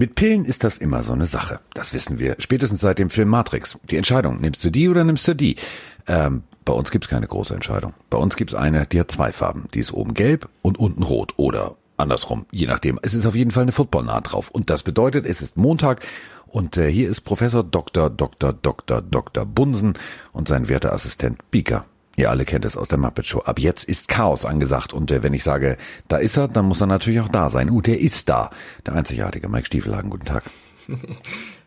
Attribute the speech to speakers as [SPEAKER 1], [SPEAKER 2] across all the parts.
[SPEAKER 1] Mit Pillen ist das immer so eine Sache. Das wissen wir spätestens seit dem Film Matrix. Die Entscheidung, nimmst du die oder nimmst du die? Ähm, bei uns gibt's keine große Entscheidung. Bei uns gibt's eine, die hat zwei Farben. Die ist oben gelb und unten rot oder andersrum, je nachdem. Es ist auf jeden Fall eine Footballnaht drauf. Und das bedeutet, es ist Montag und äh, hier ist Professor Dr. Dr. Dr. Dr. Bunsen und sein werter Assistent Bieker. Ihr alle kennt es aus der Muppet Show. Ab jetzt ist Chaos angesagt. Und äh, wenn ich sage, da ist er, dann muss er natürlich auch da sein. Uh, der ist da. Der einzigartige Mike Stiefelhagen. Guten Tag.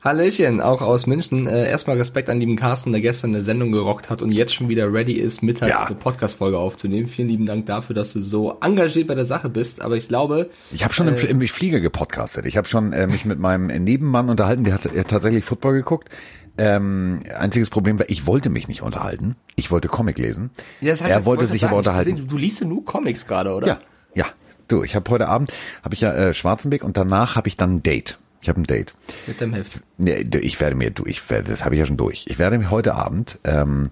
[SPEAKER 2] Hallöchen, auch aus München. Äh, erstmal Respekt an lieben Carsten, der gestern eine Sendung gerockt hat und jetzt schon wieder ready ist, mittags ja. eine Podcast-Folge aufzunehmen. Vielen lieben Dank dafür, dass du so engagiert bei der Sache bist. Aber ich glaube...
[SPEAKER 1] Ich habe schon äh, im, Flieger gepodcastet. Ich habe schon äh, mich mit meinem Nebenmann unterhalten, der hat äh, tatsächlich Football geguckt. Ähm, einziges Problem war, ich wollte mich nicht unterhalten. Ich wollte Comic lesen. Ja, er wollte sich sagen, aber unterhalten.
[SPEAKER 2] Gesehen, du, du liest nur Comics gerade, oder?
[SPEAKER 1] Ja, ja. Du, ich habe heute Abend habe ich ja äh, Schwarzenbeck und danach habe ich dann ein Date. Ich habe ein Date.
[SPEAKER 2] Mit dem Heft.
[SPEAKER 1] Nee, ich werde mir, du, ich werde, das habe ich ja schon durch. Ich werde mir heute Abend, ähm,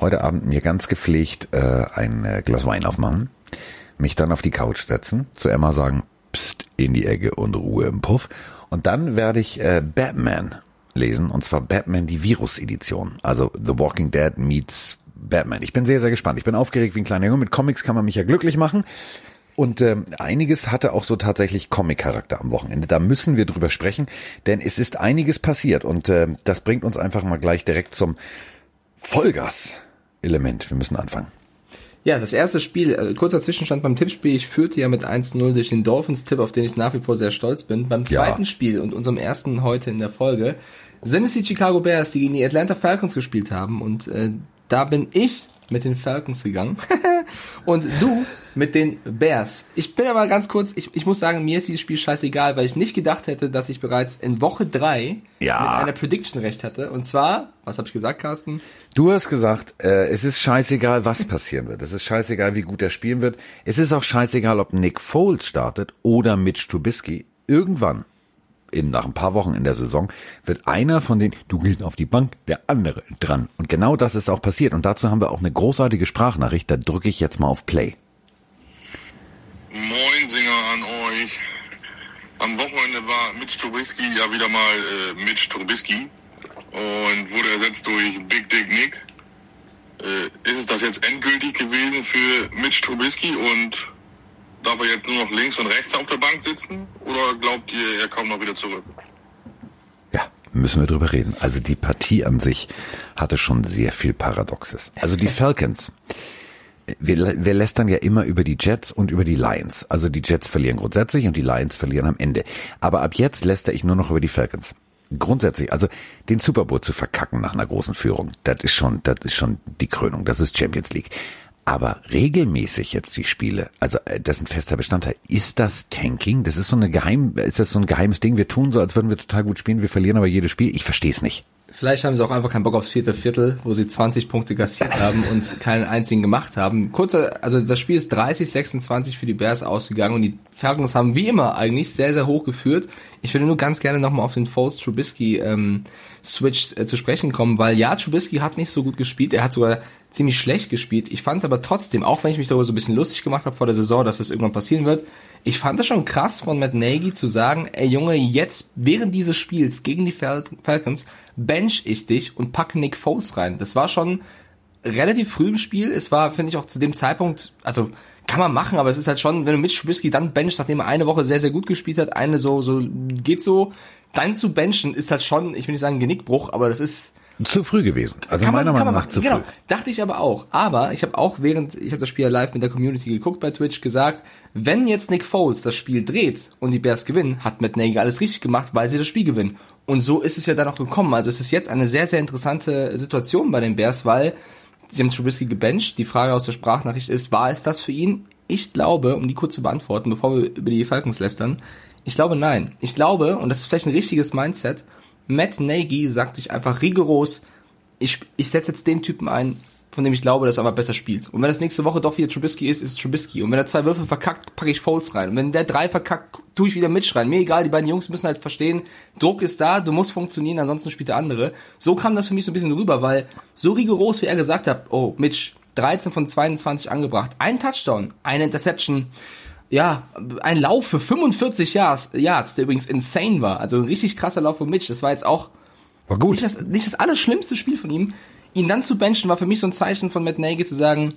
[SPEAKER 1] heute Abend mir ganz gepflegt äh, ein äh, Glas Wein aufmachen, mich dann auf die Couch setzen, zu Emma sagen, pst, in die Ecke und Ruhe im Puff. Und dann werde ich äh, Batman lesen, und zwar Batman die Virus-Edition. Also The Walking Dead meets Batman. Ich bin sehr, sehr gespannt. Ich bin aufgeregt wie ein kleiner Junge. Mit Comics kann man mich ja glücklich machen. Und ähm, einiges hatte auch so tatsächlich Comic-Charakter am Wochenende. Da müssen wir drüber sprechen, denn es ist einiges passiert und äh, das bringt uns einfach mal gleich direkt zum Vollgas-Element. Wir müssen anfangen.
[SPEAKER 2] Ja, das erste Spiel, äh, kurzer Zwischenstand beim Tippspiel. Ich führte ja mit 1-0 durch den Dolphins-Tipp, auf den ich nach wie vor sehr stolz bin. Beim zweiten ja. Spiel und unserem ersten heute in der Folge sind es die Chicago Bears, die gegen die Atlanta Falcons gespielt haben. Und äh, da bin ich mit den Falcons gegangen und du mit den Bears. Ich bin aber ganz kurz, ich, ich muss sagen, mir ist dieses Spiel scheißegal, weil ich nicht gedacht hätte, dass ich bereits in Woche drei ja. mit einer Prediction recht hatte. Und zwar, was habe ich gesagt, Carsten?
[SPEAKER 1] Du hast gesagt, äh, es ist scheißegal, was passieren wird. Es ist scheißegal, wie gut er spielen wird. Es ist auch scheißegal, ob Nick Foles startet oder Mitch Trubisky. Irgendwann in, nach ein paar Wochen in der Saison wird einer von den, du gehst auf die Bank, der andere dran. Und genau das ist auch passiert. Und dazu haben wir auch eine großartige Sprachnachricht. Da drücke ich jetzt mal auf Play.
[SPEAKER 3] Moin Singer an euch. Am Wochenende war Mitch Trubisky ja wieder mal äh, Mitch Trubisky und wurde ersetzt durch Big Dick Nick. Äh, ist es das jetzt endgültig gewesen für Mitch Trubisky und Darf er jetzt nur noch links und rechts auf der Bank sitzen oder glaubt ihr, er kommt noch wieder zurück?
[SPEAKER 1] Ja, müssen wir drüber reden. Also die Partie an sich hatte schon sehr viel Paradoxes. Also die Falcons. Wir, wir lästern ja immer über die Jets und über die Lions. Also die Jets verlieren grundsätzlich und die Lions verlieren am Ende. Aber ab jetzt läster ich nur noch über die Falcons. Grundsätzlich, also den Super Bowl zu verkacken nach einer großen Führung, das ist schon, das ist schon die Krönung. Das ist Champions League. Aber regelmäßig jetzt die Spiele, also äh, das ist ein fester Bestandteil. Ist das Tanking? Das ist so eine geheim, ist das so ein geheimes Ding? Wir tun so, als würden wir total gut spielen, wir verlieren aber jedes Spiel. Ich verstehe es nicht.
[SPEAKER 2] Vielleicht haben sie auch einfach keinen Bock aufs vierte Viertel, wo sie 20 Punkte gastiert haben und keinen einzigen gemacht haben. Kurzer, also das Spiel ist 30, 26 für die Bears ausgegangen und die Falcons haben wie immer eigentlich sehr, sehr hoch geführt. Ich würde nur ganz gerne nochmal auf den Foles Trubisky ähm, Switch äh, zu sprechen kommen, weil ja, Trubisky hat nicht so gut gespielt, er hat sogar ziemlich schlecht gespielt. Ich fand es aber trotzdem, auch wenn ich mich darüber so ein bisschen lustig gemacht habe vor der Saison, dass das irgendwann passieren wird, ich fand es schon krass von Matt Nagy zu sagen, ey Junge, jetzt während dieses Spiels gegen die Fal Falcons bench ich dich und packe Nick Foles rein. Das war schon relativ früh im Spiel. Es war, finde ich, auch zu dem Zeitpunkt, also kann man machen, aber es ist halt schon, wenn du mit Trubisky dann benchst, nachdem er eine Woche sehr, sehr gut gespielt hat, eine so, so, geht so, dann zu benchen ist halt schon, ich will nicht sagen Genickbruch, aber das ist,
[SPEAKER 1] zu früh gewesen. Also kann meiner man, Meinung nach zu genau, früh. Genau,
[SPEAKER 2] dachte ich aber auch. Aber ich habe auch während, ich habe das Spiel live mit der Community geguckt bei Twitch, gesagt, wenn jetzt Nick Foles das Spiel dreht und die Bears gewinnen, hat Matt Nagy alles richtig gemacht, weil sie das Spiel gewinnen. Und so ist es ja dann auch gekommen. Also es ist jetzt eine sehr, sehr interessante Situation bei den Bears, weil sie haben Trubisky gebencht. Die Frage aus der Sprachnachricht ist, war es das für ihn? Ich glaube, um die kurz zu beantworten, bevor wir über die Falcons lästern, ich glaube nein. Ich glaube, und das ist vielleicht ein richtiges Mindset, Matt Nagy sagt sich einfach rigoros, ich, ich setze jetzt den Typen ein, von dem ich glaube, dass er aber besser spielt. Und wenn das nächste Woche doch wieder Trubisky ist, ist es Trubisky. Und wenn er zwei Würfe verkackt, packe ich Foles rein. Und wenn der drei verkackt, tue ich wieder Mitch rein. Mir egal, die beiden Jungs müssen halt verstehen, Druck ist da, du musst funktionieren, ansonsten spielt der andere. So kam das für mich so ein bisschen rüber, weil so rigoros, wie er gesagt hat, oh, Mitch, 13 von 22 angebracht, ein Touchdown, eine Interception, ja, ein Lauf für 45 Yards, Yards, der übrigens insane war. Also ein richtig krasser Lauf von Mitch. Das war jetzt auch
[SPEAKER 1] War gut.
[SPEAKER 2] nicht das, nicht das allerschlimmste Spiel von ihm. Ihn dann zu benchen war für mich so ein Zeichen von Matt Nagy zu sagen,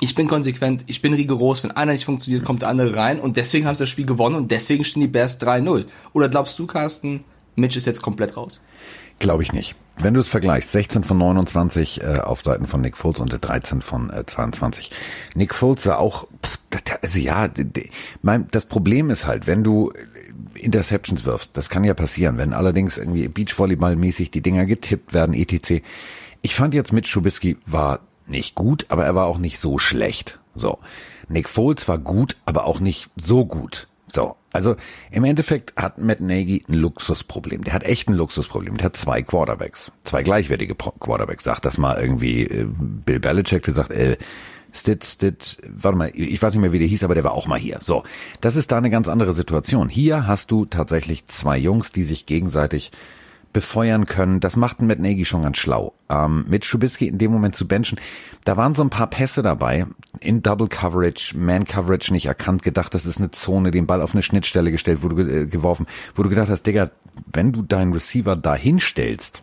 [SPEAKER 2] ich bin konsequent, ich bin rigoros, wenn einer nicht funktioniert, kommt der andere rein und deswegen haben sie das Spiel gewonnen und deswegen stehen die Bears 3-0. Oder glaubst du, Carsten, Mitch ist jetzt komplett raus?
[SPEAKER 1] Glaube ich nicht. Wenn du es vergleichst, 16 von 29 äh, auf Seiten von Nick Foles und 13 von äh, 22. Nick Foles sah auch, also ja, mein, das Problem ist halt, wenn du äh, Interceptions wirfst, das kann ja passieren, wenn allerdings irgendwie Beachvolleyball-mäßig die Dinger getippt werden, etc. Ich fand jetzt Mitch Trubisky war nicht gut, aber er war auch nicht so schlecht. So. Nick Foles war gut, aber auch nicht so gut. So, also im Endeffekt hat Matt Nagy ein Luxusproblem. Der hat echt ein Luxusproblem. Der hat zwei Quarterbacks, zwei gleichwertige Quarterbacks. Sagt das mal irgendwie äh, Bill Belichick, der sagt, äh, Stitt, Stitt, warte mal, ich weiß nicht mehr, wie der hieß, aber der war auch mal hier. So, das ist da eine ganz andere Situation. Hier hast du tatsächlich zwei Jungs, die sich gegenseitig befeuern können. Das macht Matt Nagy schon ganz schlau. Ähm, mit Trubisky in dem Moment zu benchen, da waren so ein paar Pässe dabei, in Double Coverage, Man Coverage nicht erkannt, gedacht, das ist eine Zone, den Ball auf eine Schnittstelle gestellt, wo du äh, geworfen, wo du gedacht hast, Digga, wenn du deinen Receiver da hinstellst,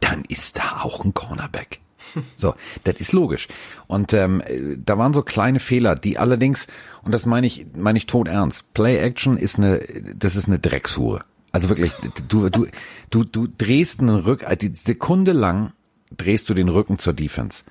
[SPEAKER 1] dann ist da auch ein Cornerback. So, das ist logisch. Und ähm, äh, da waren so kleine Fehler, die allerdings, und das meine ich, meine ich tot ernst, Play Action ist eine, das ist eine Dreckshure. Also wirklich, du, du, du, du drehst einen Rück, äh, die Sekunde lang drehst du den Rücken zur Defense.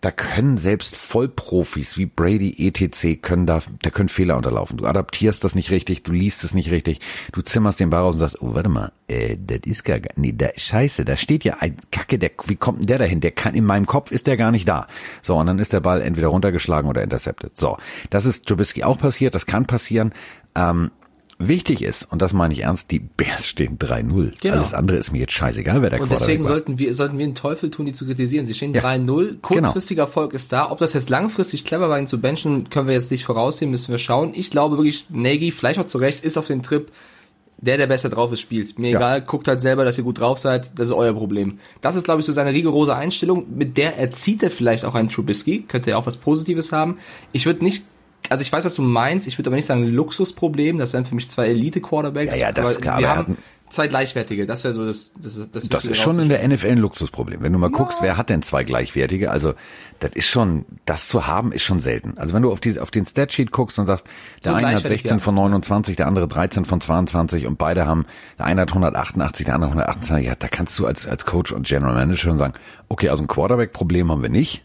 [SPEAKER 1] Da können selbst Vollprofis wie Brady etc. können da, da können Fehler unterlaufen. Du adaptierst das nicht richtig, du liest es nicht richtig, du zimmerst den Ball raus und sagst, oh, warte mal, äh, das ist gar, nee, da, scheiße, da steht ja ein Kacke, der, wie kommt denn der dahin? Der kann, in meinem Kopf ist der gar nicht da. So, und dann ist der Ball entweder runtergeschlagen oder intercepted. So. Das ist Trubisky auch passiert, das kann passieren. Ähm, Wichtig ist, und das meine ich ernst, die Bears stehen 3-0.
[SPEAKER 2] Genau.
[SPEAKER 1] Alles andere ist mir jetzt scheißegal, wer der
[SPEAKER 2] Und deswegen sollten wir, sollten wir den Teufel tun, die zu kritisieren. Sie stehen
[SPEAKER 1] Ja.
[SPEAKER 2] 3-0, kurzfristiger Erfolg ist da. Ob das jetzt langfristig clever war, ihn zu benchen, können wir jetzt nicht voraussehen, müssen wir schauen. Ich glaube wirklich, Nagy, vielleicht auch zu Recht, ist auf den Trip, der, der besser drauf ist, spielt. Mir
[SPEAKER 1] Ja.
[SPEAKER 2] egal, guckt halt selber, dass ihr gut drauf seid, das ist euer Problem. Das ist, glaube ich, so seine rigorose Einstellung, mit der erzieht er vielleicht auch einen Trubisky, könnte er auch was Positives haben. Ich würde nicht, also ich weiß, was du meinst, ich würde aber nicht sagen Luxusproblem, das wären für mich zwei Elite-Quarterbacks.
[SPEAKER 1] Ja, ja, das klar, er
[SPEAKER 2] haben zwei gleichwertige, das wäre so das, das, das,
[SPEAKER 1] Das ist schon in der NFL ein Luxusproblem. Wenn du mal guckst, wer hat denn zwei gleichwertige? Also, das ist schon, das zu haben, ist schon selten. Also, wenn du auf, die, auf den Statsheet guckst und sagst, der
[SPEAKER 2] So
[SPEAKER 1] eine hat
[SPEAKER 2] gleichwertig,
[SPEAKER 1] 16
[SPEAKER 2] ja.
[SPEAKER 1] von 29, der andere 13 von 22 und beide haben, der eine hat 188, der andere 128, ja, da kannst du als, als Coach und General Manager schon sagen, okay, also ein Quarterback-Problem haben wir nicht,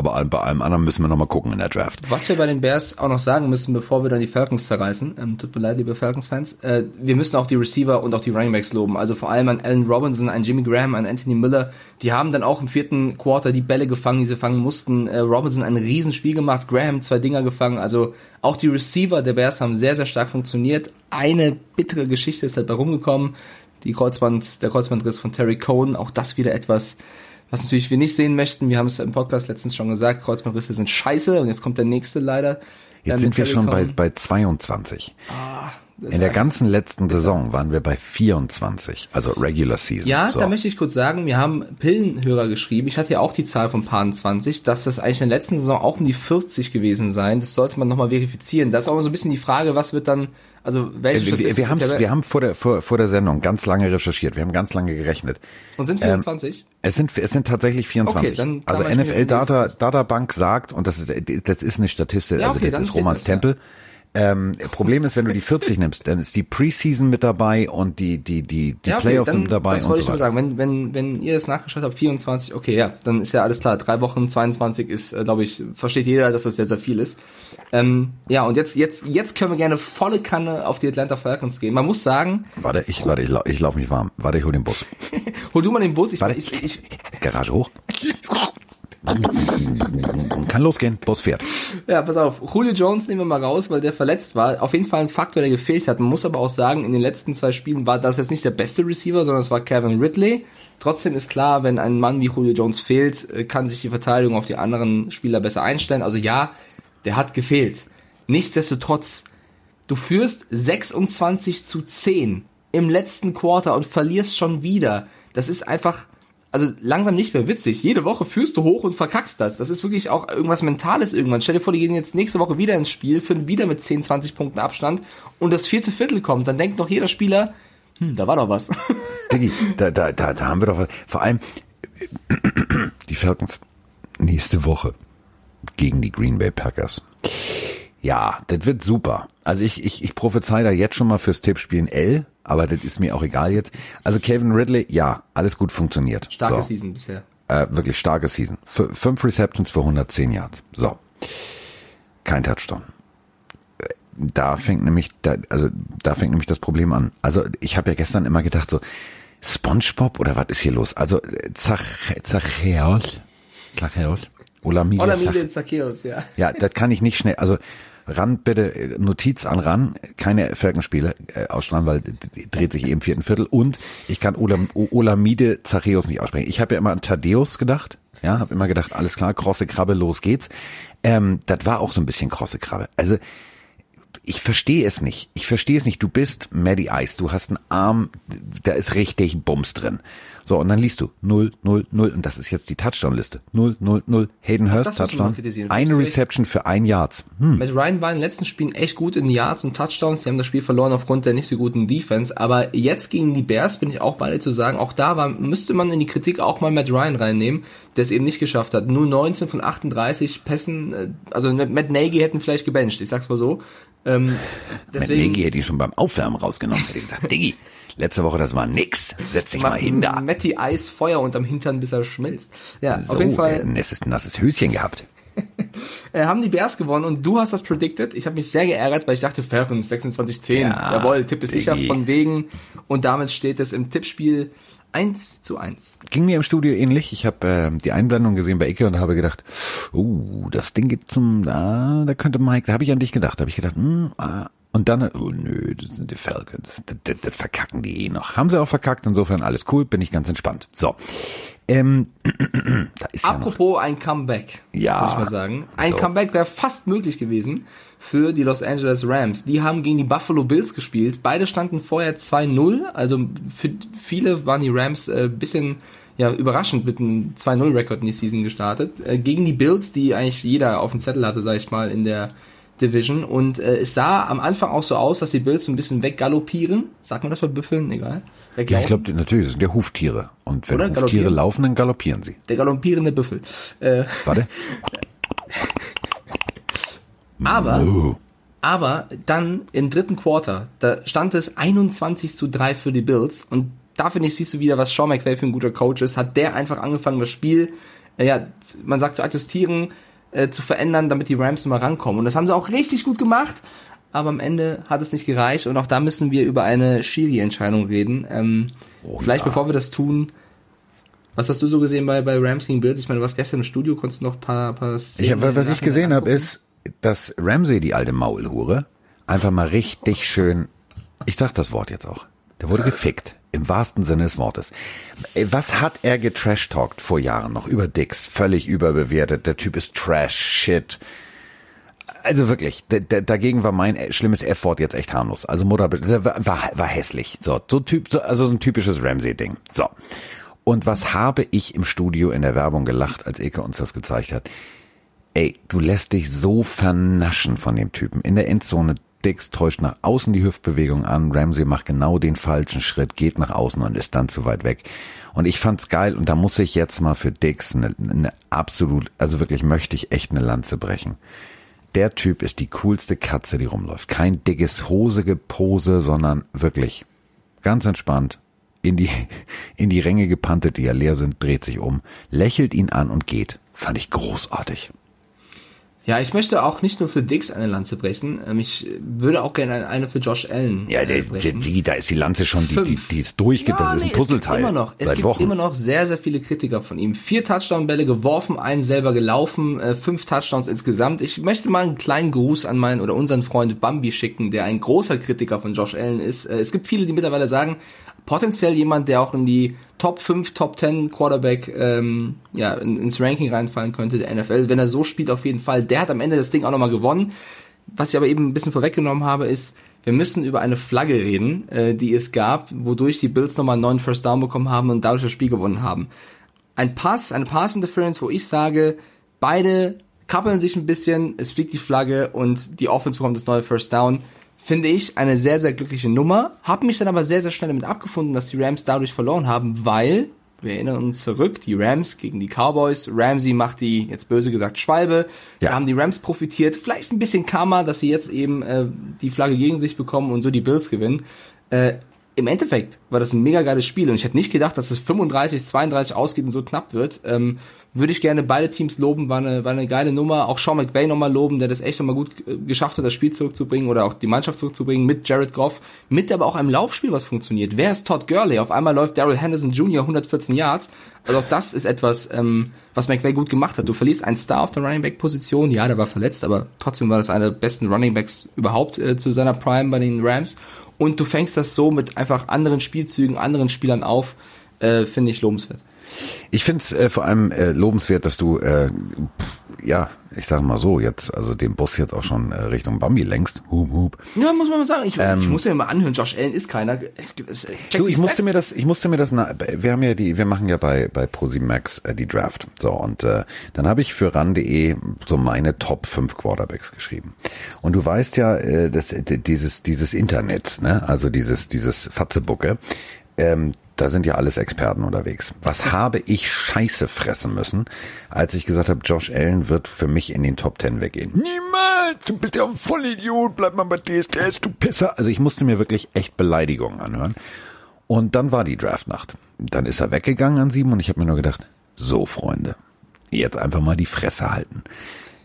[SPEAKER 1] aber bei allem anderen müssen wir nochmal gucken in der Draft.
[SPEAKER 2] Was wir bei den Bears auch noch sagen müssen, bevor wir dann die Falcons zerreißen, ähm, tut mir leid, liebe Falcons-Fans, äh, wir müssen auch die Receiver und auch die Running Backs loben. Also vor allem an Allen Robinson, an Jimmy Graham, an Anthony Miller. Die haben dann auch im vierten Quarter die Bälle gefangen, die sie fangen mussten. Äh, Robinson ein Riesenspiel gemacht, Graham zwei Dinger gefangen. Also auch die Receiver der Bears haben sehr, sehr stark funktioniert. Eine bittere Geschichte ist halt da rumgekommen. Die Kreuzband, der Kreuzbandriss von Terry Cohen, auch das wieder etwas, was natürlich wir nicht sehen möchten. Wir haben es im Podcast letztens schon gesagt, Kreuzbandrisse sind scheiße und jetzt kommt der nächste leider.
[SPEAKER 1] Jetzt sind wir schon bei, bei 22.
[SPEAKER 2] Das
[SPEAKER 1] In der ganzen letzten Saison waren wir bei 24, also Regular Season.
[SPEAKER 2] Ja,
[SPEAKER 1] so.
[SPEAKER 2] da möchte ich kurz sagen, wir haben Pillenhörer geschrieben. Ich hatte ja auch die Zahl von Paaren 20, dass das eigentlich in der letzten Saison auch um die 40 gewesen sein. Das sollte man nochmal verifizieren. Das ist aber so ein bisschen die Frage, was wird dann, also welche
[SPEAKER 1] Äh, wir, wir, haben's, wir haben vor der, vor, vor der Sendung ganz lange recherchiert, wir haben ganz lange gerechnet.
[SPEAKER 2] und sind 24?
[SPEAKER 1] Es sind, es sind tatsächlich 24.
[SPEAKER 2] Okay, dann
[SPEAKER 1] also NFL Data,
[SPEAKER 2] Fest.
[SPEAKER 1] Databank sagt, und das ist, das ist eine Statistik,
[SPEAKER 2] Ja,
[SPEAKER 1] also
[SPEAKER 2] okay,
[SPEAKER 1] das
[SPEAKER 2] dann
[SPEAKER 1] ist Romans
[SPEAKER 2] das, ja.
[SPEAKER 1] Ähm, Problem ist, wenn du die 40 nimmst, dann ist die Preseason mit dabei und die, die, die, die
[SPEAKER 2] Ja, okay,
[SPEAKER 1] Playoffs
[SPEAKER 2] dann,
[SPEAKER 1] sind mit dabei
[SPEAKER 2] das
[SPEAKER 1] und
[SPEAKER 2] wollte
[SPEAKER 1] so
[SPEAKER 2] ich
[SPEAKER 1] weiter.
[SPEAKER 2] sagen. Wenn, wenn, wenn ihr das nachgeschaut habt, 24, okay, ja, dann ist ja alles klar. Drei Wochen, 22 ist, äh, glaube ich, versteht jeder, dass das sehr, sehr viel ist. Ähm, ja, und jetzt, jetzt, jetzt können wir gerne volle Kanne auf die Atlanta Falcons gehen. Man muss sagen,
[SPEAKER 1] Warte, ich, warte, ich, lau- ich laufe mich warm. Warte, ich hol den Bus.
[SPEAKER 2] hol du mal den Bus, ich,
[SPEAKER 1] Warte.
[SPEAKER 2] ich, ich,
[SPEAKER 1] Garage hoch. Kann losgehen, Bus fährt.
[SPEAKER 2] Ja, pass auf. Julio Jones nehmen wir mal raus, weil der verletzt war. Auf jeden Fall ein Faktor, der gefehlt hat. Man muss aber auch sagen, in den letzten zwei Spielen war das jetzt nicht der beste Receiver, sondern es war Kevin Ridley. Trotzdem ist klar, wenn ein Mann wie Julio Jones fehlt, äh, kann sich die Verteidigung auf die anderen Spieler besser einstellen. Also ja, der hat gefehlt. Nichtsdestotrotz, du führst 26 zu 10 im letzten Quarter und verlierst schon wieder. Das ist einfach also langsam nicht mehr witzig. Jede Woche führst du hoch und verkackst das. Das ist wirklich auch irgendwas Mentales irgendwann. Stell dir vor, die gehen jetzt nächste Woche wieder ins Spiel, führen wieder mit 10, 20 Punkten Abstand und das vierte Viertel kommt. Dann denkt noch jeder Spieler, hm, da war doch was.
[SPEAKER 1] Diggi, da, da, da, da haben wir doch was. Vor allem die Falcons nächste Woche gegen die Green Bay Packers. Ja, das wird super. Also ich, ich, ich prophezei da jetzt schon mal fürs Tippspiel ein L, aber das ist mir auch egal jetzt. Also Kevin Ridley, ja, alles gut funktioniert.
[SPEAKER 2] Starke
[SPEAKER 1] so.
[SPEAKER 2] Season bisher.
[SPEAKER 1] Äh, wirklich starke Season. F fünf Receptions für 110 Yards. So. Kein Touchdown. Äh, Da fängt nämlich, da, also da fängt nämlich das Problem an. Also ich habe ja gestern immer gedacht so, SpongeBob oder was ist hier los? Also äh, Zach, Zacheos, Zacheos, Olamide,
[SPEAKER 2] Olamide Zacchaeus, ja.
[SPEAKER 1] ja, das kann ich nicht schnell. Also ran bitte äh, Notiz an ran, keine Falkenspiele äh, ausstrahlen, weil dreht sich eh im vierten Viertel. Und ich kann Olam, Olamide Zacheus nicht aussprechen. Ich habe ja immer an Thaddeus gedacht. Ja, habe immer gedacht, alles klar, krosse Krabbe, los geht's. Ähm, das war auch so ein bisschen krosse Krabbe. Also ich verstehe es nicht. Ich verstehe es nicht. Du bist Maddie Ice. Du hast einen Arm, da ist richtig Bums drin. So, und dann liest du 0, 0, 0. Und das ist jetzt die Touchdown-Liste. 0, 0, 0. Hayden Hurst, Touchdown. Eine Reception für ein Yard. Hm.
[SPEAKER 2] Matt Ryan war in den letzten Spielen echt gut in Yards und Touchdowns. Die haben das Spiel verloren aufgrund der nicht so guten Defense. Aber jetzt gegen die Bears bin ich auch bei dir zu sagen, auch da war, müsste man in die Kritik auch mal Matt Ryan reinnehmen, der es eben nicht geschafft hat. Nur 19 von 38 Pässen, äh, also Matt Nagy hätten vielleicht gebencht, ich sag's mal so. Ähm,
[SPEAKER 1] Mit
[SPEAKER 2] deswegen,
[SPEAKER 1] Negi hätte ich schon beim Aufwärmen rausgenommen. Hätte ich gesagt, Diggi, letzte Woche, das war nix. Setz dich mal hin da.
[SPEAKER 2] Matty Eis Feuer unterm Hintern, bis er schmilzt. Ja,
[SPEAKER 1] So,
[SPEAKER 2] auf jeden Fall
[SPEAKER 1] äh, ein nasses, Höschen gehabt.
[SPEAKER 2] äh, haben die Bears gewonnen und du hast das predicted. Ich habe mich sehr geärgert, weil ich dachte, Falcons 26-10.
[SPEAKER 1] Ja,
[SPEAKER 2] Jawohl, Tipp ist sicher von wegen. Und damit steht es im Tippspiel 1 zu 1.
[SPEAKER 1] Ging mir im Studio ähnlich. Ich habe äh, die Einblendung gesehen bei Icke und habe gedacht, oh, das Ding geht zum, da, da könnte Mike, da habe ich an dich gedacht. Da habe ich gedacht, hm, ah. Und dann, oh nö, das sind die Falcons. Das, das, das verkacken die eh noch. Haben sie auch verkackt, insofern alles cool, bin ich ganz entspannt. So. Ähm, da ist ja
[SPEAKER 2] Apropos ein Comeback,
[SPEAKER 1] Ja.
[SPEAKER 2] würde ich mal sagen. Ein
[SPEAKER 1] So.
[SPEAKER 2] Comeback wäre fast möglich gewesen für die Los Angeles Rams. Die haben gegen die Buffalo Bills gespielt. Beide standen vorher 2-0. Also für viele waren die Rams äh, bisschen ja, überraschend mit einem 2-0-Rekord in die Season gestartet. Äh, gegen die Bills, die eigentlich jeder auf dem Zettel hatte, sag ich mal, in der Division. Und äh, es sah am Anfang auch so aus, dass die Bills so ein bisschen weggaloppieren. Sagt man das bei Büffeln? Egal.
[SPEAKER 1] ja, ich glaube, natürlich, das sind ja Huftiere. Und wenn
[SPEAKER 2] Oder?
[SPEAKER 1] Huftiere
[SPEAKER 2] Galoppieren?
[SPEAKER 1] laufen, dann galoppieren sie.
[SPEAKER 2] Der galoppierende Büffel. Äh,
[SPEAKER 1] Warte.
[SPEAKER 2] aber
[SPEAKER 1] Oh.
[SPEAKER 2] Aber dann im dritten Quarter, da stand es 21 zu 3 für die Bills und da finde ich, siehst du wieder, was Sean McVay für ein guter Coach ist, hat der einfach angefangen, das Spiel, äh, ja, man sagt zu adjustieren, äh, zu verändern, damit die Rams mal rankommen. Und das haben sie auch richtig gut gemacht, aber am Ende hat es nicht gereicht und auch da müssen wir über eine Schiri-Entscheidung reden. Ähm,
[SPEAKER 1] Oh
[SPEAKER 2] vielleicht
[SPEAKER 1] ja.
[SPEAKER 2] bevor wir das tun, was hast du so gesehen bei, bei Rams gegen Bills? Ich meine, du warst gestern im Studio, konntest noch ein paar, paar Szenen
[SPEAKER 1] Ich hab, was ich gesehen habe, ist, dass Ramsey, die alte Maulhure, einfach mal richtig schön, ich sag das Wort jetzt auch, der wurde gefickt. Im wahrsten Sinne des Wortes. Ey, Was hat er getrash-talkt vor Jahren noch über Dix? Völlig überbewertet. Der Typ ist Trash, Shit. Also wirklich, dagegen war mein äh, schlimmes F-Wort jetzt echt harmlos. Also Mutter, war, war, war hässlich. So, so Typ, so, also so ein typisches Ramsey-Ding. So. Und was habe ich im Studio in der Werbung gelacht, als Eke uns das gezeigt hat? Ey, du lässt dich so vernaschen von dem Typen. In der Endzone, Dix täuscht nach außen die Hüftbewegung an, Ramsey macht genau den falschen Schritt, geht nach außen und ist dann zu weit weg. Und ich fand's geil und da muss ich jetzt mal für Dix eine, eine absolut, also wirklich möchte ich echt eine Lanze brechen. Der Typ ist die coolste Katze, die rumläuft. Kein dickes Hosegepose, sondern wirklich ganz entspannt in die, in die Ränge gepantet, die ja leer sind, dreht sich um, lächelt ihn an und geht. Fand ich großartig.
[SPEAKER 2] Ja, ich möchte auch nicht nur für Dix eine Lanze brechen. Ähm, Ich würde auch gerne eine für Josh Allen
[SPEAKER 1] Ja,
[SPEAKER 2] äh,
[SPEAKER 1] der, der,
[SPEAKER 2] brechen.
[SPEAKER 1] die, da ist die Lanze schon, die, die, die ist durchgeht, das
[SPEAKER 2] Ja,
[SPEAKER 1] ist ein
[SPEAKER 2] nee,
[SPEAKER 1] Puzzleteil.
[SPEAKER 2] Es gibt immer noch, es gibt
[SPEAKER 1] Wochen.
[SPEAKER 2] immer noch sehr, sehr viele Kritiker von ihm. Vier Touchdown-Bälle geworfen, einen selber gelaufen, äh, fünf Touchdowns insgesamt. Ich möchte mal einen kleinen Gruß an meinen oder unseren Freund Bambi schicken, der ein großer Kritiker von Josh Allen ist. Äh, es gibt viele, die mittlerweile sagen, potenziell jemand, der auch in die Top 5, Top 10 Quarterback ähm, ja, in, ins Ranking reinfallen könnte, der NFL. Wenn er so spielt, auf jeden Fall. Der hat am Ende das Ding auch nochmal gewonnen. Was ich aber eben ein bisschen vorweggenommen habe, ist, wir müssen über eine Flagge reden, äh, die es gab, wodurch die Bills nochmal einen neuen First Down bekommen haben und dadurch das Spiel gewonnen haben. ein Pass, eine Pass Interference, wo ich sage, beide kappeln sich ein bisschen, es fliegt die Flagge und die Offense bekommt das neue First Down. Finde ich eine sehr, sehr glückliche Nummer. Hab mich dann aber sehr, sehr schnell damit abgefunden, dass die Rams dadurch verloren haben, weil, wir erinnern uns zurück, die Rams gegen die Cowboys. Ramsey macht die, jetzt böse gesagt, Schwalbe.
[SPEAKER 1] Ja.
[SPEAKER 2] Da haben die Rams profitiert. Vielleicht ein bisschen Karma, dass sie jetzt eben äh, die Flagge gegen sich bekommen und so die Bills gewinnen. Äh, im Endeffekt war das ein mega geiles Spiel und ich hätte nicht gedacht, dass es 35, 32 ausgeht und so knapp wird. Ähm, würde ich gerne beide Teams loben, war eine, war eine geile Nummer. Auch Sean McVay nochmal loben, der das echt nochmal gut äh, geschafft hat, das Spiel zurückzubringen oder auch die Mannschaft zurückzubringen mit Jared Goff, mit aber auch einem Laufspiel, was funktioniert. Wer ist Todd Gurley? Auf einmal läuft Daryl Henderson Jr. 114 Yards. Also auch das ist etwas, ähm, was McVay gut gemacht hat. Du verlierst einen Star auf der Running Back Position, ja, der war verletzt, aber trotzdem war das einer der besten Running Backs überhaupt äh, zu seiner Prime bei den Rams. Und du fängst das so mit einfach anderen Spielzügen, anderen Spielern auf, äh, finde ich lobenswert.
[SPEAKER 1] Ich finde es äh, vor allem äh, lobenswert, dass du, äh, ja, ich sag mal so, jetzt, also den Bus jetzt auch schon äh, Richtung Bambi lenkst. Hup, hup.
[SPEAKER 2] Ja, muss man mal sagen. Ich, ich muss mir mal anhören. Josh Allen ist keiner. Check
[SPEAKER 1] Du,
[SPEAKER 2] die
[SPEAKER 1] ich musste
[SPEAKER 2] Stats.
[SPEAKER 1] mir das, ich musste mir das, na- wir haben ja die, wir machen ja bei bei ProSimax äh, die Draft. So und äh, dann habe ich für ran.de so meine Top 5 Quarterbacks geschrieben. Und du weißt ja, äh, das dieses dieses Internet, ne? Also dieses dieses Fatzebucke, ähm, da sind ja alles Experten unterwegs. Was habe ich Scheiße fressen müssen, als ich gesagt habe, Josh Allen wird für mich in den Top 10 weggehen. Niemals, du bist ja ein Vollidiot, bleib mal bei DSDS, du Pisser. Also ich musste mir wirklich echt Beleidigungen anhören. Und dann war die Draftnacht. Dann ist er weggegangen an sieben und ich habe mir nur gedacht, so Freunde, jetzt einfach mal die Fresse halten.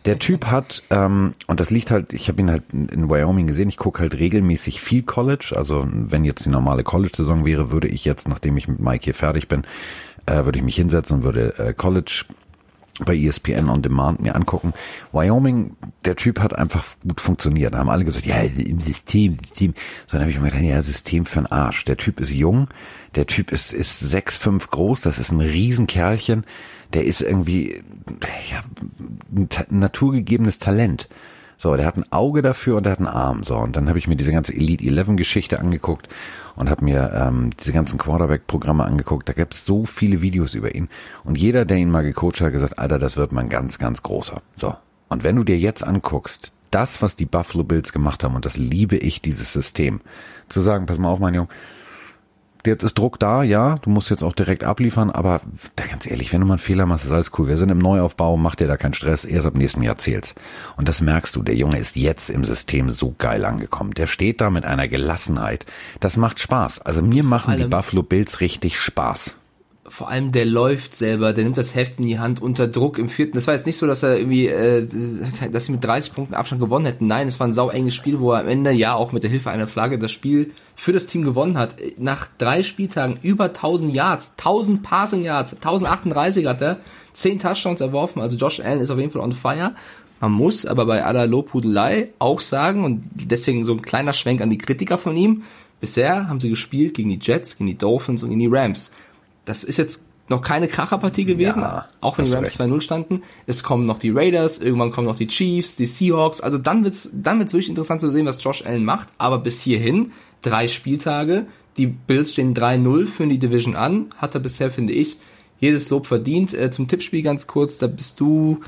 [SPEAKER 1] Der Typ hat, ähm, und das liegt halt, ich habe ihn halt in in Wyoming gesehen, ich gucke halt regelmäßig viel College. Also wenn jetzt die normale College-Saison wäre, würde ich jetzt, nachdem ich mit Mike hier fertig bin, äh, würde ich mich hinsetzen und würde äh, College bei ESPN on Demand mir angucken. Wyoming, der Typ hat einfach gut funktioniert. Da haben alle gesagt, ja, im System, System. So, dann habe ich mir gedacht, ja, System für einen Arsch. Der Typ ist jung, der Typ ist, ist 6'5 groß, das ist ein Riesenkerlchen. Der ist irgendwie, ja, ein ta naturgegebenes Talent. So, der hat ein Auge dafür und der hat einen Arm. So, und dann habe ich mir diese ganze Elite 11 Geschichte angeguckt und habe mir ähm, diese ganzen Quarterback-Programme angeguckt. Da gab es so viele Videos über ihn. Und jeder, der ihn mal gecoacht hat, hat gesagt, Alter, das wird mal ein ganz, ganz großer. So. Und wenn du dir jetzt anguckst, das, was die Buffalo Bills gemacht haben, und das liebe ich, dieses System, zu sagen, pass mal auf, mein Junge, jetzt ist Druck da, ja, du musst jetzt auch direkt abliefern, aber ganz ehrlich, wenn du mal einen Fehler machst, ist alles cool. Wir sind im Neuaufbau, mach dir da keinen Stress, erst ab nächstem Jahr zählt's. Und das merkst du, der Junge ist jetzt im System so geil angekommen. Der steht da mit einer Gelassenheit. Das macht Spaß. Also mir machen die Buffalo Bills richtig Spaß.
[SPEAKER 2] Vor allem der läuft selber, der nimmt das Heft in die Hand unter Druck im vierten. Das war jetzt nicht so, dass er irgendwie, äh, dass sie mit 30 Punkten Abstand gewonnen hätten. Nein, es war ein sau enges Spiel, wo er am Ende ja auch mit der Hilfe einer Flagge das Spiel für das Team gewonnen hat. Nach drei Spieltagen über 1000 Yards, 1000 Passing Yards, 1038 hat er, 10 Touchdowns erworfen. Also Josh Allen ist auf jeden Fall on fire. Man muss aber bei aller Lobhudelei auch sagen, und deswegen so ein kleiner Schwenk an die Kritiker von ihm, bisher haben sie gespielt gegen die Jets, gegen die Dolphins und gegen die Rams. Das ist jetzt noch keine Kracherpartie gewesen,
[SPEAKER 1] Ja,
[SPEAKER 2] auch wenn die Rams
[SPEAKER 1] recht.
[SPEAKER 2] 2-0 standen. Es kommen noch die Raiders, irgendwann kommen noch die Chiefs, die Seahawks. Also dann wird's, dann wird's wirklich interessant zu sehen, was Josh Allen macht. Aber bis hierhin, drei Spieltage, die Bills stehen 3-0, führen die Division an. Hat er bisher, finde ich, jedes Lob verdient. Äh, zum Tippspiel ganz kurz, da bist du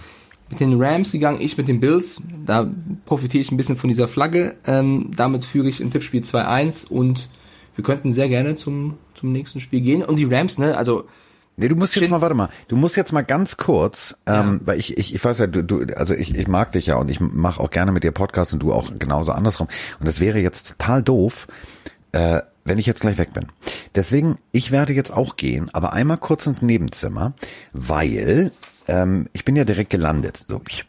[SPEAKER 2] mit den Rams gegangen, ich mit den Bills. Da profitiere ich ein bisschen von dieser Flagge. Ähm, damit führe ich im Tippspiel 2-1 und wir könnten sehr gerne zum, zum nächsten Spiel gehen. Und die Rams, ne, also
[SPEAKER 1] Nee, du musst jetzt mal, warte mal, du musst jetzt mal ganz kurz, ähm, weil ich, ich, ich weiß ja, du, du, also ich, ich mag dich ja und ich mache auch gerne mit dir Podcast und du auch genauso andersrum. Und das wäre jetzt total doof, äh, wenn ich jetzt gleich weg bin. Deswegen, ich werde jetzt auch gehen, aber einmal kurz ins Nebenzimmer, weil ähm, ich bin ja direkt gelandet. So, ich,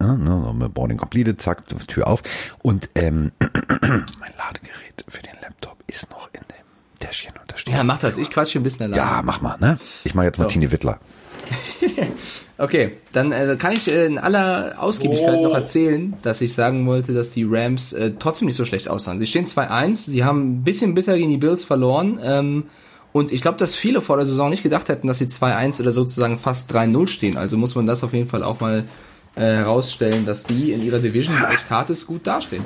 [SPEAKER 1] ja, ne, so Boarding completed, zack, Tür auf. Und ähm, mein Ladegerät für den Laptop ist noch in dem Täschchen und da steht.
[SPEAKER 2] Ja, mach das. Ich quatsche ein bisschen allein.
[SPEAKER 1] Ja, mach mal, ne? Ich mache jetzt mal Tine Wittler.
[SPEAKER 2] Okay, dann äh, kann ich äh, in aller Ausgiebigkeit noch erzählen, dass ich sagen wollte, dass die Rams äh, trotzdem nicht so schlecht aussahen. Sie stehen 2-1, sie haben ein bisschen bitter gegen die Bills verloren. Ähm, und ich glaube, dass viele vor der Saison nicht gedacht hätten, dass sie 2-1 oder sozusagen fast 3-0 stehen. Also muss man das auf jeden Fall auch mal äh, herausstellen, dass die in ihrer Division, die echt hart ist, gut dastehen.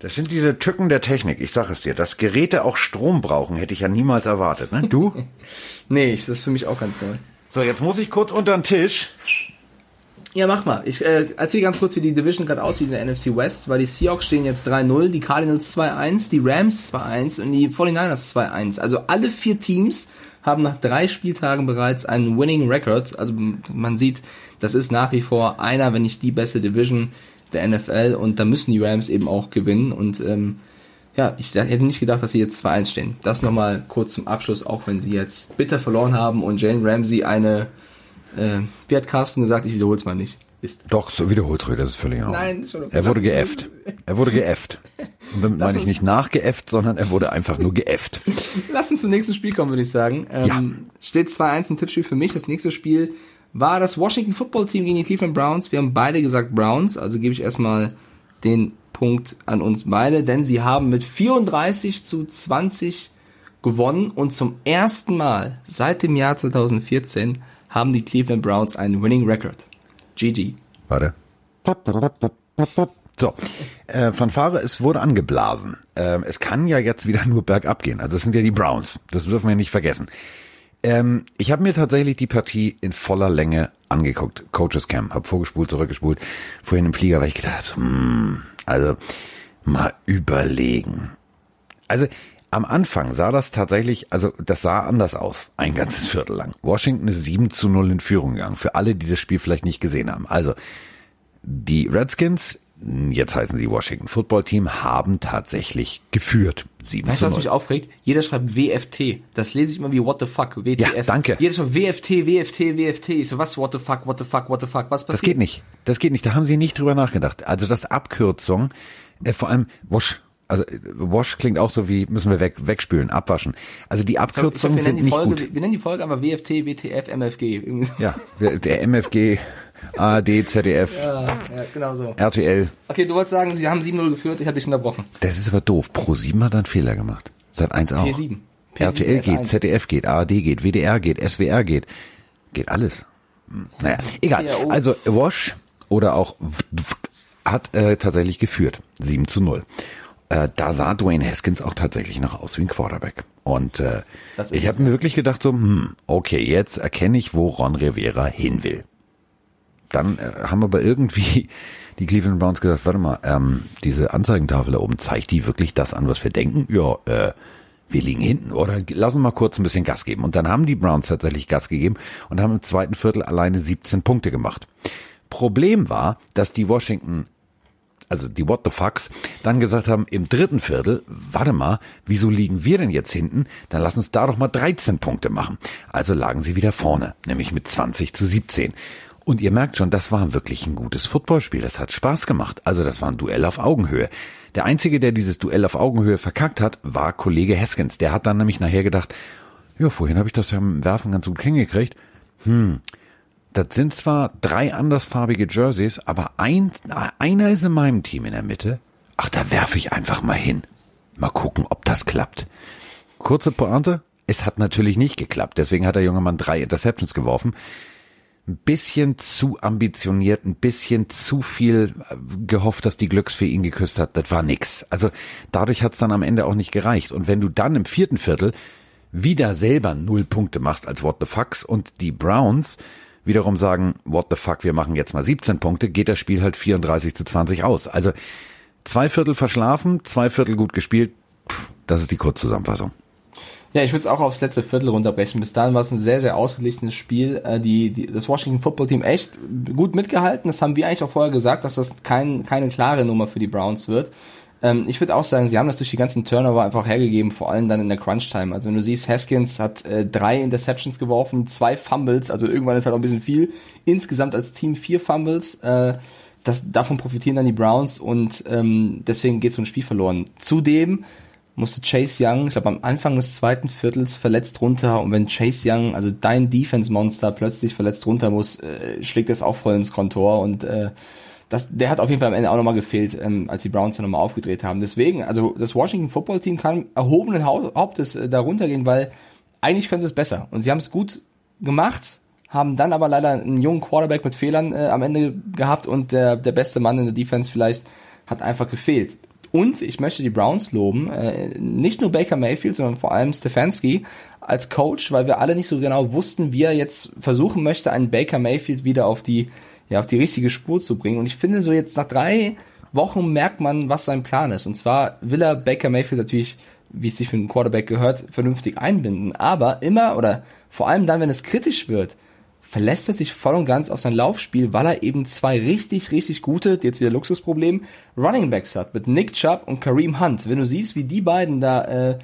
[SPEAKER 1] Das sind diese Tücken der Technik, ich sag es dir. Dass Geräte auch Strom brauchen, hätte ich ja niemals erwartet, ne? Du?
[SPEAKER 2] Nee, das ist für mich auch ganz neu.
[SPEAKER 1] So, jetzt muss ich kurz unter den Tisch.
[SPEAKER 2] Ja, mach mal. Ich äh, erzähle ganz kurz, wie die Division gerade aussieht in der NFC West, weil die Seahawks stehen jetzt 3-0, die Cardinals 2-1, die Rams 2-1 und die 49ers 2-1. Also alle vier Teams haben nach drei Spieltagen bereits einen Winning Record. Also man sieht, das ist nach wie vor einer, wenn nicht die beste Division der NFL und da müssen die Rams eben auch gewinnen und ähm, ja, ich hätte nicht gedacht, dass sie jetzt 2-1 stehen. Das nochmal kurz zum Abschluss, auch wenn sie jetzt bitter verloren haben und Jane Ramsey eine, äh, wie hat Carsten gesagt, ich wiederhole es mal nicht, ist.
[SPEAKER 1] Doch, so wiederholt ruhig, das ist völlig normal.
[SPEAKER 2] Nein, schon okay.
[SPEAKER 1] Er wurde geäfft. Er wurde geäfft. Und damit meine ich nicht nachgeäfft, sondern er wurde einfach nur geäfft.
[SPEAKER 2] Lass uns zum nächsten Spiel kommen, würde ich sagen. Ähm,
[SPEAKER 1] Ja.
[SPEAKER 2] Steht 2-1 im Tippspiel für mich. Das nächste Spiel war das Washington Football Team gegen die Cleveland Browns. Wir haben beide gesagt Browns, also gebe ich erstmal den Punkt an uns beide, denn sie haben mit 34 zu 20 gewonnen und zum ersten Mal seit dem Jahr 2014 haben die Cleveland Browns einen Winning Record. GG.
[SPEAKER 1] Warte. So, äh, Fanfare, es wurde angeblasen. Ähm, es kann ja jetzt wieder nur bergab gehen. Also es sind ja die Browns. Das dürfen wir nicht vergessen. Ähm, ich habe mir tatsächlich die Partie in voller Länge angeguckt. Coaches Camp, habe vorgespult, zurückgespult. Vorhin im Flieger, weil ich gedacht hm, also mal überlegen. Also am Anfang sah das tatsächlich, also das sah anders aus, ein ganzes Viertel lang. Washington ist 7 zu 0 in Führung gegangen, für alle, die das Spiel vielleicht nicht gesehen haben. Also die Redskins, jetzt heißen sie Washington Football Team, haben tatsächlich geführt. 7
[SPEAKER 2] Weißt du, was
[SPEAKER 1] 0.
[SPEAKER 2] mich aufregt? Jeder schreibt WFT. Das lese ich immer wie What the fuck, WTF.
[SPEAKER 1] Ja, danke.
[SPEAKER 2] Jeder schreibt WFT, WFT, WFT. Ich so, was, what the fuck, what the fuck, what the fuck, was passiert?
[SPEAKER 1] Das geht nicht. Das geht nicht. Da haben sie nicht drüber nachgedacht. Also das Abkürzung, äh, vor allem Wash. Also äh, Wash klingt auch so wie müssen wir weg, wegspülen, abwaschen. Also die
[SPEAKER 2] Ich glaub,
[SPEAKER 1] Abkürzungen
[SPEAKER 2] wir,
[SPEAKER 1] sind
[SPEAKER 2] nennen die
[SPEAKER 1] nicht
[SPEAKER 2] Folge,
[SPEAKER 1] gut.
[SPEAKER 2] wir nennen die Folge einfach WFT, WTF, MFG.
[SPEAKER 1] Ja, der MFG, ARD, ZDF,
[SPEAKER 2] Ja, ja, genau so.
[SPEAKER 1] RTL.
[SPEAKER 2] Okay, du wolltest sagen, sie haben 7-0 geführt, ich habe dich unterbrochen.
[SPEAKER 1] Das ist aber doof. Pro7 hat einen Fehler gemacht. Seit 1 auch.
[SPEAKER 2] P7.
[SPEAKER 1] RTL geht,
[SPEAKER 2] S1.
[SPEAKER 1] ZDF geht, ARD geht, WDR geht, SWR geht. Geht alles. Hm, Naja, egal.
[SPEAKER 2] PRO.
[SPEAKER 1] Also Wash oder auch hat äh, tatsächlich geführt. 7 zu 0. Äh, da sah Dwayne Haskins auch tatsächlich noch aus wie ein Quarterback. Und äh, ich habe mir wirklich gedacht so, hm, okay, jetzt erkenne ich, wo Ron Rivera hin will. Dann äh, haben aber irgendwie die Cleveland Browns gesagt, warte mal, ähm, diese Anzeigentafel da oben, zeigt die wirklich das an, was wir denken? Ja, äh, wir liegen hinten, oder? Lass uns mal kurz ein bisschen Gas geben. Und dann haben die Browns tatsächlich Gas gegeben und haben im zweiten Viertel alleine 17 Punkte gemacht. Problem war, dass die Washington also die What the Fucks, dann gesagt haben, im dritten Viertel, warte mal, wieso liegen wir denn jetzt hinten? Dann lass uns da doch mal 13 Punkte machen. Also lagen sie wieder vorne, nämlich mit 20 zu 17. Und ihr merkt schon, das war wirklich ein gutes Footballspiel. Das hat Spaß gemacht. Also das war ein Duell auf Augenhöhe. Der Einzige, der dieses Duell auf Augenhöhe verkackt hat, war Kollege Haskins. Der hat dann nämlich nachher gedacht, ja, vorhin habe ich das ja dem Werfen ganz gut hingekriegt. Hm, das sind zwar drei andersfarbige Jerseys, aber ein, einer ist in meinem Team in der Mitte. Ach, da werfe ich einfach mal hin. Mal gucken, ob das klappt. Kurze Pointe. Es hat natürlich nicht geklappt. Deswegen hat der junge Mann drei Interceptions geworfen. Ein bisschen zu ambitioniert, ein bisschen zu viel äh, gehofft, dass die Glücksfee ihn geküsst hat. Das war nix. Also dadurch hat's dann am Ende auch nicht gereicht. Und wenn du dann im vierten Viertel wieder selber null Punkte machst als What the Fucks und die Browns wiederum sagen, what the fuck, wir machen jetzt mal 17 Punkte, geht das Spiel halt 34 zu 20 aus. Also zwei Viertel verschlafen, zwei Viertel gut gespielt, Pff, das ist die Kurzzusammenfassung.
[SPEAKER 2] Ja, ich würde es auch aufs letzte Viertel runterbrechen. Bis dahin war es ein sehr, sehr ausgeglichenes Spiel. Äh, die, die, das Washington Football Team echt gut mitgehalten. Das haben wir eigentlich auch vorher gesagt, dass das kein, keine klare Nummer für die Browns wird. Ähm, ich würde auch sagen, sie haben das durch die ganzen Turnover einfach hergegeben, vor allem dann in der Crunch-Time. Also wenn du siehst, Haskins hat äh, drei Interceptions geworfen, zwei Fumbles, also irgendwann ist halt auch ein bisschen viel. Insgesamt als Team vier Fumbles. Äh, das, davon profitieren dann die Browns und ähm, deswegen geht so ein Spiel verloren. Zudem musste Chase Young, ich glaube am Anfang des zweiten Viertels verletzt runter und wenn Chase Young, also dein Defense-Monster, plötzlich verletzt runter muss, äh, schlägt das auch voll ins Kontor und äh, das, der hat auf jeden Fall am Ende auch nochmal gefehlt, ähm, als die Browns dann nochmal aufgedreht haben. Deswegen, also das Washington Football Team kann erhobenen Hau- Hauptes äh, da runtergehen, weil eigentlich können sie es besser. Und sie haben es gut gemacht, haben dann aber leider einen jungen Quarterback mit Fehlern äh, am Ende gehabt und der, der beste Mann in der Defense vielleicht hat einfach gefehlt. Und ich möchte die Browns loben, äh, nicht nur Baker Mayfield, sondern vor allem Stefanski als Coach, weil wir alle nicht so genau wussten, wie er jetzt versuchen möchte, einen Baker Mayfield wieder auf die, ja, auf die richtige Spur zu bringen. Und ich finde so jetzt nach drei Wochen merkt man, was sein Plan ist. Und zwar will er Baker Mayfield natürlich, wie es sich für einen Quarterback gehört, vernünftig einbinden. Aber immer oder vor allem dann, wenn es kritisch wird, verlässt er sich voll und ganz auf sein Laufspiel, weil er eben zwei richtig, richtig gute, jetzt wieder Luxusproblem, Running Backs hat mit Nick Chubb und Kareem Hunt. Wenn du siehst, wie die beiden da äh,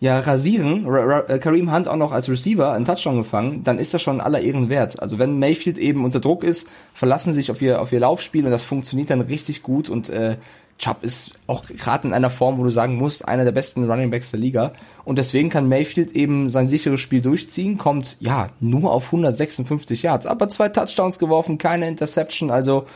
[SPEAKER 2] ja rasieren, äh, Kareem Hunt auch noch als Receiver einen Touchdown gefangen, dann ist das schon aller Ehren wert. Also wenn Mayfield eben unter Druck ist, verlassen sie sich auf ihr auf ihr Laufspiel und das funktioniert dann richtig gut und äh, Chubb ist auch gerade in einer Form, wo du sagen musst, einer der besten Running Backs der Liga. Und deswegen kann Mayfield eben sein sicheres Spiel durchziehen, kommt ja nur auf 156 Yards, aber zwei Touchdowns geworfen, keine Interception, also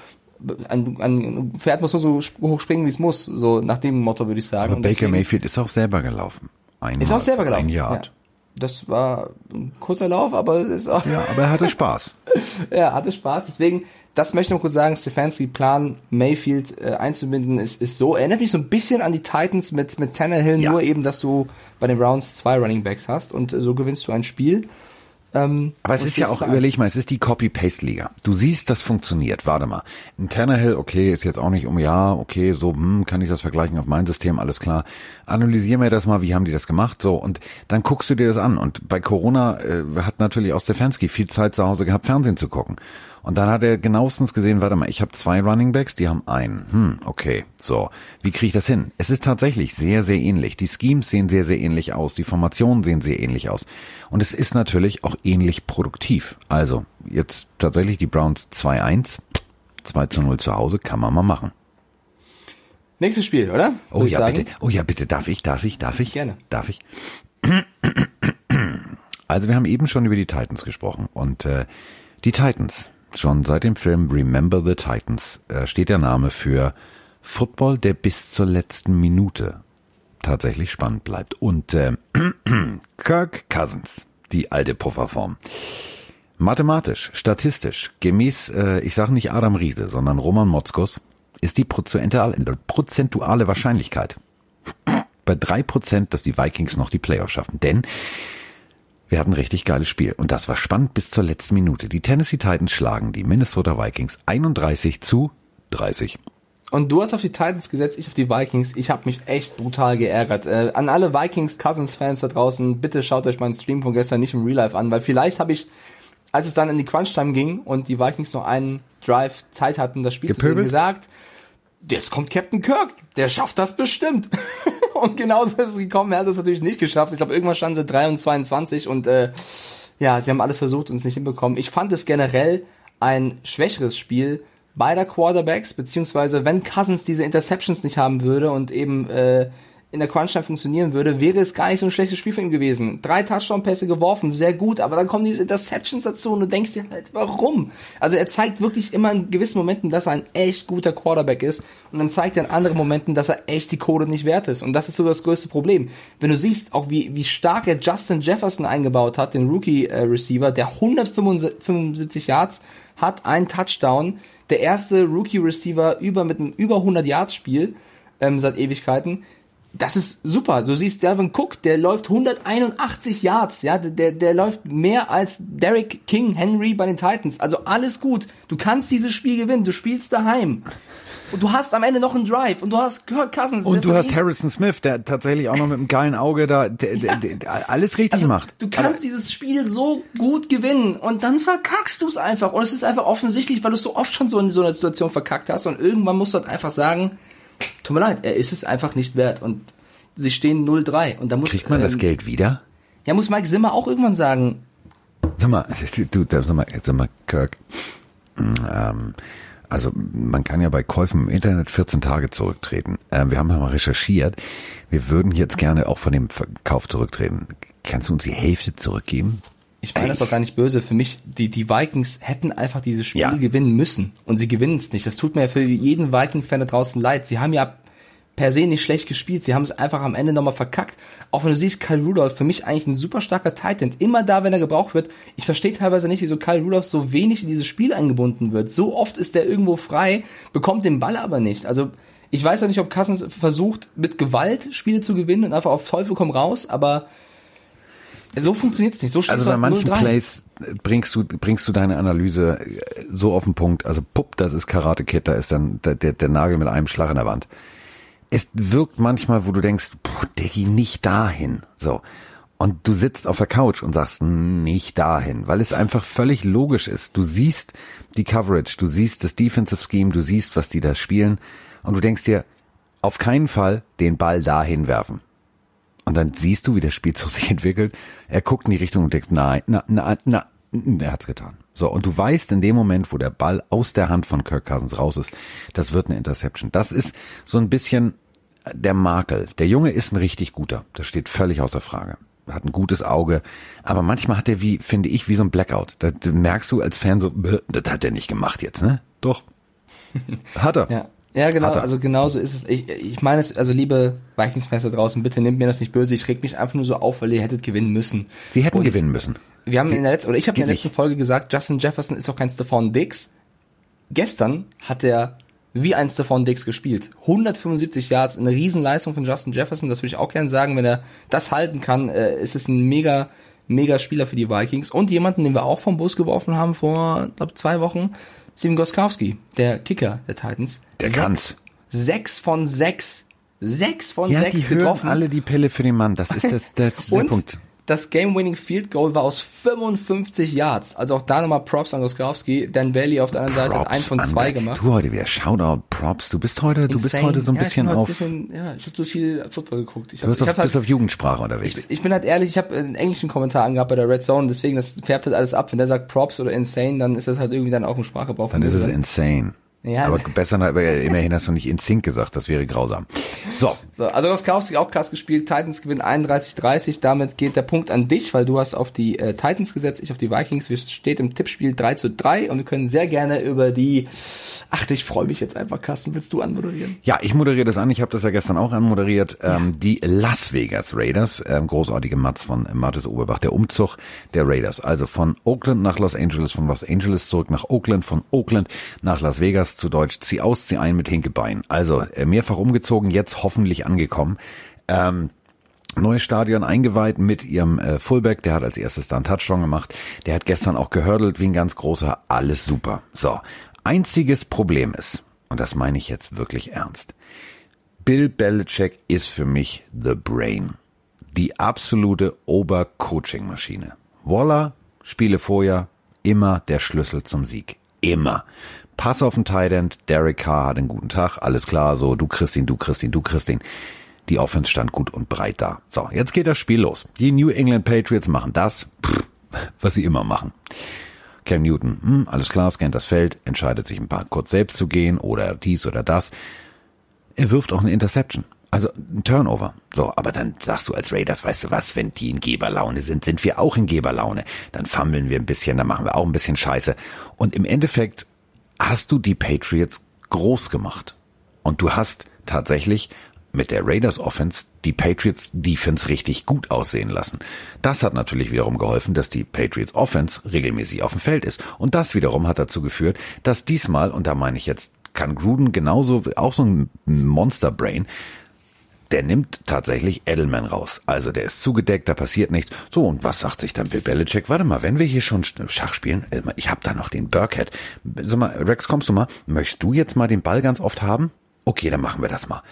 [SPEAKER 2] ein, ein Pferd muss nur so hoch springen, wie es muss, so nach dem Motto würde ich sagen.
[SPEAKER 1] Aber Baker deswegen, Mayfield ist auch selber gelaufen.
[SPEAKER 2] Ein ist auch selber gelaufen.
[SPEAKER 1] Ein Yard.
[SPEAKER 2] Ja. Das war ein kurzer Lauf, aber es ist auch.
[SPEAKER 1] Ja, aber er hatte Spaß.
[SPEAKER 2] ja, hatte Spaß. Deswegen, das möchte ich noch kurz sagen, Stefanski Plan, Mayfield äh, einzubinden, ist, ist so, erinnert mich so ein bisschen an die Titans mit, mit Tannehill, ja. nur eben, dass du bei den Rounds zwei Running Backs hast und äh, so gewinnst du ein Spiel.
[SPEAKER 1] Ähm, Aber es ist ja auch, überleg mal, es ist die Copy-Paste-Liga. Du siehst, das funktioniert. Warte mal. Ein Tannehill, okay, ist jetzt auch nicht um, ja, okay, so, hm, kann ich das vergleichen auf mein System, alles klar. Analysier mir das mal, wie haben die das gemacht, so. Und dann guckst du dir das an. Und bei Corona äh, hat natürlich auch Stefanski viel Zeit zu Hause gehabt, Fernsehen zu gucken. Und dann hat er genauestens gesehen, warte mal, ich habe zwei Running Backs, die haben einen. Hm, okay, so. Wie kriege ich das hin? Es ist tatsächlich sehr, sehr ähnlich. Die Schemes sehen sehr, sehr ähnlich aus. Die Formationen sehen sehr ähnlich aus. Und es ist natürlich auch ähnlich produktiv. Also, jetzt tatsächlich die Browns 2-1, 2 zu 0 zu Hause, kann man mal machen.
[SPEAKER 2] Nächstes Spiel, oder?
[SPEAKER 1] Oh ja, bitte. Oh ja, bitte. Darf ich? Darf ich? Darf ich?
[SPEAKER 2] Gerne.
[SPEAKER 1] Darf ich? Also wir haben eben schon über die Titans gesprochen und äh, die Titans Schon seit dem Film Remember the Titans äh, steht der Name für Football, der bis zur letzten Minute tatsächlich spannend bleibt. Und äh, Kirk Cousins, die alte Pufferform. Mathematisch, statistisch, gemäß, äh, ich sage nicht Adam Riese, sondern Roman Motzkos, ist die prozentuale, prozentuale Wahrscheinlichkeit bei drei Prozent, dass die Vikings noch die Playoffs schaffen. Denn wir hatten ein richtig geiles Spiel und das war spannend bis zur letzten Minute. Die Tennessee Titans schlagen die Minnesota Vikings 31 zu 30.
[SPEAKER 2] Und du hast auf die Titans gesetzt, ich auf die Vikings. Ich habe mich echt brutal geärgert. Äh, an alle Vikings Cousins Fans da draußen, bitte schaut euch meinen Stream von gestern nicht im Real Life an, weil vielleicht habe ich, als es dann in die Crunch Time ging und die Vikings noch einen Drive Zeit hatten, das Spiel Gepöbelt? zu sehen, gesagt, jetzt kommt Captain Kirk, der schafft das bestimmt. und genauso ist es gekommen. Er hat es natürlich nicht geschafft. Ich glaube, irgendwann standen sie 3 und 22 und äh, ja, sie haben alles versucht und es nicht hinbekommen. Ich fand es generell ein schwächeres Spiel beider Quarterbacks, beziehungsweise wenn Cousins diese Interceptions nicht haben würde und eben äh, in der Crunch-Time funktionieren würde, wäre es gar nicht so ein schlechtes Spiel für ihn gewesen. Drei Touchdown-Pässe geworfen, sehr gut, aber dann kommen diese Interceptions dazu und du denkst dir halt, warum? Also er zeigt wirklich immer in gewissen Momenten, dass er ein echt guter Quarterback ist und dann zeigt er in anderen Momenten, dass er echt die Kohle nicht wert ist. Und das ist so das größte Problem. Wenn du siehst, auch wie, wie stark er Justin Jefferson eingebaut hat, den Rookie-Receiver, der 175 Yards hat, ein Touchdown, der erste Rookie-Receiver über mit einem über 100 Yards Spiel ähm, seit Ewigkeiten das ist super. Du siehst Delvin Cook, der läuft 181 Yards, ja, der, der läuft mehr als Derek King Henry bei den Titans. Also alles gut. Du kannst dieses Spiel gewinnen. Du spielst daheim. Und du hast am Ende noch einen Drive und du hast Kirk Cousins.
[SPEAKER 1] Und du hast Harrison Smith, der tatsächlich auch noch mit einem geilen Auge da der, ja. der, der, alles richtig also, macht.
[SPEAKER 2] Du kannst Aber dieses Spiel so gut gewinnen und dann verkackst du es einfach. Und es ist einfach offensichtlich, weil du es so oft schon so in so einer Situation verkackt hast und irgendwann musst du halt einfach sagen, tut mir leid, er ist es einfach nicht wert. Und sie stehen 0-3. Und da muss,
[SPEAKER 1] Kriegt man ähm, das Geld wieder?
[SPEAKER 2] Ja, muss Mike Zimmer auch irgendwann sagen.
[SPEAKER 1] Sag mal, du, sag mal, sag mal, Kirk, ähm, also man kann ja bei Käufen im Internet 14 Tage zurücktreten. Ähm, wir haben ja mal recherchiert. Wir würden jetzt gerne auch von dem Verkauf zurücktreten. Kannst du uns die Hälfte zurückgeben?
[SPEAKER 2] Ich meine das doch gar nicht böse. Für mich, die, die Vikings hätten einfach dieses Spiel ja. gewinnen müssen. Und sie gewinnen es nicht. Das tut mir ja für jeden Viking-Fan da draußen leid. Sie haben ja per se nicht schlecht gespielt. Sie haben es einfach am Ende nochmal verkackt. Auch wenn du siehst, Kyle Rudolph, für mich eigentlich ein super starker Titan. Immer da, wenn er gebraucht wird. Ich verstehe teilweise nicht, wieso Kyle Rudolph so wenig in dieses Spiel eingebunden wird. So oft ist er irgendwo frei, bekommt den Ball aber nicht. Also Ich weiß auch nicht, ob Cousins versucht, mit Gewalt Spiele zu gewinnen und einfach auf Teufel komm raus, aber so funktioniert's nicht. So
[SPEAKER 1] Also bei manchen Plays bringst du, bringst du deine Analyse äh, so auf den Punkt. Also Pupp, das ist Karate Kid, da ist dann der, der, der Nagel mit einem Schlag in der Wand. Es wirkt manchmal, wo du denkst, boah, Diggi, nicht dahin. So. Und du sitzt auf der Couch und sagst, nicht dahin, weil es einfach völlig logisch ist. Du siehst die Coverage, du siehst das Defensive Scheme, du siehst, was die da spielen und du denkst dir, auf keinen Fall den Ball dahin werfen. Und dann siehst du, wie das Spielzug sich entwickelt. Er guckt in die Richtung und denkst, nein, na, na, na, er hat's getan. So, und du weißt in dem Moment, wo der Ball aus der Hand von Kirk Cousins raus ist, das wird eine Interception. Das ist so ein bisschen der Makel. Der Junge ist ein richtig guter. Das steht völlig außer Frage. Hat ein gutes Auge. Aber manchmal hat er wie, finde ich, wie so ein Blackout. Da merkst du als Fan so, das hat er nicht gemacht jetzt, ne? Doch. Hat er.
[SPEAKER 2] Ja. Ja, genau, also genauso ist es. Ich, ich meine es, also liebe Vikings-Fans da draußen, bitte nehmt mir das nicht böse. Ich reg mich einfach nur so auf, weil ihr hättet gewinnen müssen.
[SPEAKER 1] Sie hätten Und gewinnen müssen.
[SPEAKER 2] Wir haben in der letzten, oder ich habe in der letzten nicht. Folge gesagt, Justin Jefferson ist doch kein Stephon Diggs. Gestern hat er wie ein Stephon Diggs gespielt. 175 Yards, eine Riesenleistung von Justin Jefferson, das würde ich auch gerne sagen. Wenn er das halten kann, äh, ist es ein mega, mega Spieler für die Vikings. Und jemanden, den wir auch vom Bus geworfen haben vor, glaube zwei Wochen, Steven Goskowski, der Kicker der Titans.
[SPEAKER 1] Der sechs, kann's.
[SPEAKER 2] Sechs von sechs. Sechs von
[SPEAKER 1] ja,
[SPEAKER 2] sechs
[SPEAKER 1] die
[SPEAKER 2] getroffen.
[SPEAKER 1] alle die Pille für den Mann. Das ist das, das der Punkt
[SPEAKER 2] das Game-Winning Field Goal war aus 55 Yards. Also auch da nochmal Props an Goskowski. Dan Bailey auf der anderen Seite hat ein von zwei gemacht.
[SPEAKER 1] Du heute wieder Shoutout, Props. Du bist heute, du bist heute so ein
[SPEAKER 2] ja,
[SPEAKER 1] bisschen auf.
[SPEAKER 2] Bisschen, ja, ich habe so viel Football geguckt. Ich
[SPEAKER 1] hab, du bist,
[SPEAKER 2] ich
[SPEAKER 1] auf, halt, auf Jugendsprache unterwegs.
[SPEAKER 2] Ich, ich, bin halt ehrlich, ich habe einen englischen Kommentar angehabt bei der Red Zone, deswegen das färbt halt alles ab. Wenn der sagt Props oder Insane, dann ist das halt irgendwie dann auch ein Sprachgebrauch.
[SPEAKER 1] Dann ist es insane. Ja, aber besser, aber immerhin hast du nicht in Sync gesagt, das wäre grausam. So.
[SPEAKER 2] so also Roskowski auch krass gespielt, Titans gewinnen 31-30, damit geht der Punkt an dich, weil du hast auf die äh, Titans gesetzt, ich auf die Vikings, wir steht im Tippspiel 3 zu 3 und wir können sehr gerne über die, ach, ich freue mich jetzt einfach, Carsten, willst du anmoderieren?
[SPEAKER 1] Ja, ich moderiere das an, ich habe das ja gestern auch anmoderiert, ja. ähm, die Las Vegas Raiders, ähm, großartige Matz von Martis Oberbach, der Umzug der Raiders, also von Oakland nach Los Angeles, von Los Angeles zurück nach Oakland, von Oakland nach Las Vegas, zu Deutsch, zieh aus, zieh ein mit Hinkebein. Also äh, mehrfach umgezogen, jetzt hoffentlich angekommen. Ähm, Neues Stadion eingeweiht mit ihrem äh, Fullback, der hat als erstes da einen Touchdown gemacht. Der hat gestern auch gehördelt wie ein ganz großer. Alles super. So, einziges Problem ist, und das meine ich jetzt wirklich ernst, Bill Belichick ist für mich the brain. Die absolute Obercoaching-Maschine. Waller, Spiele vorher, immer der Schlüssel zum Sieg. Immer. Pass auf den Tight Derek Carr hat einen guten Tag, alles klar, so, du ihn, du ihn, du ihn. Die Offense stand gut und breit da. So, jetzt geht das Spiel los. Die New England Patriots machen das, pff, was sie immer machen. Cam Newton, hm, alles klar, scannt das Feld, entscheidet sich ein paar kurz selbst zu gehen oder dies oder das. Er wirft auch eine Interception. Also ein Turnover. So, aber dann sagst du als Raiders, weißt du was, wenn die in Geberlaune sind, sind wir auch in Geberlaune. Dann fammeln wir ein bisschen, dann machen wir auch ein bisschen Scheiße. Und im Endeffekt hast du die Patriots groß gemacht. Und du hast tatsächlich mit der Raiders Offense die Patriots Defense richtig gut aussehen lassen. Das hat natürlich wiederum geholfen, dass die Patriots Offense regelmäßig auf dem Feld ist. Und das wiederum hat dazu geführt, dass diesmal, und da meine ich jetzt, kann Gruden genauso, auch so ein Monster Brain, der nimmt tatsächlich Edelman raus. Also der ist zugedeckt, da passiert nichts. So, und was sagt sich dann Bill Belichick? Warte mal, wenn wir hier schon Schach spielen, äh, ich habe da noch den Burkhead. Sag mal, Rex, kommst du mal? Möchtest du jetzt mal den Ball ganz oft haben? Okay, dann machen wir das mal.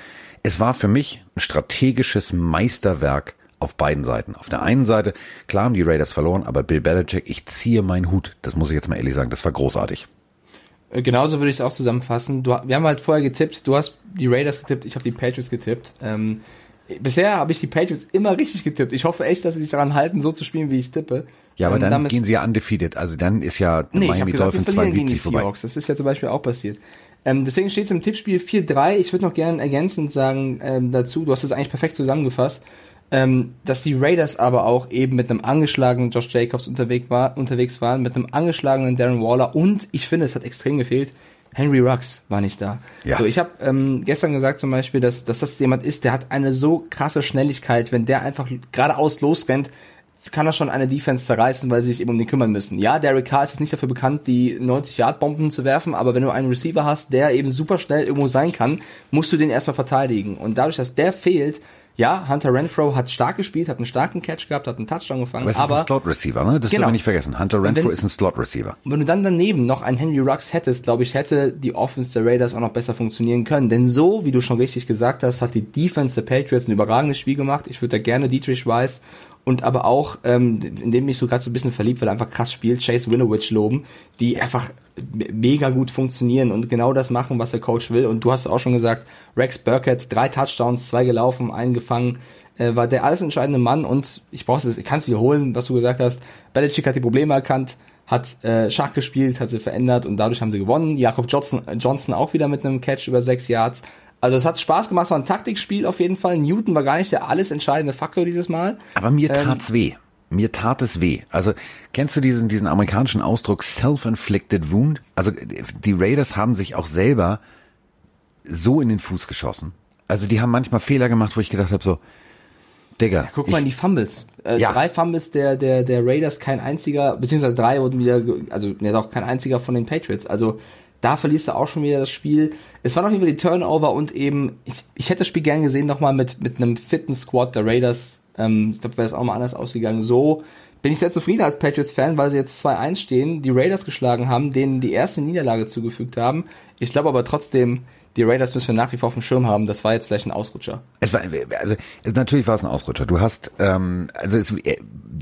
[SPEAKER 1] Es war für mich ein strategisches Meisterwerk auf beiden Seiten. Auf der einen Seite, klar haben die Raiders verloren, aber Bill Belichick, ich ziehe meinen Hut. Das muss ich jetzt mal ehrlich sagen, das war großartig.
[SPEAKER 2] Äh, genauso würde ich es auch zusammenfassen. Du, wir haben halt vorher getippt, du hast die Raiders getippt, ich habe die Patriots getippt. Ähm, bisher habe ich die Patriots immer richtig getippt. Ich hoffe echt, dass sie sich daran halten, so zu spielen, wie ich tippe.
[SPEAKER 1] Ja, aber ähm, dann gehen sie ja undefeated. Also dann ist ja
[SPEAKER 2] nee, Miami Dolphins 72 vorbei. Seahawks. Das ist ja zum Beispiel auch passiert. Ähm, deswegen steht es im Tippspiel 4-3. Ich würde noch gerne ergänzend sagen ähm, dazu, du hast es eigentlich perfekt zusammengefasst ähm, dass die Raiders aber auch eben mit einem angeschlagenen Josh Jacobs unterwegs, war, unterwegs waren, mit einem angeschlagenen Darren Waller und ich finde, es hat extrem gefehlt, Henry Rux war nicht da. Ja. So, ich habe ähm, gestern gesagt zum Beispiel, dass, dass das jemand ist, der hat eine so krasse Schnelligkeit, wenn der einfach geradeaus losrennt, kann er schon eine Defense zerreißen, weil sie sich eben um den kümmern müssen. Ja, Derek Carr ist jetzt nicht dafür bekannt, die 90-Yard-Bomben zu werfen, aber wenn du einen Receiver hast, der eben super schnell irgendwo sein kann, musst du den erstmal verteidigen. Und dadurch, dass der fehlt, ja, Hunter Renfro hat stark gespielt, hat einen starken Catch gehabt, hat einen Touchdown gefangen,
[SPEAKER 1] aber,
[SPEAKER 2] aber
[SPEAKER 1] ist ein Slot Receiver, ne? Das
[SPEAKER 2] Genau.
[SPEAKER 1] dürfen wir nicht vergessen. Hunter Renfro
[SPEAKER 2] wenn-
[SPEAKER 1] ist ein Slot Receiver.
[SPEAKER 2] Wenn du dann daneben noch einen Henry Rux hättest, glaube ich, hätte die Offense der Raiders auch noch besser funktionieren können. Denn so, wie du schon richtig gesagt hast, hat die Defense der Patriots ein überragendes Spiel gemacht. Ich würde da gerne Dietrich Weiss und aber auch, ähm, in dem mich so gerade so ein bisschen verliebt, weil er einfach krass spielt, Chase Winovich loben, die einfach me- mega gut funktionieren und genau das machen, was der Coach will. Und du hast auch schon gesagt, Rex Burkett, drei Touchdowns, zwei gelaufen, einen gefangen, äh, war der alles entscheidende Mann und ich brauch's, ich kann es wiederholen, was du gesagt hast. Belichick hat die Probleme erkannt, hat äh, Schach gespielt, hat sie verändert und dadurch haben sie gewonnen. Jakob Johnson, äh, Johnson auch wieder mit einem Catch über sechs Yards. Also es hat Spaß gemacht, es war ein Taktikspiel auf jeden Fall. Newton war gar nicht der alles entscheidende Faktor dieses Mal.
[SPEAKER 1] Aber mir
[SPEAKER 2] Ähm,
[SPEAKER 1] tat's weh. Mir tat es weh. Also, kennst du diesen, diesen amerikanischen Ausdruck self-inflicted wound? Also, die Raiders haben sich auch selber so in den Fuß geschossen. Also, die haben manchmal Fehler gemacht, wo ich gedacht habe, so, Digga,
[SPEAKER 2] Guck mal in die Fumbles. Äh,
[SPEAKER 1] Ja.
[SPEAKER 2] Drei Fumbles der, der, der Raiders, kein einziger, beziehungsweise drei wurden wieder, also ne, doch kein einziger von den Patriots. Also da verlierst du auch schon wieder das Spiel. Es auf jeden Fall die Turnover und eben, ich, ich hätte das Spiel gern gesehen nochmal mit, mit einem fitten Squad der Raiders. Ähm, ich glaube, wäre es auch mal anders ausgegangen. So bin ich sehr zufrieden als Patriots-Fan, weil sie jetzt 2-1 stehen, die Raiders geschlagen haben, denen die erste Niederlage zugefügt haben. Ich glaube aber trotzdem, die Raiders müssen wir nach wie vor auf dem Schirm haben. Das war jetzt vielleicht ein Ausrutscher.
[SPEAKER 1] Es war, also es, natürlich war es ein Ausrutscher. Du hast, ähm, also es, äh,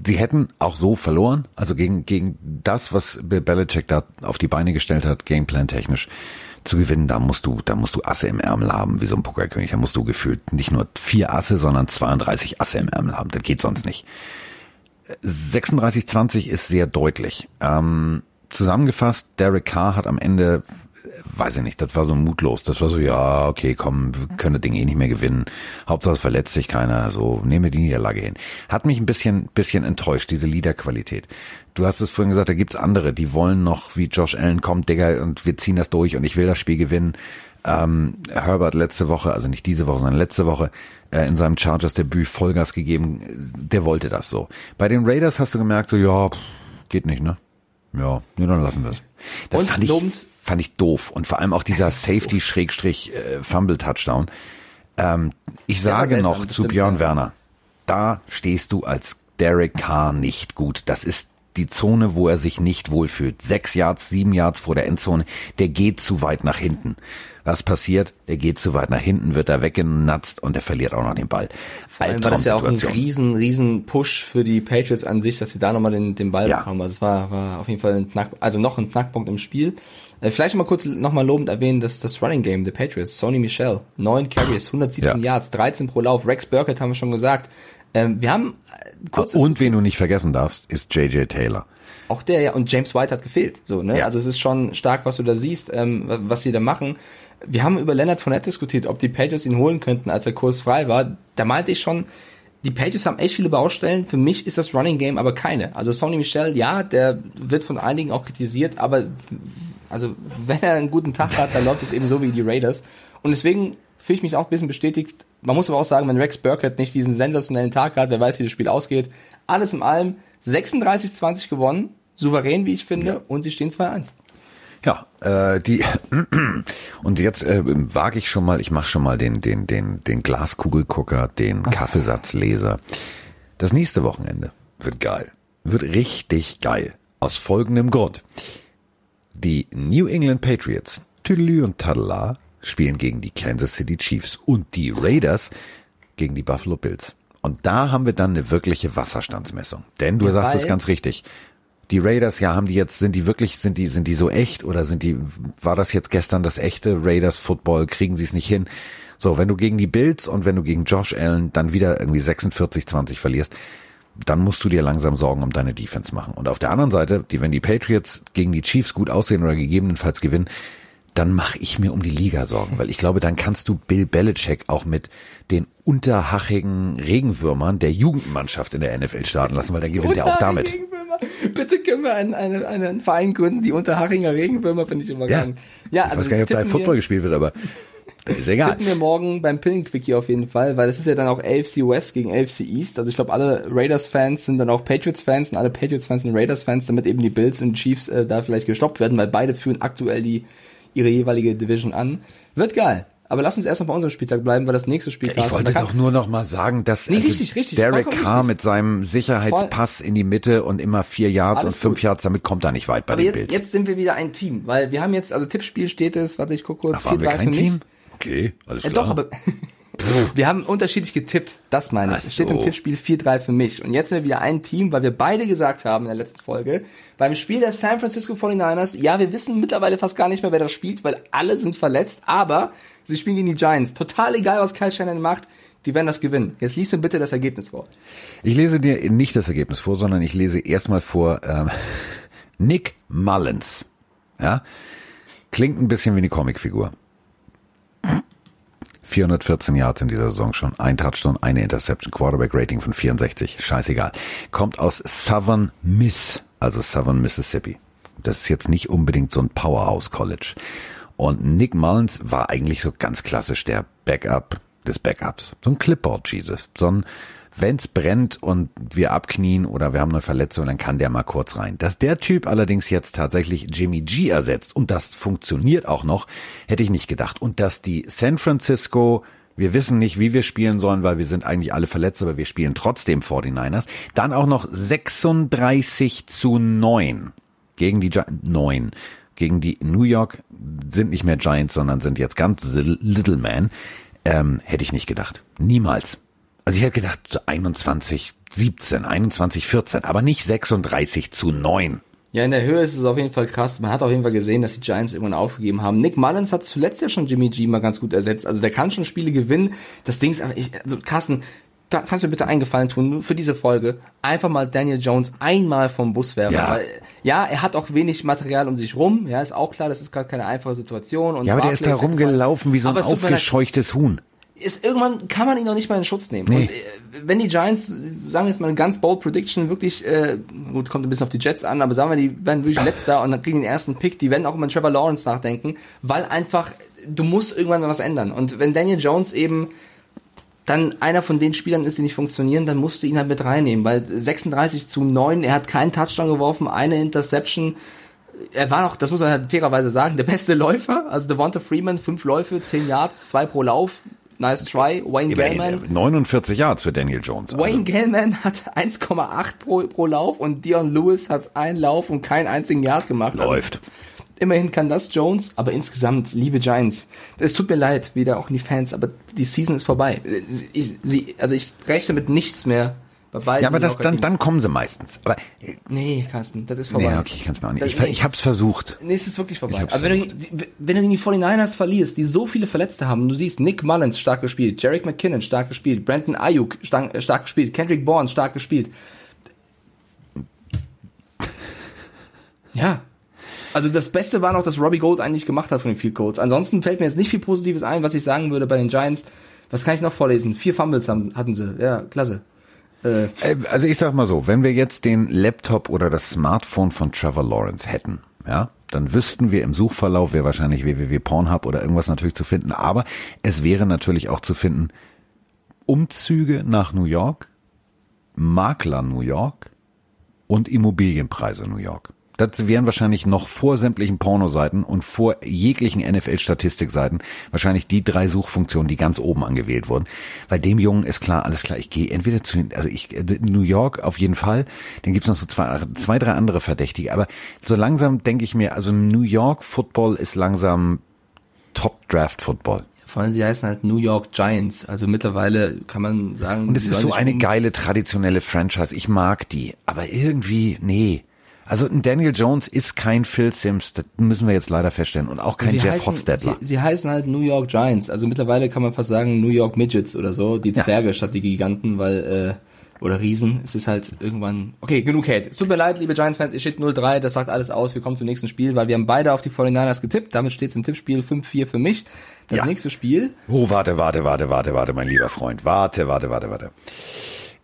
[SPEAKER 1] sie hätten auch so verloren, also gegen gegen das, was Bill Belichick da auf die Beine gestellt hat, Gameplan technisch zu gewinnen. Da musst du, da musst du Asse im Ärmel haben, wie so ein Pokerkönig. Da musst du gefühlt nicht nur vier Asse, sondern 32 Asse im Ärmel haben. Das geht sonst nicht. 36-20 ist sehr deutlich. Ähm, zusammengefasst, Derek Carr hat am Ende, weiß ich nicht, das war so mutlos. Das war so, ja, okay, komm, wir können das Ding eh nicht mehr gewinnen. Hauptsache es verletzt sich keiner, so, nehme die Niederlage hin. Hat mich ein bisschen, bisschen enttäuscht, diese Leaderqualität. Du hast es vorhin gesagt, da gibt's andere, die wollen noch, wie Josh Allen kommt, Digga, und wir ziehen das durch und ich will das Spiel gewinnen. Ähm, Herbert letzte Woche, also nicht diese Woche, sondern letzte Woche, äh, in seinem Chargers Debüt Vollgas gegeben. Der wollte das so. Bei den Raiders hast du gemerkt, so, ja, pff, geht nicht, ne? Ja, nee, dann lassen wir es.
[SPEAKER 2] Und
[SPEAKER 1] fand ich, fand ich doof. Und vor allem auch dieser Safety-Fumble-Touchdown. Ähm, ich sage
[SPEAKER 2] seltsam,
[SPEAKER 1] noch zu Björn
[SPEAKER 2] ja.
[SPEAKER 1] Werner, da stehst du als Derek Carr nicht gut. Das ist die Zone, wo er sich nicht wohlfühlt. Sechs Yards, sieben Yards vor der Endzone. Der geht zu weit nach hinten. Was passiert? Der geht zu weit nach hinten, wird da weggenatzt und er verliert auch noch den Ball.
[SPEAKER 2] Vor allem war das ja auch ein riesen, riesen Push für die Patriots an sich, dass sie da nochmal den, den Ball
[SPEAKER 1] Ja.
[SPEAKER 2] bekommen. Also es war, war auf jeden Fall ein Knack, also noch ein Knackpunkt im Spiel. Äh, vielleicht mal kurz nochmal lobend erwähnen, dass das Running Game der Patriots, Sony Michel, neun Carries, 117
[SPEAKER 1] Ja.
[SPEAKER 2] Yards, 13 pro Lauf, Rex Burkett haben wir schon gesagt. Ähm, wir haben äh, kurz
[SPEAKER 1] Und wen du nicht vergessen darfst, ist JJ Taylor.
[SPEAKER 2] auch der, ja, und James White hat gefehlt. So, ne?
[SPEAKER 1] Ja.
[SPEAKER 2] Also es ist schon stark, was du da siehst, ähm, wa- was sie da machen. Wir haben über Leonard Fournette diskutiert, ob die Patriots ihn holen könnten, als er kursfrei war. Da meinte ich schon, die Patriots haben echt viele Baustellen. Für mich ist das Running Game aber keine. Also Sony Michel, ja, der wird von einigen auch kritisiert, aber also wenn er einen guten Tag hat, dann läuft es eben so wie die Raiders. Und deswegen fühle ich mich auch ein bisschen bestätigt. Man muss aber auch sagen, wenn Rex Burkett nicht diesen sensationellen Tag hat, wer weiß, wie das Spiel ausgeht. Alles in allem 36-20 gewonnen, souverän, wie ich finde, und sie stehen 2-1.
[SPEAKER 1] Ja, äh, die und jetzt äh, wage ich schon mal, ich mache schon mal den den den den Glaskugelgucker, den Kaffeesatzleser. Das nächste Wochenende wird geil, wird richtig geil aus folgendem Grund: Die New England Patriots, Tüdelü und Tadala, spielen gegen die Kansas City Chiefs und die Raiders gegen die Buffalo Bills. Und da haben wir dann eine wirkliche Wasserstandsmessung. Denn du
[SPEAKER 2] Ja,
[SPEAKER 1] sagst es ganz richtig. Die Raiders, ja, haben die jetzt, sind die wirklich, sind die, sind die so echt oder sind die, war das jetzt gestern das echte Raiders Football? Kriegen sie es nicht hin? So, wenn du gegen die Bills und wenn du gegen Josh Allen dann wieder irgendwie 46-20 verlierst, dann musst du dir langsam Sorgen um deine Defense machen. Und auf der anderen Seite, die, wenn die Patriots gegen die Chiefs gut aussehen oder gegebenenfalls gewinnen, dann mache ich mir um die Liga Sorgen, weil ich glaube, dann kannst du Bill Belichick auch mit den unterhachigen Regenwürmern der Jugendmannschaft in der NFL starten lassen, weil dann gewinnt er auch damit.
[SPEAKER 2] Bitte können wir einen, einen, einen Verein gründen, die Unterhachringer Regenwürmer finde ich immer
[SPEAKER 1] Ja.
[SPEAKER 2] krank. Ja,
[SPEAKER 1] Ich
[SPEAKER 2] also
[SPEAKER 1] weiß gar nicht, ob da Football gespielt wird, aber Ist egal.
[SPEAKER 2] Tippen wir morgen beim Pillenquickie auf jeden Fall, weil es ist ja dann auch AFC West gegen AFC East. Also ich glaube, alle Raiders-Fans sind dann auch Patriots-Fans und alle Patriots-Fans sind Raiders-Fans, damit eben die Bills und Chiefs äh, da vielleicht gestoppt werden, weil beide führen aktuell die ihre jeweilige Division an. Wird geil. Aber lass uns erst noch bei unserem Spieltag bleiben, weil das nächste Spiel
[SPEAKER 1] Ich wollte doch nur noch mal sagen, dass
[SPEAKER 2] Nee,
[SPEAKER 1] also
[SPEAKER 2] richtig, richtig,
[SPEAKER 1] Derek Carr mit seinem Sicherheitspass in die Mitte und immer vier Yards
[SPEAKER 2] Alles
[SPEAKER 1] und fünf
[SPEAKER 2] gut.
[SPEAKER 1] Yards, damit kommt er nicht weit bei
[SPEAKER 2] Aber
[SPEAKER 1] den
[SPEAKER 2] jetzt,
[SPEAKER 1] Bills.
[SPEAKER 2] jetzt sind wir wieder ein Team, weil wir haben jetzt, also Tippspiel steht es, warte, ich gucke kurz,
[SPEAKER 1] Ach, waren wir
[SPEAKER 2] 4-3 für
[SPEAKER 1] kein. Team? Okay, alles
[SPEAKER 2] Äh,
[SPEAKER 1] klar.
[SPEAKER 2] doch, aber wir haben unterschiedlich getippt, das meine ich.
[SPEAKER 1] Ach
[SPEAKER 2] Es steht im
[SPEAKER 1] so.
[SPEAKER 2] Tippspiel 4-3 für mich. Und jetzt sind wir wieder ein Team, weil wir beide gesagt haben in der letzten Folge, beim Spiel der San Francisco 49ers, ja, wir wissen mittlerweile fast gar nicht mehr, wer das spielt, weil alle sind verletzt, aber sie spielen gegen die Giants. Total egal, was Kyle Shannon macht, die werden das gewinnen. Jetzt liest du bitte das Ergebnis vor.
[SPEAKER 1] Ich lese dir nicht das Ergebnis vor, sondern ich lese erstmal vor ähm, Nick Mullins. Ja? Klingt ein bisschen wie eine Comicfigur. 414 Yards in dieser Saison schon, ein Touchdown, eine Interception, Quarterback Rating von 64, scheißegal. Kommt aus Southern Miss, also Southern Mississippi. Das ist jetzt nicht unbedingt so ein Powerhouse College. Und Nick Mullins war eigentlich so ganz klassisch der Backup des Backups. So ein Clipboard Jesus. So ein, wenn's brennt und wir abknien oder wir haben eine Verletzung, dann kann der mal kurz rein. Dass der Typ allerdings jetzt tatsächlich Jimmy G ersetzt und das funktioniert auch noch, hätte ich nicht gedacht. Und dass die San Francisco wir wissen nicht, wie wir spielen sollen, weil wir sind eigentlich alle verletzt, aber wir spielen trotzdem 49ers. Dann auch noch 36 zu 9 gegen die Gi 9 gegen die New York sind nicht mehr Giants, sondern sind jetzt ganz Little Man. Ähm, hätte ich nicht gedacht. Niemals. Also ich hätte gedacht so 21, 17, 21, 14, aber nicht 36 zu 9.
[SPEAKER 2] Ja, in der Höhe ist es auf jeden Fall krass. Man hat auf jeden Fall gesehen, dass die Giants irgendwann aufgegeben haben. Nick Mullins hat zuletzt ja schon Jimmy G mal ganz gut ersetzt. Also der kann schon Spiele gewinnen. Das Ding ist, ich, also Carsten, da kannst du mir bitte einen Gefallen tun, nur für diese Folge. Einfach mal Daniel Jones einmal vom Bus werfen.
[SPEAKER 1] Ja.
[SPEAKER 2] Weil, ja, er hat auch wenig Material um sich rum. Ja, ist auch klar, das ist gerade keine einfache Situation. Und
[SPEAKER 1] Ja, aber der ist da rumgelaufen wie so ein aufgescheuchtes Huhn.
[SPEAKER 2] Ist irgendwann kann man ihn noch nicht mal in Schutz nehmen.
[SPEAKER 1] Nee.
[SPEAKER 2] Und äh, wenn die Giants, sagen wir jetzt mal eine ganz bold Prediction, wirklich, äh, gut, kommt ein bisschen auf die Jets an, aber sagen wir, die werden wirklich letzter und dann kriegen den ersten Pick, die werden auch über den Trevor Lawrence nachdenken, weil einfach, du musst irgendwann mal was ändern. Und wenn Daniel Jones eben dann einer von den Spielern ist, die nicht funktionieren, dann musst du ihn halt mit reinnehmen, weil 36 zu 9, er hat keinen Touchdown geworfen, eine Interception, er war auch, das muss man halt fairerweise sagen, der beste Läufer, also Devonta Freeman, fünf Läufe, 10 Yards, zwei pro Lauf, nice try, Wayne Gellman,
[SPEAKER 1] Immerhin, äh, 49 Yards für Daniel Jones. Also,
[SPEAKER 2] Wayne Gellman hat 1,8 pro, pro Lauf und Dion Lewis hat einen Lauf und keinen einzigen Yard gemacht.
[SPEAKER 1] läuft.
[SPEAKER 2] Also, immerhin kann das Jones, aber insgesamt, liebe Giants, es tut mir leid, wieder auch in die Fans, aber die Season ist vorbei. Ich, sie, also ich rechne mit nichts mehr.
[SPEAKER 1] Ja, aber das, dann, dann kommen sie meistens. Aber, äh,
[SPEAKER 2] Nee, Carsten, das ist vorbei.
[SPEAKER 1] nee, okay, ich kann es mir auch nicht.
[SPEAKER 2] Das-
[SPEAKER 1] Ich,
[SPEAKER 2] nee.
[SPEAKER 1] ich hab's versucht.
[SPEAKER 2] Nee, es ist wirklich vorbei. Also wenn du, wenn du gegen die 49ers verlierst, die so viele Verletzte haben, du siehst Nick Mullins stark gespielt, Jarek McKinnon stark gespielt, Brandon Ayuk stark, äh, stark gespielt, Kendrick Bourne stark gespielt. Ja. Also das Beste war noch, dass Robbie Gold eigentlich gemacht hat von den Field Goals. Ansonsten fällt mir jetzt nicht viel Positives ein, was ich sagen würde bei den Giants. Was kann ich noch vorlesen? Vier Fumbles haben, hatten sie. Ja, klasse. Äh,
[SPEAKER 1] Äh, Also ich sag mal so, wenn wir jetzt den Laptop oder das Smartphone von Trevor Lawrence hätten, ja, dann wüssten wir im Suchverlauf, wäre wahrscheinlich www.pornhub oder irgendwas natürlich zu finden, aber es wäre natürlich auch zu finden, Umzüge nach New York, Makler New York und Immobilienpreise New York. Das wären wahrscheinlich noch vor sämtlichen Pornoseiten und vor jeglichen NFL-Statistikseiten wahrscheinlich die drei Suchfunktionen, die ganz oben angewählt wurden. Bei dem Jungen ist klar, alles klar, ich gehe entweder zu, also ich, äh, New York auf jeden Fall, dann gibt's noch so zwei, zwei, drei andere Verdächtige, aber so langsam denke ich mir, also New York Football ist langsam Top Draft Football.
[SPEAKER 2] vor allem sie heißen halt New York Giants. Also mittlerweile kann man sagen.
[SPEAKER 1] Und es ist so eine
[SPEAKER 2] um-
[SPEAKER 1] geile traditionelle Franchise. Ich mag die. Aber irgendwie, nee. Also ein Daniel Jones ist kein Phil Sims. Das müssen wir jetzt leider feststellen. Und auch kein
[SPEAKER 2] Sie
[SPEAKER 1] Jeff
[SPEAKER 2] heißen,
[SPEAKER 1] Hostetler.
[SPEAKER 2] sie, sie heißen halt New York Giants. Also mittlerweile kann man fast sagen New York Midgets oder so. Die
[SPEAKER 1] Ja.
[SPEAKER 2] Zwerge statt die Giganten, weil, äh, oder Riesen. Es ist halt irgendwann, okay, genug Hate. Es tut mir leid, liebe Giants-Fans, ihr steht 0-3, das sagt alles aus. Wir kommen zum nächsten Spiel, weil wir haben beide auf die 49ers getippt. Damit steht es im Tippspiel 5-4 für mich. Das
[SPEAKER 1] Ja.
[SPEAKER 2] nächste Spiel,
[SPEAKER 1] Oh, warte, warte, warte, warte, warte, mein lieber Freund. Warte, warte, warte, warte.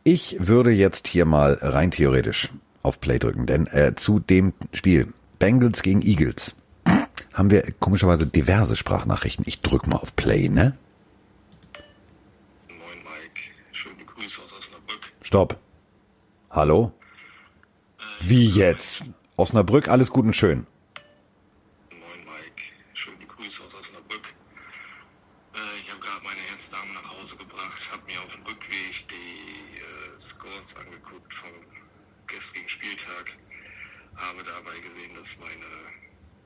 [SPEAKER 1] Ich würde jetzt hier mal rein theoretisch auf Play drücken, denn äh, zu dem Spiel Bengals gegen Eagles haben wir komischerweise diverse Sprachnachrichten. Ich drück mal auf Play, ne?
[SPEAKER 3] Moin Mike, schöne Grüße aus Osnabrück.
[SPEAKER 1] Stopp. Hallo? Wie jetzt? Osnabrück, alles gut und schön.
[SPEAKER 3] Moin Mike, schöne Grüße aus Osnabrück. Äh, ich habe gerade meine Herzdame nach Hause gebracht, habe mir auf dem Rückweg die äh, Scores angeguckt vom gestrigen Spieltag, habe dabei gesehen, dass meine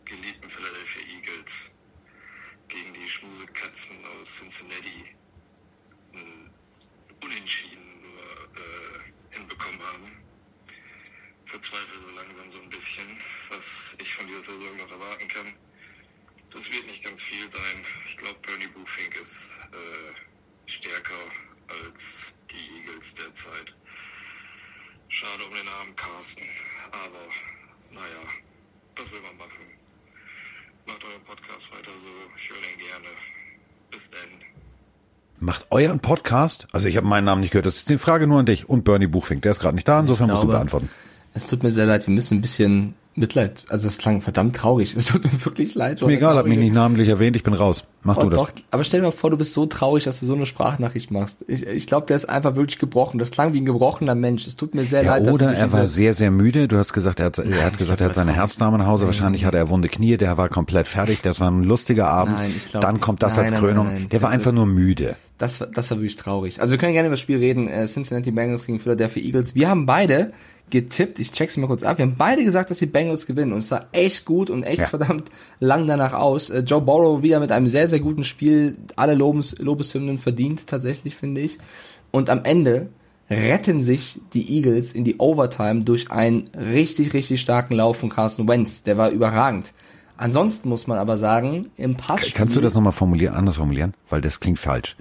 [SPEAKER 3] geliebten Philadelphia Eagles gegen die Schmusekatzen aus Cincinnati Unentschieden nur äh, hinbekommen haben. Verzweifle so langsam so ein bisschen, was ich von dieser Saison noch erwarten kann. Das wird nicht ganz viel sein. Ich glaube, Bernie Buchfink ist äh, stärker als die Eagles derzeit. Schade um den armen Carsten. Aber naja, was will man machen? Macht euren Podcast weiter so. Ich höre den gerne. Bis dann.
[SPEAKER 1] Macht euren Podcast? Also ich habe meinen Namen nicht gehört. Das ist die Frage nur an dich und Bernie Buchfink. Der ist gerade nicht da, insofern musst du
[SPEAKER 2] glaube-
[SPEAKER 1] beantworten.
[SPEAKER 2] Es tut mir sehr leid, wir müssen ein bisschen Mitleid. Also das klang verdammt traurig. Es tut mir wirklich leid. so
[SPEAKER 1] Mir egal, hab mich nicht namentlich erwähnt, ich bin raus. Mach
[SPEAKER 2] Oh,
[SPEAKER 1] du das.
[SPEAKER 2] doch, aber stell dir mal vor, du bist so traurig, dass du so eine Sprachnachricht machst. Ich, ich glaube, der ist einfach wirklich gebrochen. Das klang wie ein gebrochener Mensch. Es tut mir sehr
[SPEAKER 1] Ja,
[SPEAKER 2] leid. dass
[SPEAKER 1] oder er war sehr, sehr müde. Du hast gesagt, er hat, er hat gesagt, er hat seine
[SPEAKER 2] mir
[SPEAKER 1] Herzdame nach Hause. Wahrscheinlich hatte er wunde Knie. Der war komplett fertig. Das war ein lustiger Abend.
[SPEAKER 2] Nein, ich glaub
[SPEAKER 1] Dann kommt das
[SPEAKER 2] Nein,
[SPEAKER 1] als
[SPEAKER 2] nein, nein,
[SPEAKER 1] Krönung.
[SPEAKER 2] nein.
[SPEAKER 1] Der war einfach
[SPEAKER 2] ist-
[SPEAKER 1] nur müde.
[SPEAKER 2] Das, war- das war wirklich traurig. Also wir können gerne über das Spiel reden. Äh, Cincinnati Bengals gegen Philadelphia Eagles. Wir haben beide getippt. Ich check's mal kurz ab. Wir haben beide gesagt, dass die Bengals gewinnen. Und es sah echt gut und echt
[SPEAKER 1] Ja.
[SPEAKER 2] verdammt lang danach aus. Äh, Joe Burrow wieder mit einem sehr, sehr guten Spiel. Alle Lobes, Lobeshymnen verdient, tatsächlich, finde ich. Und am Ende retten sich die Eagles in die Overtime durch einen richtig, richtig starken Lauf von Carson Wentz. Der war überragend. Ansonsten muss man aber sagen, im Passspiel...
[SPEAKER 1] Kannst du das nochmal formulieren, anders formulieren? Weil das klingt falsch.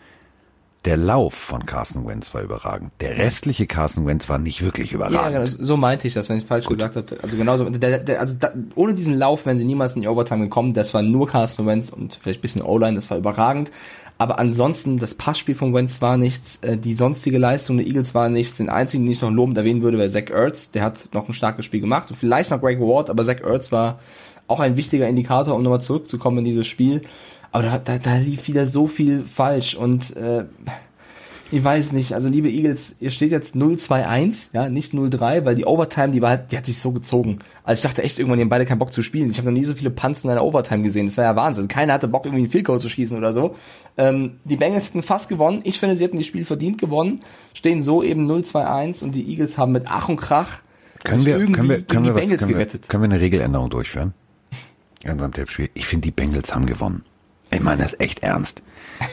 [SPEAKER 1] Der Lauf von Carson Wentz war überragend. Der restliche Carson Wentz war nicht wirklich
[SPEAKER 2] Ja,
[SPEAKER 1] überragend.
[SPEAKER 2] genau, so meinte ich das, wenn ich falsch gesagt habe. Also genauso, der, der, also da, ohne diesen Lauf wären sie niemals in die Overtime gekommen. Das war nur Carsten Wentz und vielleicht ein bisschen O-Line, das war überragend. Aber ansonsten, das Passspiel von Wentz war nichts, äh, die sonstige Leistung der Eagles war nichts. Den einzigen, den ich noch lobend erwähnen würde, wäre Zach Ertz. Der hat noch ein starkes Spiel gemacht. Und vielleicht noch Greg Ward, aber Zach Ertz war auch ein wichtiger Indikator, um nochmal zurückzukommen in dieses Spiel. Aber da, da, da lief wieder so viel falsch und äh, ich weiß nicht, also liebe Eagles, ihr steht jetzt 0-2-1, ja, nicht 0-3, weil die Overtime, die war halt, die hat sich so gezogen. Also ich dachte echt irgendwann, die haben beide keinen Bock zu spielen. Ich habe noch nie so viele Punts in einer Overtime gesehen. Das war ja Wahnsinn. Keiner hatte Bock, irgendwie einen Field Goal zu schießen oder so. Ähm, die Bengals hätten fast gewonnen. Ich finde, sie hätten das Spiel verdient gewonnen. Stehen so eben 0-2-1 und die Eagles haben mit Ach und Krach
[SPEAKER 1] Können wir,
[SPEAKER 2] irgendwie
[SPEAKER 1] können wir, können
[SPEAKER 2] die
[SPEAKER 1] wir was,
[SPEAKER 2] Bengals
[SPEAKER 1] können wir,
[SPEAKER 2] gerettet.
[SPEAKER 1] können wir eine Regeländerung durchführen? In unserem Tippspiel. Ich finde, die Bengals haben gewonnen. Ich meine das echt ernst.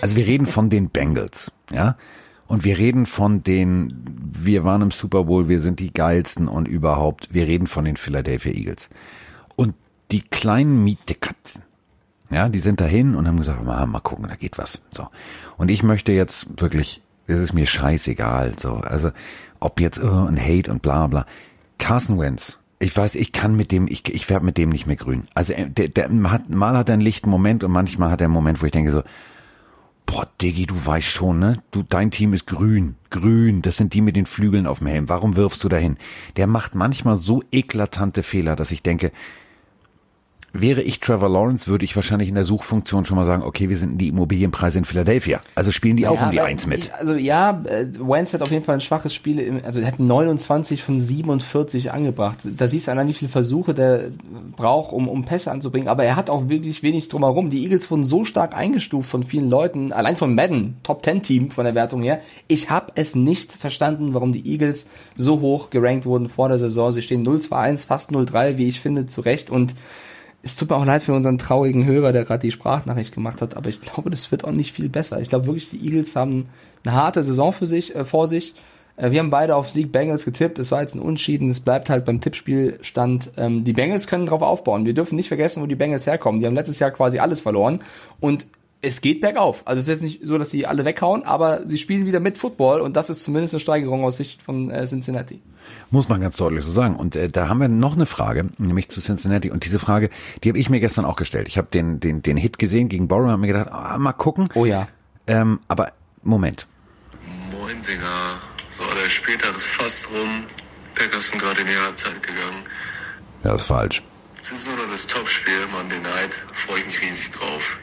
[SPEAKER 1] Also wir reden von den Bengals, ja? Und wir reden von den, wir waren im Super Bowl, wir sind die geilsten und überhaupt, wir reden von den Philadelphia Eagles. Und die kleinen Mietekatzen, ja, die sind dahin und haben gesagt, mal, mal gucken, da geht was. So. Und ich möchte jetzt wirklich, es ist mir scheißegal, so. Also, ob jetzt oh, ein Hate und bla bla. Carson Wentz, ich weiß, ich kann mit dem, ich, ich werde mit dem nicht mehr grün. Also äh, der, der hat, mal hat er einen lichten Moment und manchmal hat er einen Moment, wo ich denke so, boah, Diggi, du weißt schon, ne? Du, dein Team ist grün, grün. Das sind die mit den Flügeln auf dem Helm. Warum wirfst du dahin? Der macht manchmal so eklatante Fehler, dass ich denke, Wäre ich Trevor Lawrence, würde ich wahrscheinlich in der Suchfunktion schon mal sagen, okay, wir sind die Immobilienpreise in Philadelphia. Also spielen die auch um die Eins mit.
[SPEAKER 2] Also ja, äh, Wentz hat auf jeden Fall ein schwaches Spiel, im, also er hat 29 von 47 angebracht. Da siehst du allein, wie viele Versuche der braucht, um, um Pässe anzubringen. Aber er hat auch wirklich wenig drumherum. Die Eagles wurden so stark eingestuft von vielen Leuten, allein von Madden, Top 10 Team von der Wertung her. Ich habe es nicht verstanden, warum die Eagles so hoch gerankt wurden vor der Saison. Sie stehen 0-2-1, fast 0-3, wie ich finde, zu Recht. Und es tut mir auch leid für unseren traurigen Hörer, der gerade die Sprachnachricht gemacht hat, aber ich glaube, das wird auch nicht viel besser. Ich glaube wirklich, die Eagles haben eine harte Saison für sich, äh, vor sich. Äh, wir haben beide auf Sieg Bengals getippt. Es war jetzt ein Unschieden. Es bleibt halt beim Tippspielstand. Ähm, die Bengals können drauf aufbauen. Wir dürfen nicht vergessen, wo die Bengals herkommen. Die haben letztes Jahr quasi alles verloren und es geht bergauf. Also es ist jetzt nicht so, dass sie alle weghauen, aber sie spielen wieder mit Football und das ist zumindest eine Steigerung aus Sicht von äh, Cincinnati.
[SPEAKER 1] Muss man ganz deutlich so sagen. Und äh, da haben wir noch eine Frage, nämlich zu Cincinnati. Und diese Frage, die habe ich mir gestern auch gestellt. Ich habe den, den, den Hit gesehen gegen Borough und habe mir gedacht, ah, mal gucken.
[SPEAKER 2] Oh ja.
[SPEAKER 1] Ähm, aber Moment.
[SPEAKER 3] Moin, Singer. So, der Spieltag ist fast rum. Packers sind gerade in die Halbzeit gegangen.
[SPEAKER 1] Ja, das ist falsch.
[SPEAKER 3] Es ist nur noch das Topspiel, Monday Night. Freue ich mich riesig drauf.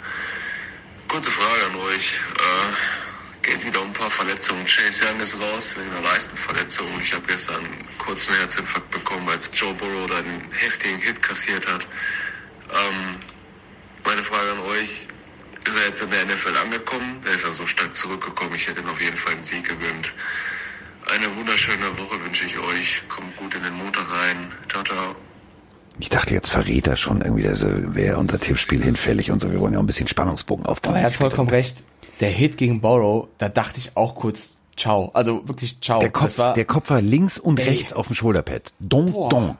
[SPEAKER 3] Kurze Frage an euch. Äh, geht wieder um ein paar Verletzungen. Chase Young ist raus wegen einer Leistenverletzung. Ich habe gestern einen kurzen Herzinfarkt bekommen, als Joe Burrow da einen heftigen Hit kassiert hat. Ähm, meine Frage an euch. Ist er jetzt in der NFL angekommen? Der ist ja so stark zurückgekommen. Ich hätte ihm auf jeden Fall einen Sieg gewünscht. Eine wunderschöne Woche wünsche ich euch. Kommt gut in den Montag rein. Ciao, ciao.
[SPEAKER 1] Ich dachte, jetzt verrät er schon irgendwie, das wäre unser Tippspiel hinfällig und so. Wir wollen ja ein bisschen Spannungsbogen aufbauen.
[SPEAKER 2] Aber er hat vollkommen recht. Der Hit gegen Borrow, da dachte ich auch kurz, ciao. Also wirklich ciao.
[SPEAKER 1] Der Kopf,
[SPEAKER 2] war,
[SPEAKER 1] der Kopf war links und
[SPEAKER 2] Ey.
[SPEAKER 1] rechts auf dem Schulterpad. Don,
[SPEAKER 2] Boah.
[SPEAKER 1] don.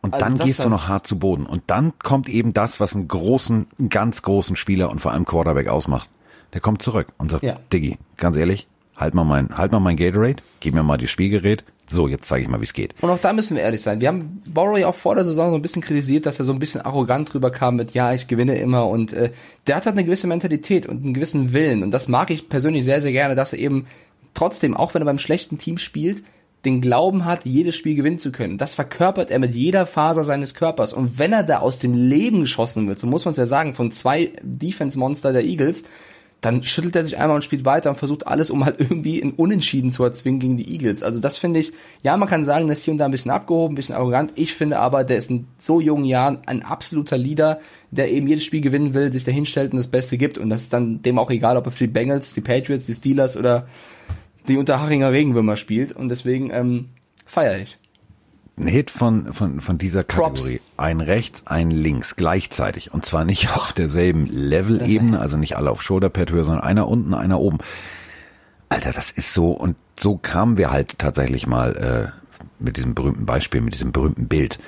[SPEAKER 1] Und
[SPEAKER 2] Also
[SPEAKER 1] dann gehst du noch hart zu Boden. Und dann kommt eben das, was einen großen, einen ganz großen Spieler und vor allem Quarterback ausmacht. Der kommt zurück und sagt,
[SPEAKER 2] Ja.
[SPEAKER 1] Diggi, ganz ehrlich, halt mal mein, halt mal mein Gatorade, gib mir mal das Spielgerät. So, jetzt zeige ich mal, wie es geht.
[SPEAKER 2] Und auch da müssen wir ehrlich sein. Wir haben Borrow auch vor der Saison so ein bisschen kritisiert, dass er so ein bisschen arrogant drüber kam mit, ja, ich gewinne immer. Und äh, der hat halt eine gewisse Mentalität und einen gewissen Willen. Und das mag ich persönlich sehr, sehr gerne, dass er eben trotzdem, auch wenn er beim schlechten Team spielt, den Glauben hat, jedes Spiel gewinnen zu können. Das verkörpert er mit jeder Faser seines Körpers. Und wenn er da aus dem Leben geschossen wird, so muss man es ja sagen, von zwei Defense-Monster der Eagles, dann schüttelt er sich einmal und spielt weiter und versucht alles, um halt irgendwie in Unentschieden zu erzwingen gegen die Eagles. Also das finde ich, ja, man kann sagen, ist hier und da ein bisschen abgehoben, ein bisschen arrogant. Ich finde aber, der ist in so jungen Jahren ein absoluter Leader, der eben jedes Spiel gewinnen will, sich dahin stellt und das Beste gibt. Und das ist dann dem auch egal, ob er für die Bengals, die Patriots, die Steelers oder die Unterhachinger Regenwürmer spielt. Und deswegen ähm, feiere ich.
[SPEAKER 1] Ein Hit von, von, von dieser
[SPEAKER 2] Props.
[SPEAKER 1] Kategorie. Ein rechts, ein links, gleichzeitig. Und zwar nicht auf derselben Level-Ebene, also nicht alle auf Shoulderpad-Höhe, sondern einer unten, einer oben. Alter, das ist so, und so kamen wir halt tatsächlich mal äh, mit diesem berühmten Beispiel, mit diesem berühmten Bild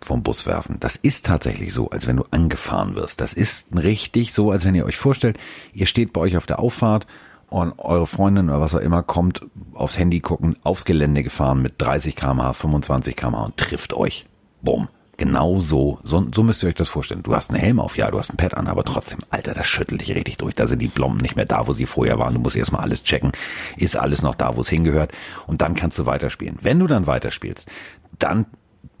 [SPEAKER 1] vom Bus werfen. Das ist tatsächlich so, als wenn du angefahren wirst. Das ist richtig so, als wenn ihr euch vorstellt, ihr steht bei euch auf der Auffahrt und eure Freundin oder was auch immer kommt aufs Handy gucken, aufs Gelände gefahren mit 30 km/h, 25 km/h und trifft euch. Bumm. Genau so. so. So müsst ihr euch das vorstellen. Du hast einen Helm auf, ja, du hast ein Pad an, aber trotzdem, Alter, das schüttelt dich richtig durch. Da sind die Blomben nicht mehr da, wo sie vorher waren. Du musst erstmal alles checken. Ist alles noch da, wo es hingehört? Und dann kannst du weiterspielen. Wenn du dann weiterspielst, dann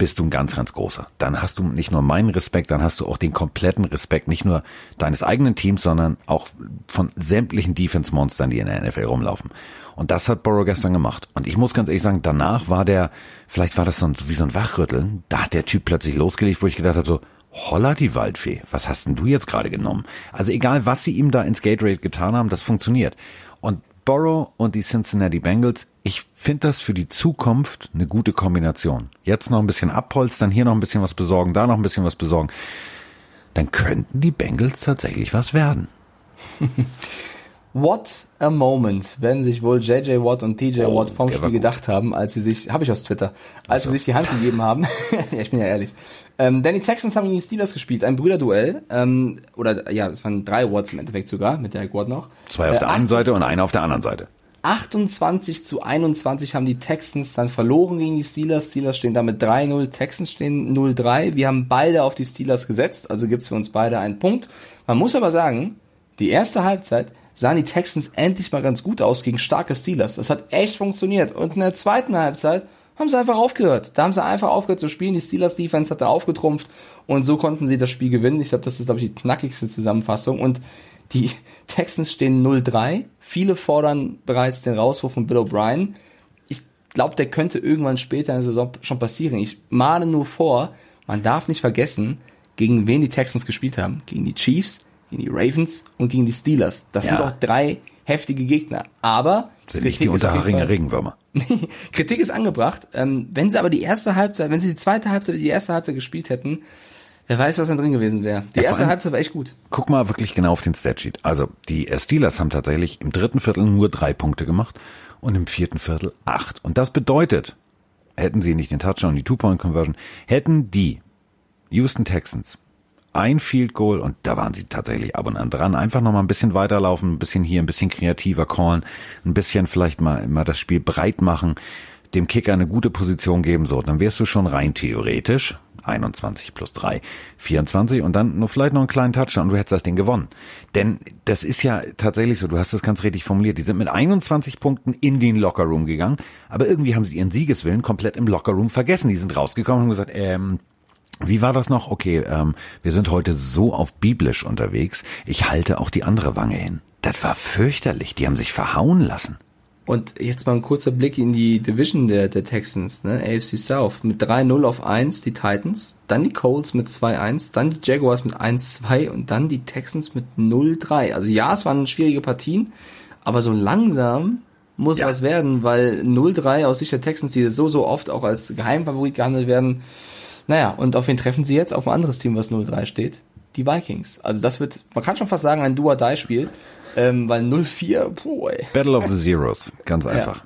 [SPEAKER 1] bist du ein ganz, ganz großer. Dann hast du nicht nur meinen Respekt, dann hast du auch den kompletten Respekt, nicht nur deines eigenen Teams, sondern auch von sämtlichen Defense-Monstern, die in der NFL rumlaufen. Und das hat Borrow gestern gemacht. Und ich muss ganz ehrlich sagen, danach war der, vielleicht war das so ein, wie so ein Wachrütteln, da hat der Typ plötzlich losgelegt, wo ich gedacht habe, so, holla die Waldfee, was hast denn du jetzt gerade genommen? Also egal, was sie ihm da ins Gatorade getan haben, das funktioniert. Und Borrow und die Cincinnati Bengals, ich finde das für die Zukunft eine gute Kombination. Jetzt noch ein bisschen abholzen, hier noch ein bisschen was besorgen, da noch ein bisschen was besorgen. Dann könnten die Bengals tatsächlich was werden.
[SPEAKER 2] What a moment, werden sich wohl JJ Watt und TJ Watt vom
[SPEAKER 1] Oh, der war
[SPEAKER 2] Spiel gedacht haben, als sie sich, habe ich aus Twitter, als sie sich die Hand gegeben haben. ja, ich bin ja ehrlich. Ähm, denn die Texans haben gegen die Steelers gespielt, ein Brüderduell. Ähm, oder ja, es waren drei Watts im Endeffekt sogar, mit Derek Watt noch.
[SPEAKER 1] Zwei auf
[SPEAKER 2] Äh,
[SPEAKER 1] der einen Seite und einer auf der anderen Seite.
[SPEAKER 2] 28 zu 21 haben die Texans dann verloren gegen die Steelers. Steelers stehen damit 3-0, Texans stehen 0-3. Wir haben beide auf die Steelers gesetzt, also gibt's für uns beide einen Punkt. Man muss aber sagen, die erste Halbzeit sahen die Texans endlich mal ganz gut aus gegen starke Steelers. Das hat echt funktioniert. Und in der zweiten Halbzeit haben sie einfach aufgehört. Da haben sie einfach aufgehört zu spielen. Die Steelers Defense hat da aufgetrumpft und so konnten sie das Spiel gewinnen. Ich glaube, das ist, glaube ich, die knackigste Zusammenfassung. Und die Texans stehen 0-3. Viele fordern bereits den Rauswurf von Bill O'Brien. Ich glaube, der könnte irgendwann später in der Saison schon passieren. Ich mahne nur vor, man darf nicht vergessen, gegen wen die Texans gespielt haben. Gegen die Chiefs, gegen die Ravens und gegen die Steelers. Das
[SPEAKER 1] Ja.
[SPEAKER 2] sind doch drei heftige Gegner. Aber
[SPEAKER 1] Sind nicht die
[SPEAKER 2] Kritik jeden
[SPEAKER 1] Unterharinger
[SPEAKER 2] Fall-
[SPEAKER 1] Regenwürmer.
[SPEAKER 2] Kritik ist angebracht. Ähm, wenn sie aber die erste Halbzeit, wenn sie die zweite Halbzeit, die erste Halbzeit gespielt hätten, wer weiß, was dann drin gewesen wäre. Die
[SPEAKER 1] Ja,
[SPEAKER 2] erste
[SPEAKER 1] allem-
[SPEAKER 2] Halbzeit war echt gut.
[SPEAKER 1] Guck mal wirklich genau auf den Statsheet. Also die äh, Steelers haben tatsächlich im dritten Viertel nur drei Punkte gemacht und im vierten Viertel acht. Und das bedeutet, hätten sie nicht den Touchdown und die Two-Point-Conversion, hätten die Houston Texans ein Field Goal und da waren sie tatsächlich ab und an dran. Einfach noch mal ein bisschen weiterlaufen, ein bisschen hier, ein bisschen kreativer callen, ein bisschen vielleicht mal, mal das Spiel breit machen, dem Kicker eine gute Position geben, so, dann wärst du schon rein theoretisch 21 plus 3, 24 und dann nur vielleicht noch einen kleinen Touchdown und du hättest das Ding gewonnen. Denn das ist ja tatsächlich so, du hast das ganz richtig formuliert, die sind mit 21 Punkten in den Lockerroom gegangen, aber irgendwie haben sie ihren Siegeswillen komplett im Lockerroom vergessen. Die sind rausgekommen und haben gesagt, ähm, Wie war das noch? Okay, ähm, wir sind heute so auf biblisch unterwegs. Ich halte auch die andere Wange hin. Das war fürchterlich. Die haben sich verhauen lassen.
[SPEAKER 2] Und jetzt mal ein kurzer Blick in die Division der, der Texans, ne? AFC South. Mit 3-0 auf 1 die Titans, dann die Colts mit 2-1, dann die Jaguars mit 1-2 und dann die Texans mit 0-3. Also ja, es waren schwierige Partien, aber so langsam muss ja. was werden, weil 0-3 aus Sicht der Texans, die so, so oft auch als Geheimfavorit gehandelt werden. Naja, und auf wen treffen sie jetzt? Auf ein anderes Team, was 0-3 steht. Die Vikings. Also das wird, man kann schon fast sagen, ein Do-or-Die-Spiel. Ähm, weil 0-4, puh, ey.
[SPEAKER 1] Battle of the Zeros, ganz einfach. Ja.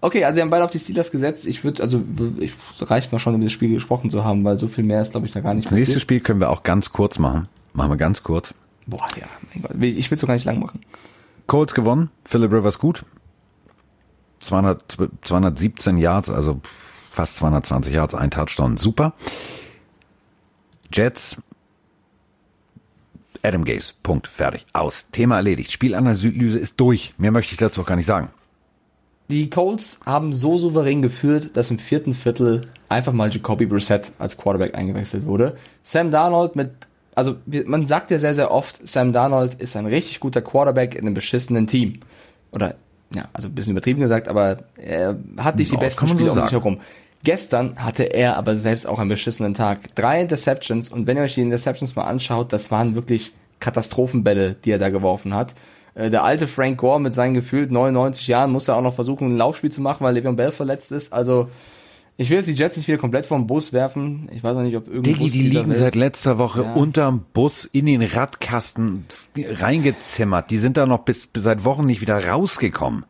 [SPEAKER 2] Okay, also sie haben beide auf die Steelers gesetzt. Ich würde, also ich, reicht mal schon, über das Spiel gesprochen zu haben, weil so viel mehr ist, glaube ich, da gar nicht
[SPEAKER 1] Das passiert. nächste Spiel können wir auch ganz kurz machen. Machen wir ganz kurz.
[SPEAKER 2] Boah, ja, mein Gott. Ich will es doch gar nicht lang machen.
[SPEAKER 1] Colts gewonnen, Philip Rivers gut. 200, 217 Yards, also fast 220 Yards, ein Touchdown, super. Jets Adam Gaze. Punkt. Fertig. Aus. Thema erledigt. Spielanalyse ist durch. Mehr möchte ich dazu auch gar nicht sagen.
[SPEAKER 2] Die Colts haben so souverän geführt, dass im vierten Viertel einfach mal Jacoby Brissett als Quarterback eingewechselt wurde. Sam Darnold mit, also man sagt ja sehr, sehr oft, Sam Darnold ist ein richtig guter Quarterback in einem beschissenen Team. Oder, ja, also ein bisschen übertrieben gesagt, aber er hat nicht die besten Spieler so um sich herum. Gestern hatte er aber selbst auch einen beschissenen Tag. Drei Interceptions und wenn ihr euch die Interceptions mal anschaut, das waren wirklich Katastrophenbälle, die er da geworfen hat. Äh, der alte Frank Gore mit seinen gefühlt 99 Jahren muss ja auch noch versuchen, ein Laufspiel zu machen, weil Le'Veon Bell verletzt ist. Also ich will jetzt die Jets nicht wieder komplett vom Bus werfen. Ich weiß auch nicht, ob
[SPEAKER 1] irgendwie. Diggi, die liegen Welt. seit letzter Woche ja. unterm Bus in den Radkasten reingezimmert. Die sind da noch bis, bis seit Wochen nicht wieder rausgekommen.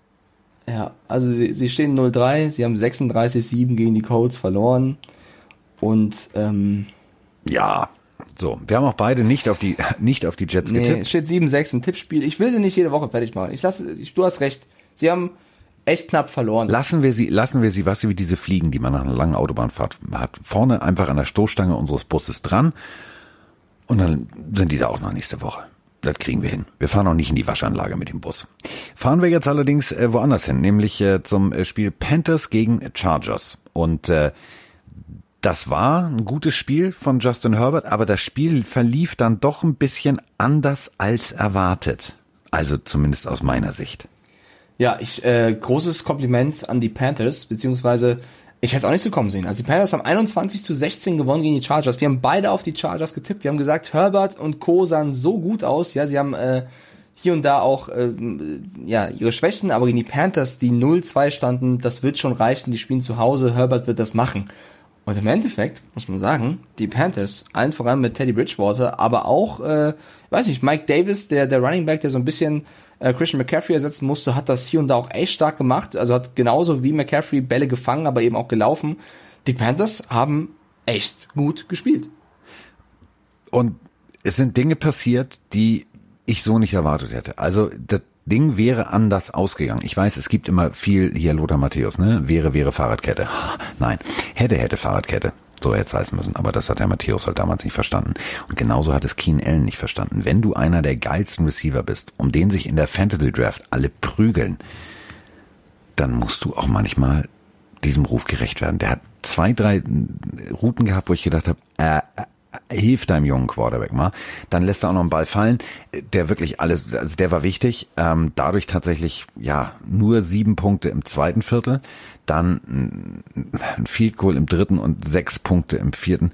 [SPEAKER 2] Ja, also sie, sie stehen 0-3, sie haben 36-7 gegen die Colts verloren. Und ähm,
[SPEAKER 1] ja, so, wir haben auch beide nicht auf die nicht auf die Jets nee, getippt.
[SPEAKER 2] Es steht 7-6 im Tippspiel. Ich will sie nicht jede Woche fertig machen. Ich lasse, ich, du hast recht. Sie haben echt knapp verloren.
[SPEAKER 1] Lassen wir sie, lassen wir sie, was wie diese Fliegen, die man nach einer langen Autobahnfahrt hat, vorne einfach an der Stoßstange unseres Busses dran. Und dann sind die da auch noch nächste Woche. Das kriegen wir hin. Wir fahren auch nicht in die Waschanlage mit dem Bus. Fahren wir jetzt allerdings äh, woanders hin, nämlich äh, zum äh, Spiel Panthers gegen Chargers. Und äh, das war ein gutes Spiel von Justin Herbert, aber das Spiel verlief dann doch ein bisschen anders als erwartet. Also zumindest aus meiner Sicht.
[SPEAKER 2] Ja, ich äh, großes Kompliment an die Panthers, beziehungsweise ich hätte es auch nicht so kommen sehen. Also die Panthers haben 21 zu 16 gewonnen gegen die Chargers. Wir haben beide auf die Chargers getippt. Wir haben gesagt, Herbert und Co. sahen so gut aus. Ja, sie haben äh, hier und da auch äh, ja ihre Schwächen, aber gegen die Panthers, die 0-2 standen, das wird schon reichen. Die spielen zu Hause. Herbert wird das machen. Und im Endeffekt muss man sagen, die Panthers, allen voran mit Teddy Bridgewater, aber auch, äh, weiß nicht, Mike Davis, der der Running Back, der so ein bisschen äh, Christian McCaffrey ersetzen musste, hat das hier und da auch echt stark gemacht. Also hat genauso wie McCaffrey Bälle gefangen, aber eben auch gelaufen. Die Panthers haben echt gut gespielt.
[SPEAKER 1] Und es sind Dinge passiert, die ich so nicht erwartet hätte. Also das Ding wäre anders ausgegangen. Ich weiß, es gibt immer viel hier Lothar Matthäus, ne? Wäre, wäre Fahrradkette. Nein, hätte, hätte Fahrradkette so jetzt heißen müssen. Aber das hat der Matthäus halt damals nicht verstanden. Und genauso hat es Keen Allen nicht verstanden. Wenn du einer der geilsten Receiver bist, um den sich in der Fantasy Draft alle prügeln, dann musst du auch manchmal diesem Ruf gerecht werden. Der hat zwei, drei Routen gehabt, wo ich gedacht habe, äh, äh, hilf deinem jungen Quarterback mal. Dann lässt er auch noch einen Ball fallen, der wirklich alles, also der war wichtig. Ähm, dadurch tatsächlich ja nur sieben Punkte im zweiten Viertel dann ein Field Goal im dritten und sechs Punkte im vierten.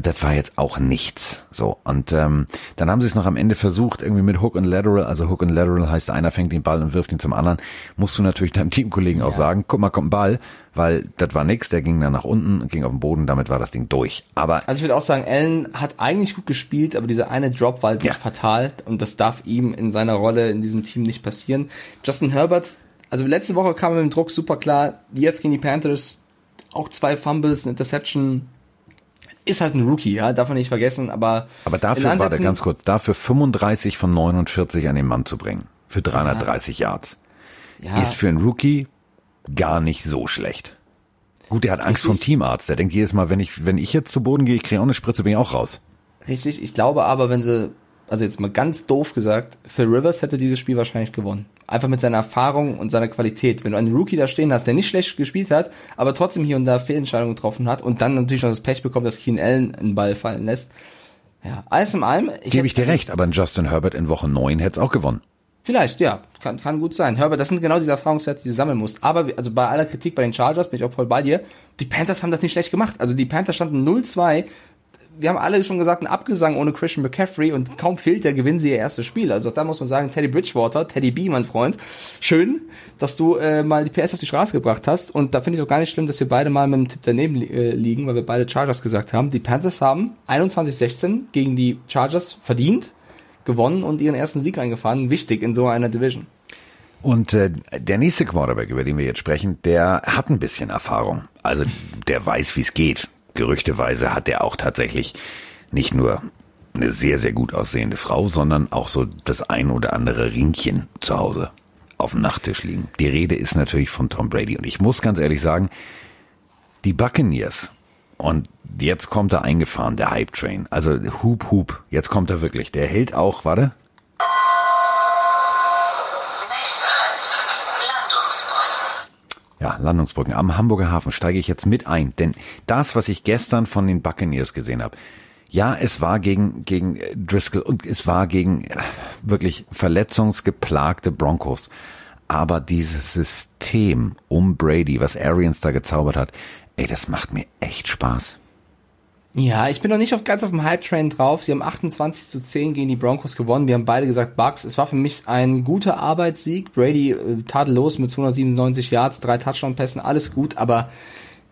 [SPEAKER 1] Das war jetzt auch nichts. So und ähm, dann haben sie es noch am Ende versucht irgendwie mit Hook und Lateral. Also Hook und Lateral heißt einer fängt den Ball und wirft ihn zum anderen. Musst du natürlich deinem Teamkollegen ja. auch sagen, guck mal, kommt ein Ball, weil das war nix. Der ging dann nach unten, ging auf den Boden. Damit war das Ding durch. Aber
[SPEAKER 2] also ich würde auch sagen, Allen hat eigentlich gut gespielt, aber dieser eine Drop war halt ja. fatal und das darf ihm in seiner Rolle in diesem Team nicht passieren. Justin Herberts also letzte Woche kam er mit dem Druck super klar. Jetzt gegen die Panthers auch zwei Fumbles, eine Interception. Ist halt ein Rookie, ja, darf man nicht vergessen, aber.
[SPEAKER 1] Aber dafür, war der ganz kurz, dafür 35 von 49 an den Mann zu bringen. Für 330 ja. Yards. Ja. Ist für einen Rookie gar nicht so schlecht. Gut, der hat Angst Richtig. vom Teamarzt. Der denkt jedes Mal, wenn ich, wenn ich jetzt zu Boden gehe, ich kriege auch eine Spritze, bin ich auch raus.
[SPEAKER 2] Richtig, ich glaube aber, wenn sie, also jetzt mal ganz doof gesagt, Phil Rivers hätte dieses Spiel wahrscheinlich gewonnen. Einfach mit seiner Erfahrung und seiner Qualität. Wenn du einen Rookie da stehen hast, der nicht schlecht gespielt hat, aber trotzdem hier und da Fehlentscheidungen getroffen hat und dann natürlich noch das Pech bekommt, dass Keen Allen einen Ball fallen lässt. Ja, alles in allem.
[SPEAKER 1] Ich Gebe ich dir recht, aber ein Justin Herbert in Woche 9 hätte es auch gewonnen.
[SPEAKER 2] Vielleicht, ja, kann, kann gut sein. Herbert, das sind genau diese Erfahrungswerte, die du sammeln musst. Aber also bei aller Kritik bei den Chargers bin ich auch voll bei dir. Die Panthers haben das nicht schlecht gemacht. Also die Panthers standen 0-2 wir haben alle schon gesagt, ein Abgesang ohne Christian McCaffrey und kaum fehlt der, gewinnen sie ihr erstes Spiel. Also da muss man sagen, Teddy Bridgewater, Teddy B, mein Freund, schön, dass du äh, mal die PS auf die Straße gebracht hast. Und da finde ich auch gar nicht schlimm, dass wir beide mal mit dem Tipp daneben äh, liegen, weil wir beide Chargers gesagt haben. Die Panthers haben 21-16 gegen die Chargers verdient, gewonnen und ihren ersten Sieg eingefahren. Wichtig in so einer Division.
[SPEAKER 1] Und äh, der nächste Quarterback, über den wir jetzt sprechen, der hat ein bisschen Erfahrung. Also der weiß, wie es geht. Gerüchteweise hat er auch tatsächlich nicht nur eine sehr, sehr gut aussehende Frau, sondern auch so das ein oder andere Ringchen zu Hause auf dem Nachttisch liegen. Die Rede ist natürlich von Tom Brady. Und ich muss ganz ehrlich sagen, die Buccaneers, und jetzt kommt er eingefahren, der Hype Train. Also Hup Hup, jetzt kommt er wirklich. Der hält auch, warte. Ja, Landungsbrücken am Hamburger Hafen steige ich jetzt mit ein, denn das, was ich gestern von den Buccaneers gesehen habe, ja, es war gegen gegen Driscoll und es war gegen äh, wirklich verletzungsgeplagte Broncos, aber dieses System um Brady, was Arians da gezaubert hat, ey, das macht mir echt Spaß.
[SPEAKER 2] Ja, ich bin noch nicht auf, ganz auf dem Hype-Train drauf. Sie haben 28 zu 10 gegen die Broncos gewonnen. Wir haben beide gesagt, Bucks. Es war für mich ein guter Arbeitssieg. Brady äh, tadellos mit 297 Yards, drei Touchdown-Pässen, alles gut, aber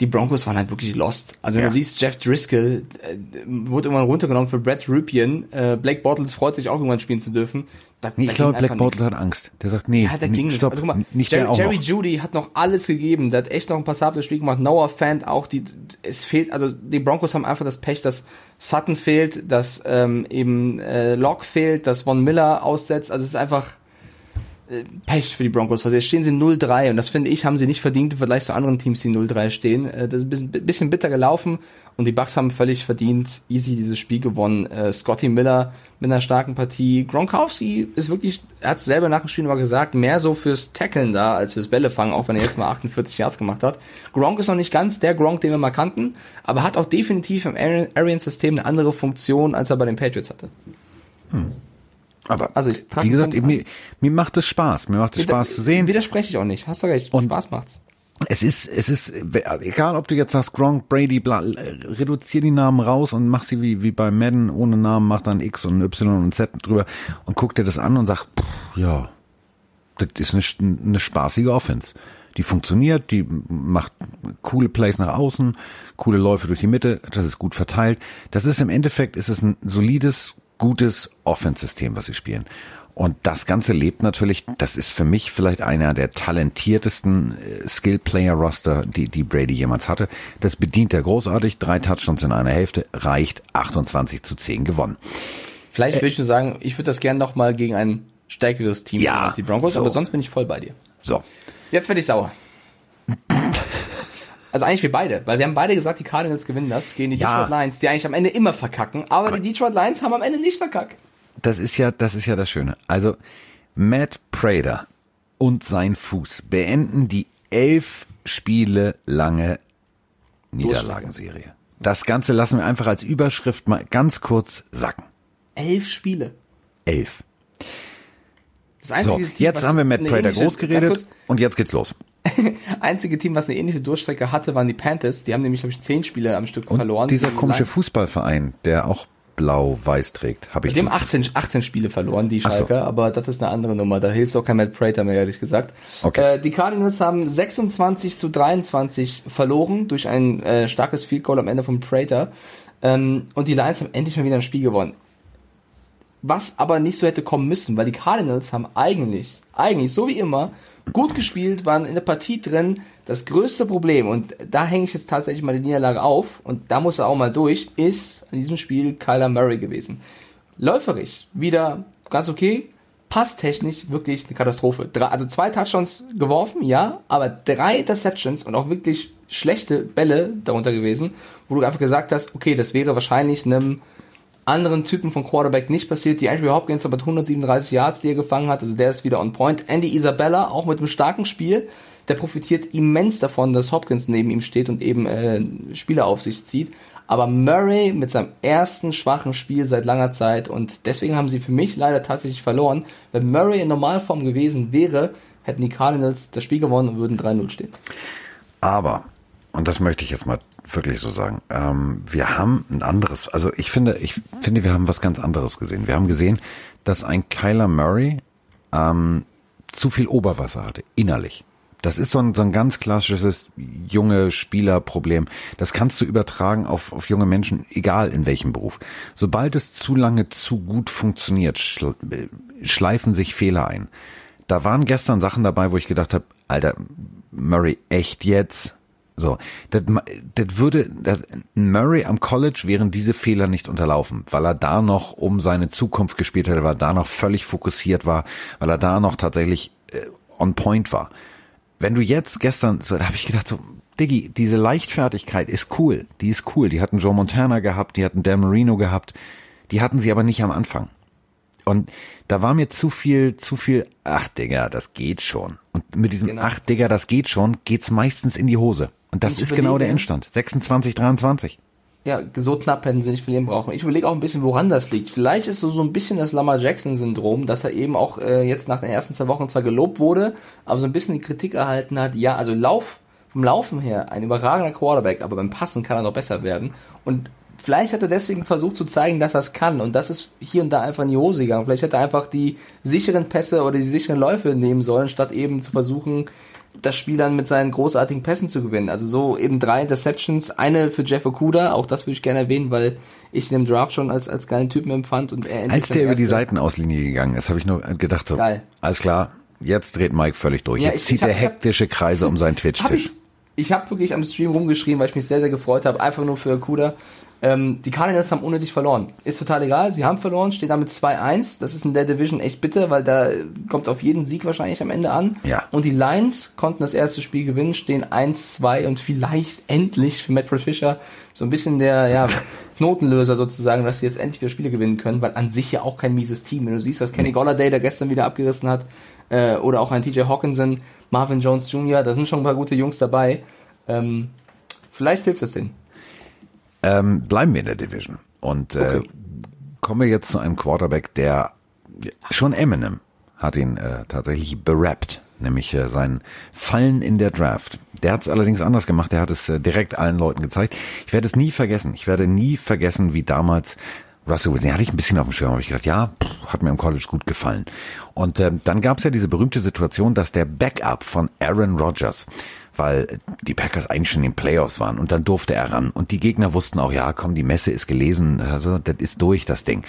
[SPEAKER 2] die Broncos waren halt wirklich lost. Also wenn ja. du siehst, Jeff Driscoll äh, wurde irgendwann runtergenommen für Brad Rupien. Äh, Blake Bortles freut sich auch irgendwann spielen zu dürfen.
[SPEAKER 1] Da, nee, ich glaube, Black Bortles hat Angst. Der sagt, nee,
[SPEAKER 2] ja, da ging stopp, also, guck mal, nicht Jerry, Jerry Judy hat noch alles gegeben. Der hat echt noch ein passables Spiel gemacht. Noah Fant auch. Die, es fehlt, also die Broncos haben einfach das Pech, dass Sutton fehlt, dass ähm, eben äh, Locke fehlt, dass Von Miller aussetzt. Also es ist einfach Pech für die Broncos, weil jetzt stehen sie 0-3 und das finde ich, haben sie nicht verdient im Vergleich zu anderen Teams, die 0-3 stehen. Äh, das ist ein bisschen, bitter gelaufen und die Bucks haben völlig verdient, easy dieses Spiel gewonnen. Äh, Scotty Miller mit einer starken Partie. Gronkowski ist wirklich, er hat selber nach dem Spiel aber gesagt, mehr so fürs Tackeln da als fürs Bällefangen, auch wenn er jetzt mal 48 Yards gemacht hat. Gronk ist noch nicht ganz der Gronk, den wir mal kannten, aber hat auch definitiv im Arians-System eine andere Funktion, als er bei den Patriots hatte.
[SPEAKER 1] Hm. Aber also ich wie gesagt, mir, mir macht es Spaß. Mir macht es Spaß zu sehen.
[SPEAKER 2] Widerspreche ich auch nicht. Hast du recht. Und Spaß macht's.
[SPEAKER 1] Es ist, es ist, egal ob du jetzt sagst Gronk, Brady, bla, reduzier die Namen raus und mach sie wie, wie bei Madden ohne Namen, mach dann X und Y und Z drüber und guck dir das an und sag, pff, ja, das ist eine, eine spaßige Offense. Die funktioniert, die macht coole Plays nach außen, coole Läufe durch die Mitte, das ist gut verteilt. Das ist im Endeffekt, ist es ein solides, gutes Offense-System, was sie spielen. Und das Ganze lebt natürlich, das ist für mich vielleicht einer der talentiertesten äh, Skill-Player-Roster, die, die Brady jemals hatte. Das bedient er großartig. Drei Touchdowns in einer Hälfte reicht 28 zu 10 gewonnen.
[SPEAKER 2] Vielleicht äh, würde ich nur sagen, ich würde das gerne noch mal gegen ein stärkeres Team
[SPEAKER 1] ja,
[SPEAKER 2] als die Broncos, so. aber sonst bin ich voll bei dir.
[SPEAKER 1] So.
[SPEAKER 2] Jetzt werde ich sauer. Also eigentlich wir beide, weil wir haben beide gesagt, die Cardinals gewinnen das gegen die ja. Detroit Lions, die eigentlich am Ende immer verkacken, aber, aber, die Detroit Lions haben am Ende nicht verkackt.
[SPEAKER 1] Das ist ja, das ist ja das Schöne. Also Matt Prater und sein Fuß beenden die elf Spiele lange Niederlagenserie. Das Ganze lassen wir einfach als Überschrift mal ganz kurz sacken.
[SPEAKER 2] Elf Spiele.
[SPEAKER 1] Elf. so, Team, jetzt haben wir Matt Prater groß geredet und jetzt geht's los.
[SPEAKER 2] Einzige Team, was eine ähnliche Durchstrecke hatte, waren die Panthers. Die haben nämlich, glaube ich, zehn Spiele am Stück
[SPEAKER 1] und
[SPEAKER 2] verloren.
[SPEAKER 1] Dieser komische Fußballverein, der auch blau-weiß trägt, habe ich.
[SPEAKER 2] Die haben 18, 18 Spiele verloren, die Schalke, so. aber das ist eine andere Nummer. Da hilft auch kein Matt Prater mehr, ehrlich gesagt. Okay. Äh, die Cardinals haben 26 zu 23 verloren durch ein äh, starkes Field Goal am Ende von Prater. Ähm, und die Lions haben endlich mal wieder ein Spiel gewonnen. Was aber nicht so hätte kommen müssen, weil die Cardinals haben eigentlich, eigentlich, so wie immer, gut gespielt, waren in der Partie drin. Das größte Problem, und da hänge ich jetzt tatsächlich mal die Niederlage auf, und da muss er auch mal durch, ist in diesem Spiel Kyler Murray gewesen. Läuferig, wieder ganz okay, passtechnisch wirklich eine Katastrophe. Drei, also zwei Touchdowns geworfen, ja, aber drei Interceptions und auch wirklich schlechte Bälle darunter gewesen, wo du einfach gesagt hast, okay, das wäre wahrscheinlich einem anderen Typen von Quarterback nicht passiert. Die Andrew Hopkins aber mit 137 Yards, die er gefangen hat, also der ist wieder on point. Andy Isabella auch mit einem starken Spiel, der profitiert immens davon, dass Hopkins neben ihm steht und eben äh, Spieler auf sich zieht. Aber Murray mit seinem ersten schwachen Spiel seit langer Zeit und deswegen haben sie für mich leider tatsächlich verloren. Wenn Murray in Normalform gewesen wäre, hätten die Cardinals das Spiel gewonnen und würden 3-0 stehen.
[SPEAKER 1] Aber, und das möchte ich jetzt mal wirklich so sagen, ähm, wir haben ein anderes, also ich finde, ich finde, wir haben was ganz anderes gesehen. Wir haben gesehen, dass ein Kyler Murray ähm, zu viel Oberwasser hatte, innerlich. Das ist so ein, so ein ganz klassisches junge Spielerproblem. Das kannst du übertragen auf, auf junge Menschen, egal in welchem Beruf. Sobald es zu lange zu gut funktioniert, schleifen sich Fehler ein. Da waren gestern Sachen dabei, wo ich gedacht habe, Alter, Murray, echt jetzt? So, das, das würde, das, Murray am College wären diese Fehler nicht unterlaufen, weil er da noch um seine Zukunft gespielt hätte, weil er da noch völlig fokussiert war, weil er da noch tatsächlich äh, on point war. Wenn du jetzt gestern, so, da habe ich gedacht, so, Diggi, diese Leichtfertigkeit ist cool, die ist cool. Die hatten Joe Montana gehabt, die hatten Dan Marino gehabt, die hatten sie aber nicht am Anfang. Und da war mir zu viel, zu viel, ach Digga, das geht schon. Und mit diesem genau. ach Digga, das geht schon, geht's meistens in die Hose. Und das ist genau der Endstand. 26, 23.
[SPEAKER 2] Ja, so knapp hätten sie nicht verlieren brauchen. Ich überlege auch ein bisschen, woran das liegt. Vielleicht ist so, so ein bisschen das Lamar Jackson-Syndrom, dass er eben auch äh, jetzt nach den ersten zwei Wochen zwar gelobt wurde, aber so ein bisschen die Kritik erhalten hat, ja, also Lauf, vom Laufen her, ein überragender Quarterback, aber beim Passen kann er noch besser werden. Und vielleicht hat er deswegen versucht zu zeigen, dass er es kann. Und das ist hier und da einfach in die Hose gegangen. Vielleicht hätte er einfach die sicheren Pässe oder die sicheren Läufe nehmen sollen, statt eben zu versuchen, das Spiel dann mit seinen großartigen Pässen zu gewinnen. Also so eben drei Interceptions, eine für Jeff Okuda, auch das würde ich gerne erwähnen, weil ich ihn im Draft schon als, als geilen Typen empfand und er
[SPEAKER 1] Als der über die Seitenauslinie gegangen ist, habe ich nur gedacht so, Geil. alles klar, jetzt dreht Mike völlig durch. Ja, jetzt ich, zieht ich hab, er hektische Kreise um seinen Twitch-Tisch.
[SPEAKER 2] Ich, ich habe wirklich am Stream rumgeschrien, weil ich mich sehr, sehr gefreut habe, einfach nur für Okuda. Ähm, die Cardinals haben unnötig verloren. Ist total egal, sie haben verloren, stehen damit 2-1. Das ist in der Division echt bitter, weil da kommt es auf jeden Sieg wahrscheinlich am Ende an.
[SPEAKER 1] Ja.
[SPEAKER 2] Und die Lions konnten das erste Spiel gewinnen, stehen 1-2 und vielleicht endlich für Matt Patricia so ein bisschen der ja, Knotenlöser sozusagen, dass sie jetzt endlich wieder Spiele gewinnen können, weil an sich ja auch kein mieses Team. Wenn du siehst, was Kenny Golladay da gestern wieder abgerissen hat, äh, oder auch ein TJ Hawkinson, Marvin Jones Jr., da sind schon ein paar gute Jungs dabei. Ähm, vielleicht hilft es denen.
[SPEAKER 1] Ähm, bleiben wir in der Division und äh, okay. kommen wir jetzt zu einem Quarterback, der schon Eminem hat ihn äh, tatsächlich berappt, nämlich äh, sein Fallen in der Draft. Der hat es allerdings anders gemacht, der hat es äh, direkt allen Leuten gezeigt. Ich werde es nie vergessen. Ich werde nie vergessen, wie damals Russell Wilson, den hatte ich ein bisschen auf dem Schirm, habe ich gedacht, ja, pff, hat mir im College gut gefallen. Und äh, dann gab es ja diese berühmte Situation, dass der Backup von Aaron Rodgers weil die Packers eigentlich schon in den Playoffs waren und dann durfte er ran und die Gegner wussten auch, ja, komm, die Messe ist gelesen, also das ist durch, das Ding.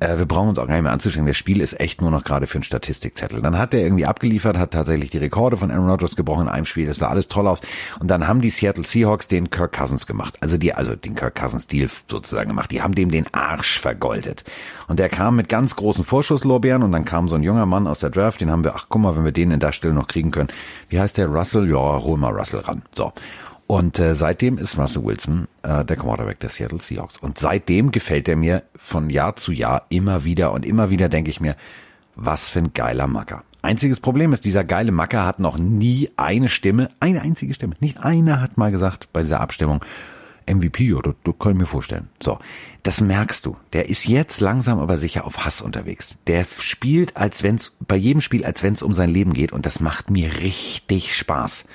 [SPEAKER 1] Äh, wir brauchen uns auch gar nicht mehr anzustrengen. Das Spiel ist echt nur noch gerade für einen Statistikzettel. Dann hat er irgendwie abgeliefert, hat tatsächlich die Rekorde von Aaron Rodgers gebrochen in einem Spiel. Das sah alles toll aus. Und dann haben die Seattle Seahawks den Kirk Cousins gemacht. Also die, also den Kirk Cousins Deal sozusagen gemacht. Die haben dem den Arsch vergoldet. Und der kam mit ganz großen Vorschusslorbeeren und dann kam so ein junger Mann aus der Draft, den haben wir, ach guck mal, wenn wir den in der Stelle noch kriegen können. Wie heißt der? Russell? Ja, hol mal Russell ran. So. Und äh, seitdem ist Russell Wilson äh, der Quarterback der Seattle Seahawks. Und seitdem gefällt er mir von Jahr zu Jahr immer wieder und immer wieder denke ich mir, was für ein geiler Macker. Einziges Problem ist, dieser geile Macker hat noch nie eine Stimme, eine einzige Stimme. Nicht einer hat mal gesagt bei dieser Abstimmung, MVP oder du ich mir vorstellen. So, das merkst du. Der ist jetzt langsam aber sicher auf Hass unterwegs. Der spielt, als wenn's bei jedem Spiel, als wenn's um sein Leben geht und das macht mir richtig Spaß.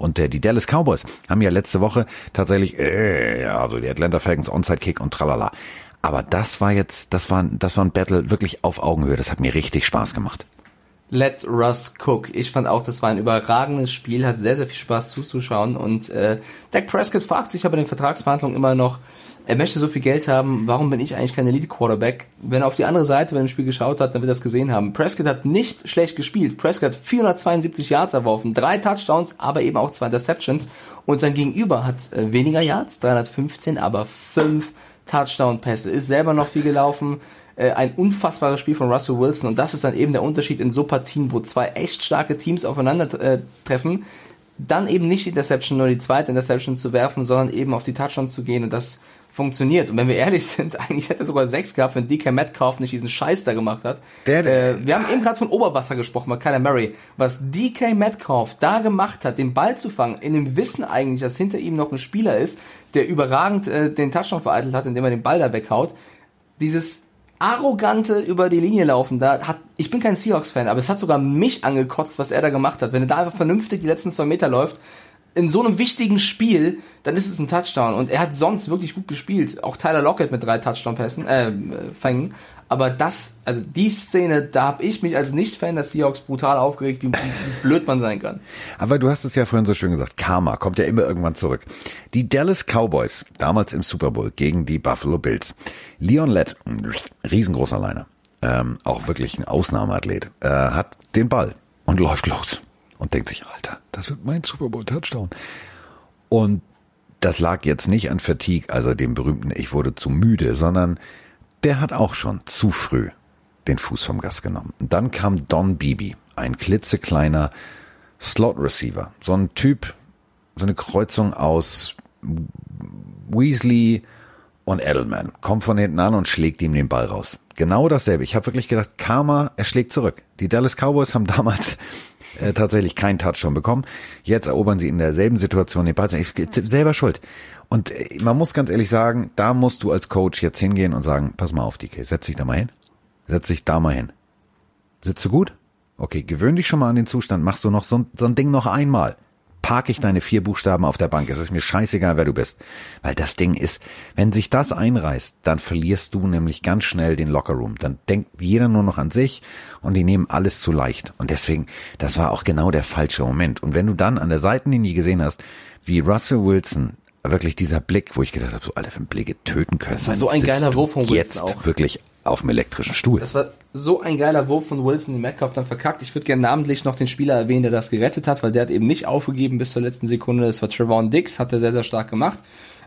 [SPEAKER 1] Und äh, die Dallas Cowboys haben ja letzte Woche tatsächlich, äh, also die Atlanta Falcons Onside Kick und tralala. Aber das war jetzt, das war, das war ein Battle wirklich auf Augenhöhe. Das hat mir richtig Spaß gemacht.
[SPEAKER 2] Let Russ cook. Ich fand auch, das war ein überragendes Spiel, hat sehr, sehr viel Spaß zuzuschauen. Und äh, Dak Prescott fragt sich aber in den Vertragsverhandlungen immer noch, er möchte so viel Geld haben, warum bin ich eigentlich kein Elite-Quarterback? Wenn er auf die andere Seite bei dem Spiel geschaut hat, dann wird er das gesehen haben. Prescott hat nicht schlecht gespielt. Prescott hat 472 Yards erworfen, drei Touchdowns, aber eben auch zwei Interceptions. Und sein Gegenüber hat äh, weniger Yards, 315, aber fünf Touchdown-Pässe. Ist selber noch viel gelaufen. Äh, ein unfassbares Spiel von Russell Wilson. Und das ist dann eben der Unterschied in so Partien, wo zwei echt starke Teams aufeinandertreffen. Äh, dann eben nicht die Interception, nur die zweite Interception zu werfen, sondern eben auf die Touchdowns zu gehen. Und das funktioniert. Und wenn wir ehrlich sind, eigentlich hätte er sogar sechs gehabt, wenn DK Metcalf nicht diesen Scheiß da gemacht hat.
[SPEAKER 1] Der-
[SPEAKER 2] äh, wir haben eben gerade von Oberwasser gesprochen bei Kyler Murray. Was DK Metcalf da gemacht hat, den Ball zu fangen, in dem Wissen eigentlich, dass hinter ihm noch ein Spieler ist, der überragend äh, den Touchdown vereitelt hat, indem er den Ball da weghaut. Dieses arrogante über die Linie laufen, da hat, ich bin kein Seahawks-Fan, aber es hat sogar mich angekotzt, was er da gemacht hat. Wenn er da einfach vernünftig die letzten zwei Meter läuft, in so einem wichtigen Spiel, dann ist es ein Touchdown. Und er hat sonst wirklich gut gespielt. Auch Tyler Lockett mit drei Touchdown-Pässen, äh, Fängen. Aber das, also die Szene, da habe ich mich als Nicht-Fan der Seahawks brutal aufgeregt, wie, wie blöd man sein kann.
[SPEAKER 1] Aber du hast es ja vorhin so schön gesagt, Karma kommt ja immer irgendwann zurück. Die Dallas Cowboys, damals im Super Bowl gegen die Buffalo Bills. Leon Lett, riesengroßer Liner, ähm, auch wirklich ein Ausnahmeathlet, äh, hat den Ball und läuft los und denkt sich, Alter, das wird mein Super Bowl Touchdown. Und das lag jetzt nicht an Fatigue, also dem berühmten Ich wurde zu müde, sondern der hat auch schon zu früh den Fuß vom Gas genommen. Und dann kam Don Beebe, ein klitzekleiner Slot Receiver, so ein Typ, so eine Kreuzung aus Weasley und Edelman. Kommt von hinten an und schlägt ihm den Ball raus. Genau dasselbe. Ich habe wirklich gedacht, Karma, er schlägt zurück. Die Dallas Cowboys haben damals äh, tatsächlich keinen Touchdown bekommen. Jetzt erobern sie in derselben Situation den Ball. Ich, selber schuld. Und äh, man muss ganz ehrlich sagen, da musst du als Coach jetzt hingehen und sagen, pass mal auf, DK, setz dich da mal hin. Setz dich da mal hin. Sitzt du gut? Okay, gewöhn dich schon mal an den Zustand. Machst du noch so, so ein Ding noch einmal. Park ich deine vier Buchstaben auf der Bank. Es ist mir scheißegal, wer du bist. Weil das Ding ist, wenn sich das einreißt, dann verlierst du nämlich ganz schnell den Lockerroom. Dann denkt jeder nur noch an sich und die nehmen alles zu leicht. Und deswegen, das war auch genau der falsche Moment. Und wenn du dann an der Seitenlinie gesehen hast, wie Russell Wilson wirklich dieser Blick, wo ich gedacht habe, so Alter, wenn Blicke töten können.
[SPEAKER 2] Das war so ein geiler Wurf von Wilson
[SPEAKER 1] Jetzt
[SPEAKER 2] auch.
[SPEAKER 1] wirklich auf dem elektrischen Stuhl.
[SPEAKER 2] Das war so ein geiler Wurf von Wilson, den Metcalf dann verkackt. Ich würde gerne namentlich noch den Spieler erwähnen, der das gerettet hat, weil der hat eben nicht aufgegeben bis zur letzten Sekunde. Das war Trevon Dix, hat er sehr, sehr stark gemacht.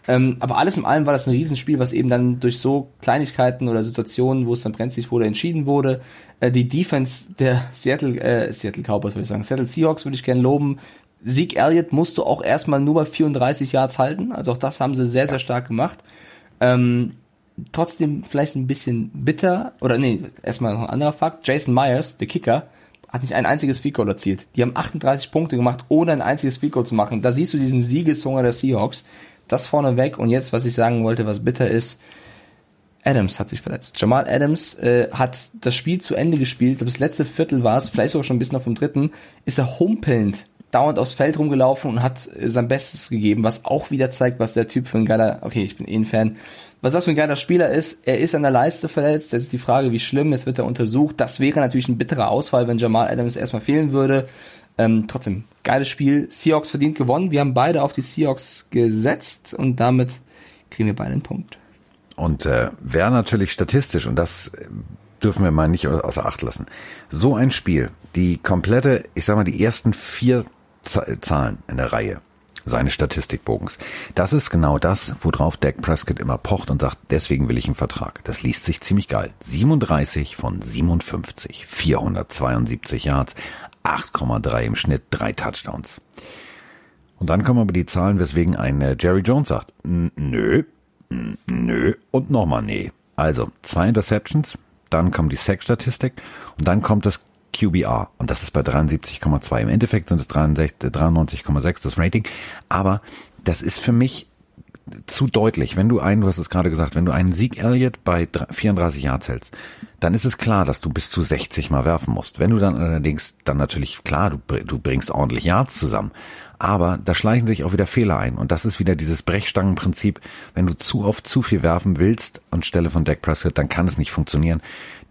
[SPEAKER 2] Ähm, aber alles in allem war das ein Riesenspiel, was eben dann durch so Kleinigkeiten oder Situationen, wo es dann brenzlig wurde, entschieden wurde. Äh, die Defense der Seattle, äh, Seattle Cowboys würde ich sagen, Seattle Seahawks würde ich gerne loben. Zeke Elliott musst du auch erstmal nur bei 34 Yards halten. Also auch das haben sie sehr, sehr stark gemacht. Ähm, trotzdem vielleicht ein bisschen bitter, oder nee, erstmal noch ein anderer Fakt. Jason Myers, der Kicker, hat nicht ein einziges Field Goal erzielt. Die haben 38 Punkte gemacht, ohne ein einziges Field Goal zu machen. Da siehst du diesen Siegeshunger der Seahawks. Das vorne weg. Und jetzt, was ich sagen wollte, was bitter ist, Adams hat sich verletzt. Jamal Adams äh, hat das Spiel zu Ende gespielt. Das letzte Viertel war es, vielleicht sogar schon ein bisschen auf dem dritten, ist er humpelnd dauernd aufs Feld rumgelaufen und hat äh, sein Bestes gegeben, was auch wieder zeigt, was der Typ für ein geiler, okay, ich bin eh ein Fan, was das für ein geiler Spieler ist. Er ist an der Leiste verletzt. Jetzt ist die Frage, wie schlimm, jetzt wird er untersucht. Das wäre natürlich ein bitterer Ausfall, wenn Jamal Adams erstmal fehlen würde. Ähm, trotzdem, geiles Spiel. Seahawks verdient gewonnen. Wir haben beide auf die Seahawks gesetzt und damit kriegen wir beide einen Punkt.
[SPEAKER 1] Und äh, wer natürlich statistisch, und das dürfen wir mal nicht au- außer Acht lassen, so ein Spiel, die komplette, ich sag mal, die ersten vier Zahlen in der Reihe seines Statistikbogens, das ist genau das, worauf Dak Prescott immer pocht und sagt, deswegen will ich einen Vertrag. Das liest sich ziemlich geil. 37 von 57, 472 Yards, 8,3 im Schnitt, drei Touchdowns. Und dann kommen aber die Zahlen, weswegen ein äh, Jerry Jones sagt, "N- nö, nö und nochmal nee. Also zwei Interceptions, dann kommt die Sack-Statistik und dann kommt das QBR und das ist bei 73,2. Im Endeffekt sind es 63 93,6 das Rating, aber das ist für mich zu deutlich. Wenn du einen, du hast es gerade gesagt, wenn du einen Sieg Elliott bei dr- 34 Yards hältst, dann ist es klar, dass du bis zu 60 mal werfen musst. Wenn du dann allerdings, dann natürlich klar, du, du bringst ordentlich Yards zusammen. Aber da schleichen sich auch wieder Fehler ein. Und das ist wieder dieses Brechstangenprinzip. Wenn du zu oft zu viel werfen willst anstelle von Dak Prescott, dann kann es nicht funktionieren.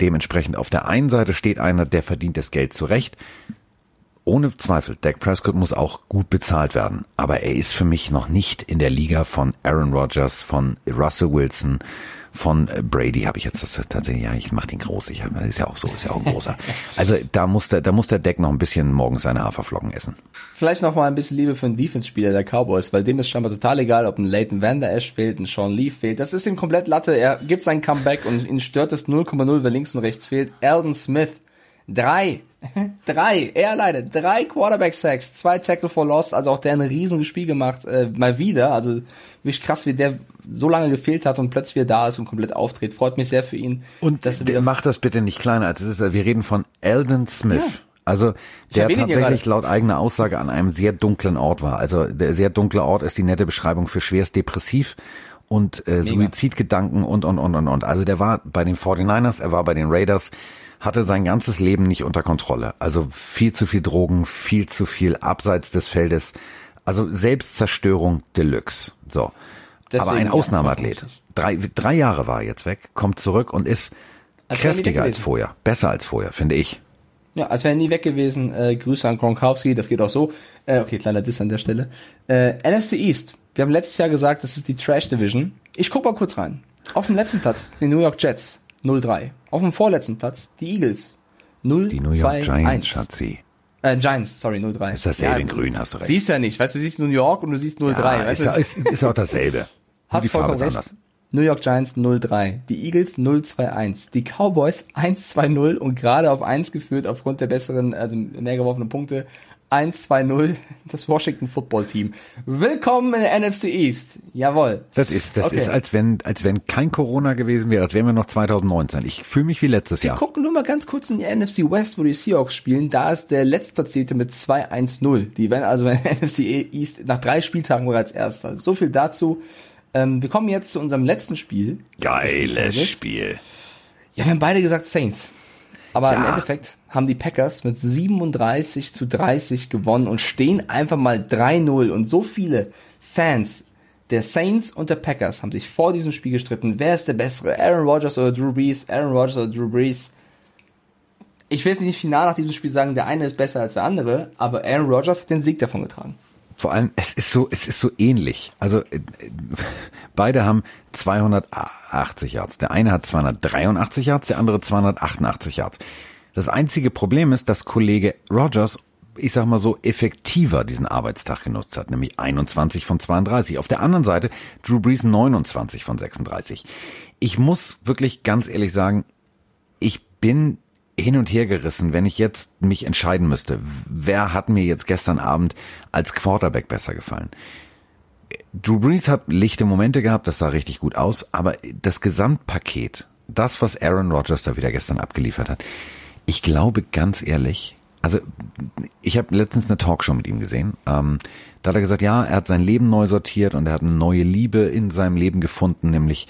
[SPEAKER 1] Dementsprechend auf der einen Seite steht einer, der verdient das Geld zurecht. Ohne Zweifel, Dak Prescott muss auch gut bezahlt werden. Aber er ist für mich noch nicht in der Liga von Aaron Rodgers, von Russell Wilson, von äh, Brady habe ich jetzt das tatsächlich, ja, ich mach den groß, ich hab, ist ja auch so, ist ja auch ein großer. Also da muss der, da muss der Dak noch ein bisschen morgens seine Haferflocken essen.
[SPEAKER 2] Vielleicht noch mal ein bisschen Liebe für einen Defense-Spieler der Cowboys, weil dem ist scheinbar total egal, ob ein Leighton Van Der Esch fehlt, ein Sean Lee fehlt. Das ist ihm komplett Latte. Er gibt sein Comeback und ihn stört es 0,0, wer links und rechts fehlt. Alden Smith, drei, drei, er alleine, drei Quarterback-Sacks, zwei Tackle for Loss, also auch der ein riesiges Spiel gemacht, äh, mal wieder. Also wirklich krass, wie der so lange gefehlt hat und plötzlich wieder da ist und komplett auftritt. Freut mich sehr für ihn.
[SPEAKER 1] Und
[SPEAKER 2] dass er
[SPEAKER 1] macht das bitte nicht kleiner als es ist. Wir reden von Eldon Smith.
[SPEAKER 2] Ja.
[SPEAKER 1] Also der tatsächlich laut eigener Aussage an einem sehr dunklen Ort war. Also der sehr dunkle Ort ist die nette Beschreibung für schwerst depressiv und äh, Suizidgedanken und und und und und. Also der war bei den 49ers, er war bei den Raiders, hatte sein ganzes Leben nicht unter Kontrolle. Also viel zu viel Drogen, viel zu viel abseits des Feldes. Also Selbstzerstörung Deluxe. So.
[SPEAKER 2] Deswegen,
[SPEAKER 1] Aber ein
[SPEAKER 2] ja,
[SPEAKER 1] Ausnahmeathlet. Drei, drei Jahre war er jetzt weg, kommt zurück und ist
[SPEAKER 2] Als er
[SPEAKER 1] kräftiger als vorher. Besser als vorher, finde ich.
[SPEAKER 2] Ja, als wäre er nie weg gewesen. Äh, Grüße an Gronkowski, das geht auch so. Äh, okay, kleiner Diss an der Stelle. Äh, NFC East. Wir haben letztes Jahr gesagt, das ist die Trash Division. Ich guck mal kurz rein. Auf dem letzten Platz die New York Jets 0-3. Auf dem vorletzten Platz die Eagles 0
[SPEAKER 1] Die New York Giants, Schatzi.
[SPEAKER 2] Äh, Giants, sorry, 0-3.
[SPEAKER 1] Ist dasselbe in grün, hast du recht.
[SPEAKER 2] Siehst ja nicht. Weißt du, siehst New York und du siehst 0-3.
[SPEAKER 1] Ja,
[SPEAKER 2] weißt
[SPEAKER 1] ist,
[SPEAKER 2] du,
[SPEAKER 1] ist, ist auch dasselbe.
[SPEAKER 2] Hast vollkommen recht.
[SPEAKER 1] anders.
[SPEAKER 2] New York Giants 0-3, die Eagles 0-2-1, die Cowboys 1-2-0 und gerade auf 1 geführt aufgrund der besseren, also mehr geworfenen Punkte. 1-2-0, das Washington Football Team. Willkommen in der NFC East. Jawohl.
[SPEAKER 1] Das ist, das
[SPEAKER 2] Okay.
[SPEAKER 1] ist, als wenn, als wenn kein Corona gewesen wäre, als wären wir noch 2019. Ich fühle mich wie letztes
[SPEAKER 2] Wir
[SPEAKER 1] Jahr.
[SPEAKER 2] gucken nur mal ganz kurz in die NFC West, wo die Seahawks spielen. Da ist der Letztplatzierte mit 2-1-0. Die werden also in der NFC East nach drei Spieltagen bereits Erster. So viel dazu. Ähm, wir kommen jetzt zu unserem letzten Spiel.
[SPEAKER 1] Geiles Spiel.
[SPEAKER 2] Ja, wir haben beide gesagt Saints. Aber im
[SPEAKER 1] Ja.
[SPEAKER 2] Endeffekt haben die Packers mit 37 zu 30 gewonnen und stehen einfach mal 3-0. Und so viele Fans der Saints und der Packers haben sich vor diesem Spiel gestritten. Wer ist der Bessere? Aaron Rodgers oder Drew Brees? Aaron Rodgers oder Drew Brees? Ich will jetzt nicht final nach diesem Spiel sagen, der eine ist besser als der andere, aber Aaron Rodgers hat den Sieg davon getragen.
[SPEAKER 1] Vor allem, es ist so, es ist so ähnlich. Also äh, beide haben 280 Yards. Der eine hat 283 Yards, der andere 288 Yards. Das einzige Problem ist, dass Kollege Rogers, ich sag mal so, effektiver diesen Arbeitstag genutzt hat, nämlich 21 von 32. Auf der anderen Seite Drew Brees 29 von 36. Ich muss wirklich ganz ehrlich sagen, ich bin hin und her gerissen, wenn ich jetzt mich entscheiden müsste, wer hat mir jetzt gestern Abend als Quarterback besser gefallen. Drew Brees hat lichte Momente gehabt, das sah richtig gut aus, aber das Gesamtpaket, das, was Aaron Rodgers da wieder gestern abgeliefert hat, ich glaube ganz ehrlich, also ich habe letztens eine Talkshow mit ihm gesehen, ähm, da hat er gesagt, ja, er hat sein Leben neu sortiert und er hat eine neue Liebe in seinem Leben gefunden, nämlich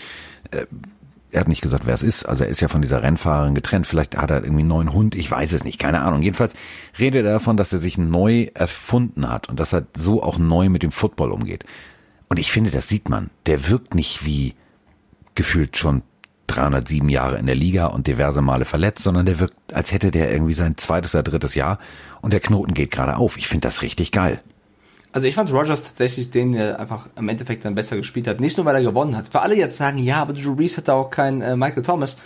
[SPEAKER 1] er hat nicht gesagt, wer es ist. Also er ist ja von dieser Rennfahrerin getrennt. Vielleicht hat er irgendwie einen neuen Hund. Ich weiß es nicht. Keine Ahnung. Jedenfalls redet er davon, dass er sich neu erfunden hat und dass er so auch neu mit dem Football umgeht. Und ich finde, das sieht man. Der wirkt nicht wie gefühlt schon 307 Jahre in der Liga und diverse Male verletzt, sondern der wirkt, als hätte der irgendwie sein zweites oder drittes Jahr und der Knoten geht gerade auf. Ich finde das richtig geil.
[SPEAKER 2] Also ich fand Rogers tatsächlich den, der einfach im Endeffekt dann besser gespielt hat. Nicht nur, weil er gewonnen hat. Für alle jetzt sagen, ja, aber Drew Brees hat da auch keinen äh, Michael Thomas.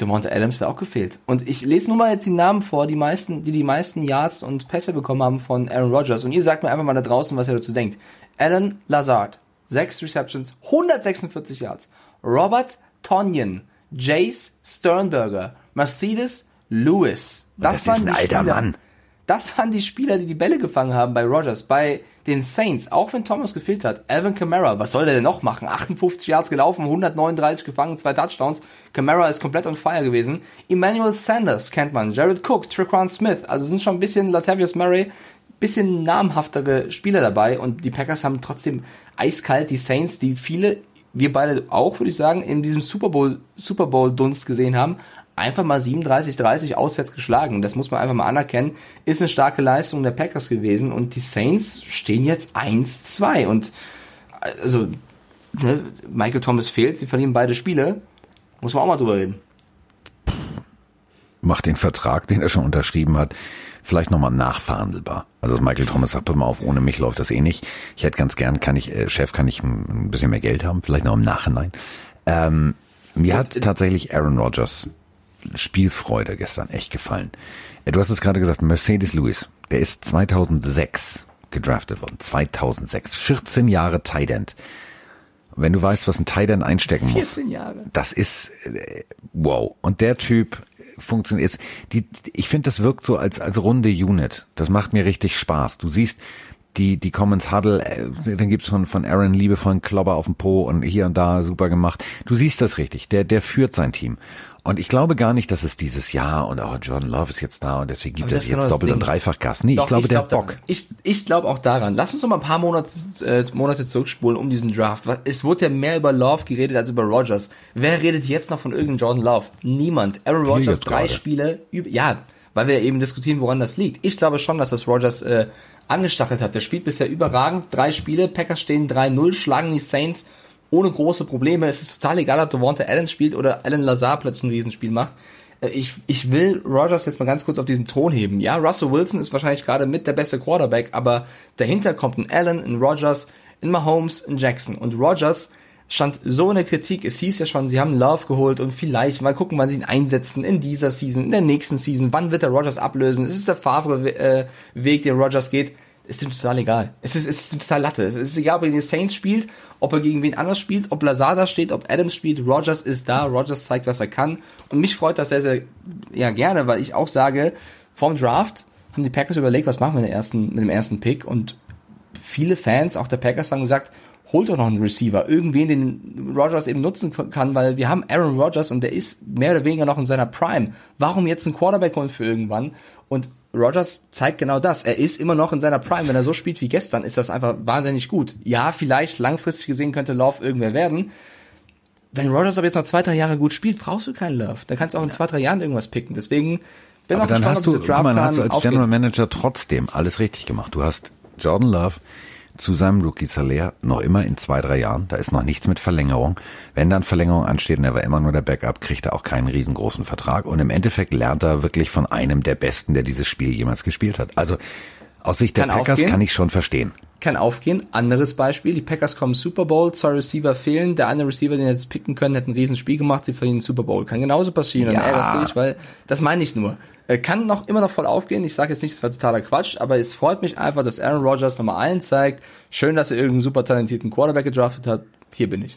[SPEAKER 2] Devonta Adams wäre auch gefehlt. Und ich lese nur mal jetzt die Namen vor, die meisten, die die meisten Yards und Pässe bekommen haben von Aaron Rodgers. Und ihr sagt mir einfach mal da draußen, was ihr dazu denkt. Alan Lazard, 6 Receptions, 146 Yards. Robert Tonyan, Jace Sternberger, Mercedes Lewis.
[SPEAKER 1] Das ist
[SPEAKER 2] waren
[SPEAKER 1] ein alter
[SPEAKER 2] Spieler.
[SPEAKER 1] Mann.
[SPEAKER 2] Das waren die Spieler, die die Bälle gefangen haben bei Rogers, bei den Saints, auch wenn Thomas gefehlt hat. Alvin Kamara, was soll der denn noch machen? 58 Yards gelaufen, 139 gefangen, zwei Touchdowns. Kamara ist komplett on fire gewesen. Emmanuel Sanders kennt man, Jared Cook, Traquan Smith, also sind schon ein bisschen Latavius Murray, bisschen namhaftere Spieler dabei und die Packers haben trotzdem eiskalt die Saints, die viele, wir beide auch, würde ich sagen, in diesem Super Bowl, Super Bowl Dunst gesehen haben, einfach mal 37-30 auswärts geschlagen. Das muss man einfach mal anerkennen. Ist eine starke Leistung der Packers gewesen und die Saints stehen jetzt 1-2 und also ne, Michael Thomas fehlt, sie verlieren beide Spiele. Muss man auch mal drüber reden.
[SPEAKER 1] macht den Vertrag, den er schon unterschrieben hat, vielleicht nochmal nachverhandelbar. Also Michael Thomas sagt, mal auf, ohne mich läuft das eh nicht. Ich hätte ganz gern, kann ich, äh, Chef, kann ich ein ein bisschen mehr Geld haben, vielleicht noch im Nachhinein. Ähm, mir hat tatsächlich Aaron Rodgers Spielfreude gestern echt gefallen. Äh, Du hast es gerade gesagt, Mercedes Lewis, der ist 2006 gedraftet worden. 2006. 14 Jahre Tight End. Wenn du weißt, was ein Tight End einstecken muss.
[SPEAKER 2] 14 Jahre.
[SPEAKER 1] Das ist äh, wow. Und der Typ funktioniert. Die, ich finde, das wirkt so als als runde Unit. Das macht mir richtig Spaß. Du siehst, die, die Commons Huddle, äh, dann gibt's von, von Aaron liebevollen Klobber auf dem Po und hier und da super gemacht. Du siehst das richtig. Der, der führt sein Team. Und ich glaube gar nicht, dass es dieses Jahr und oh, Jordan Love ist jetzt da und deswegen gibt es jetzt genau doppelt und dreifach Gas. Nee, Doch, ich glaube, ich der glaub, Bock.
[SPEAKER 2] Ich, ich glaube auch daran. Lass uns noch mal ein paar Monate, äh, Monate zurückspulen um diesen Draft. Es wurde ja mehr über Love geredet als über Rogers. Wer redet jetzt noch von irgendeinem Jordan Love? Niemand. Aaron Rodgers, drei gerade. Spiele, ja, weil wir eben diskutieren, woran das liegt. Ich glaube schon, dass das Rogers äh, angestachelt hat. Der spielt bisher überragend. Drei Spiele, Packers stehen 3-0, schlagen die Saints ohne große Probleme. Es ist total egal, ob Devonta Allen spielt oder Alan Lazar plötzlich ein Riesenspiel macht. Äh, ich, ich will Rogers jetzt mal ganz kurz auf diesen Thron heben. Ja, Russell Wilson ist wahrscheinlich gerade mit der beste Quarterback, aber dahinter kommt ein Allen, ein Rogers, ein Mahomes, ein Jackson. Und Rogers stand so in der Kritik. Es hieß ja schon, sie haben Love geholt und vielleicht mal gucken, wann sie ihn einsetzen in dieser Season, in der nächsten Season. Wann wird der Rogers ablösen? Es ist der Favre-Weg, den Rogers geht ist ihm total egal. Es ist, es ist total Latte. Es ist egal, ob er gegen die Saints spielt, ob er gegen wen anders spielt, ob Lazada steht, ob Adams spielt. Rogers ist da. Rogers zeigt, was er kann. Und mich freut das sehr, sehr ja, gerne, weil ich auch sage, vom Draft haben die Packers überlegt, was machen wir mit, dem ersten, mit dem ersten Pick. Und viele Fans, auch der Packers, haben gesagt, holt doch noch einen Receiver, irgendwen, den Rogers eben nutzen kann, weil wir haben Aaron Rodgers und der ist mehr oder weniger noch in seiner Prime. Warum jetzt einen Quarterback holen für irgendwann? Und Rogers zeigt genau das. Er ist immer noch in seiner Prime. Wenn er so spielt wie gestern, ist das einfach wahnsinnig gut. Ja, vielleicht langfristig gesehen könnte Love irgendwer werden. Wenn Rogers aber jetzt noch zwei, drei Jahre gut spielt, brauchst du keinen Love. Dann kannst du auch in zwei, drei Jahren irgendwas picken. Deswegen
[SPEAKER 1] bin aber auch dann gespannt, hast du, ob diese mal, hast du als aufgeht. General Manager trotzdem alles richtig gemacht. Du hast Jordan Love zu seinem Rookie-Salär noch immer in zwei, drei Jahren. Da ist noch nichts mit Verlängerung. Wenn dann Verlängerung ansteht und er war immer nur der Backup, kriegt er auch keinen riesengroßen Vertrag. Und im Endeffekt lernt er wirklich von einem der Besten, der dieses Spiel jemals gespielt hat. Also aus Sicht der kann Packers aufgehen. kann ich schon verstehen.
[SPEAKER 2] Kann aufgehen. Anderes Beispiel, die Packers kommen Super Bowl, zwei Receiver fehlen, der eine Receiver, den jetzt picken können, hat ein Riesenspiel gemacht, sie verlieren Super Bowl. Kann genauso passieren. Ja. Und ärgerst dich, weil das meine ich nur. Äh, kann noch immer noch voll aufgehen. Ich sage jetzt nicht, es war totaler Quatsch, aber es freut mich einfach, dass Aaron Rodgers nochmal allen zeigt, schön, dass er irgendeinen super talentierten Quarterback gedraftet hat. Hier bin ich.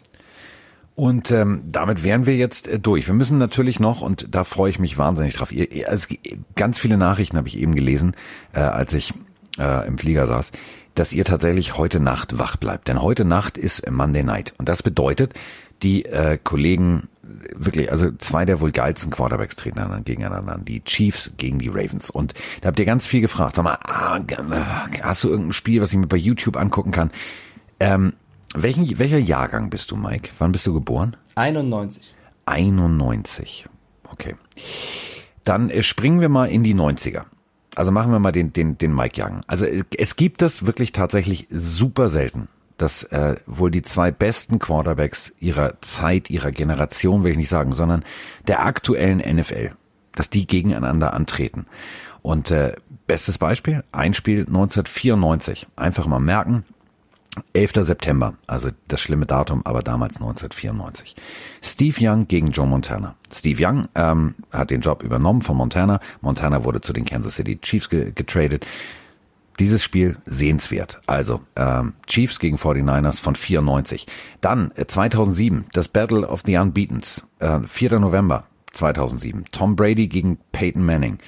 [SPEAKER 1] Und ähm, damit wären wir jetzt äh, durch. Wir müssen natürlich noch, und da freue ich mich wahnsinnig drauf, ihr, also ganz viele Nachrichten habe ich eben gelesen, äh, als ich äh, im Flieger saß, dass ihr tatsächlich heute Nacht wach bleibt. Denn heute Nacht ist Monday Night. Und das bedeutet, die äh, Kollegen wirklich, also zwei der wohl geilsten Quarterbacks treten dann gegeneinander an. Die Chiefs gegen die Ravens. Und da habt ihr ganz viel gefragt. Sag mal, ah, hast du irgendein Spiel, was ich mir bei YouTube angucken kann? Ähm, welchen, welcher Jahrgang bist du, Mike? Wann bist du geboren?
[SPEAKER 2] 91.
[SPEAKER 1] 91. Okay. Dann äh, springen wir mal in die 90er. Also machen wir mal den, den, den Mike Young. Also es gibt das wirklich tatsächlich super selten, dass äh, wohl die zwei besten Quarterbacks ihrer Zeit, ihrer Generation, will ich nicht sagen, sondern der aktuellen NFL, dass die gegeneinander antreten. Und äh, bestes Beispiel, ein Spiel 1994. Einfach mal merken, 11. September, also das schlimme Datum, aber damals 1994. Steve Young gegen Joe Montana. Steve Young ähm, hat den Job übernommen von Montana. Montana wurde zu den Kansas City Chiefs getradet. Dieses Spiel sehenswert. Also ähm, Chiefs gegen 49ers von 94. Dann äh, 2007 das Battle of the Unbeatens. Äh, 4. November 2007. Tom Brady gegen Peyton Manning.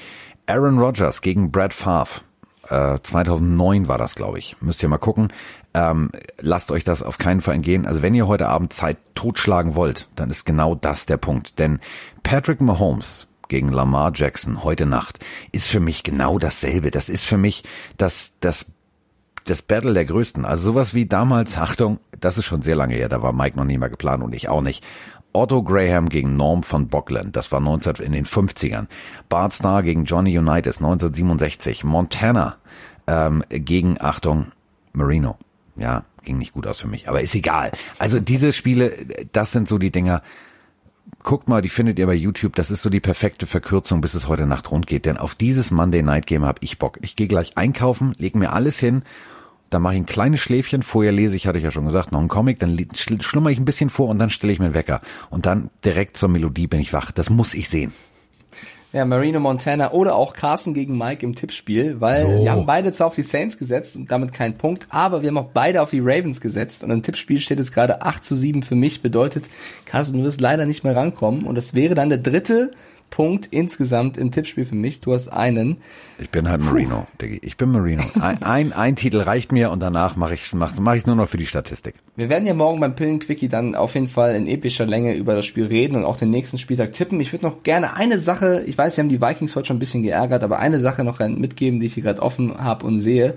[SPEAKER 1] Aaron Rodgers gegen Brad Favre. Äh, 2009 war das, glaube ich. Müsst ihr mal gucken. Ähm, lasst euch das auf keinen Fall entgehen. Also wenn ihr heute Abend Zeit totschlagen wollt, dann ist genau das der Punkt. Denn Patrick Mahomes gegen Lamar Jackson heute Nacht ist für mich genau dasselbe. Das ist für mich das, das, das Battle der Größten. Also sowas wie damals, Achtung, das ist schon sehr lange her, da war Mike noch nie mal geplant und ich auch nicht. Otto Graham gegen Norm von Bockland, das war 19 in den 50ern. Bart Starr gegen Johnny Unitas 1967. Montana ähm, gegen, Achtung, Marino. Ja, ging nicht gut aus für mich, aber ist egal. Also diese Spiele, das sind so die Dinger, guckt mal, die findet ihr bei YouTube. Das ist so die perfekte Verkürzung, bis es heute Nacht rund geht. Denn auf dieses Monday Night Game habe ich Bock. Ich gehe gleich einkaufen, lege mir alles hin. Dann mache ich ein kleines Schläfchen. Vorher lese ich, hatte ich ja schon gesagt, noch einen Comic. Dann schlummer ich ein bisschen vor und dann stelle ich mir einen Wecker. Und dann direkt zur Melodie bin ich wach. Das muss ich sehen.
[SPEAKER 2] Ja, Marino Montana oder auch Carson gegen Mike im Tippspiel, weil so. wir haben beide zwar auf die Saints gesetzt und damit keinen Punkt, aber wir haben auch beide auf die Ravens gesetzt und im Tippspiel steht es gerade 8 zu 7 für mich, bedeutet, Carson, du wirst leider nicht mehr rankommen und das wäre dann der dritte Punkt insgesamt im Tippspiel für mich. Du hast einen.
[SPEAKER 1] Ich bin halt Marino, Diggi. Ich bin Marino. Ein, ein, ein Titel reicht mir und danach mache ich mach, mach ich nur noch für die Statistik.
[SPEAKER 2] Wir werden ja morgen beim Pillenquickie dann auf jeden Fall in epischer Länge über das Spiel reden und auch den nächsten Spieltag tippen. Ich würde noch gerne eine Sache, ich weiß, wir haben die Vikings heute schon ein bisschen geärgert, aber eine Sache noch mitgeben, die ich hier gerade offen habe und sehe.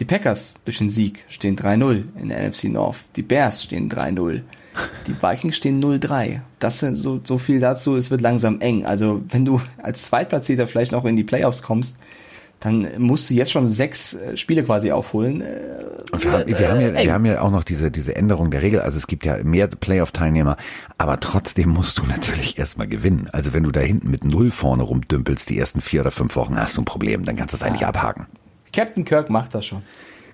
[SPEAKER 2] Die Packers durch den Sieg stehen 3-0 in der NFC North. Die Bears stehen 3-0. Die Vikings stehen 0-3. Das sind so, so viel dazu. Es wird langsam eng. Also, wenn du als Zweitplatzierter vielleicht noch in die Playoffs kommst, dann musst du jetzt schon sechs äh, Spiele quasi aufholen. Äh,
[SPEAKER 1] Und wir, haben, wir, haben ja, wir haben ja auch noch diese, diese Änderung der Regel. Also es gibt ja mehr Playoff-Teilnehmer, aber trotzdem musst du natürlich erstmal gewinnen. Also wenn du da hinten mit null vorne rumdümpelst, die ersten vier oder fünf Wochen, hast du ein Problem. Dann kannst du es eigentlich abhaken.
[SPEAKER 2] Captain Kirk macht das schon.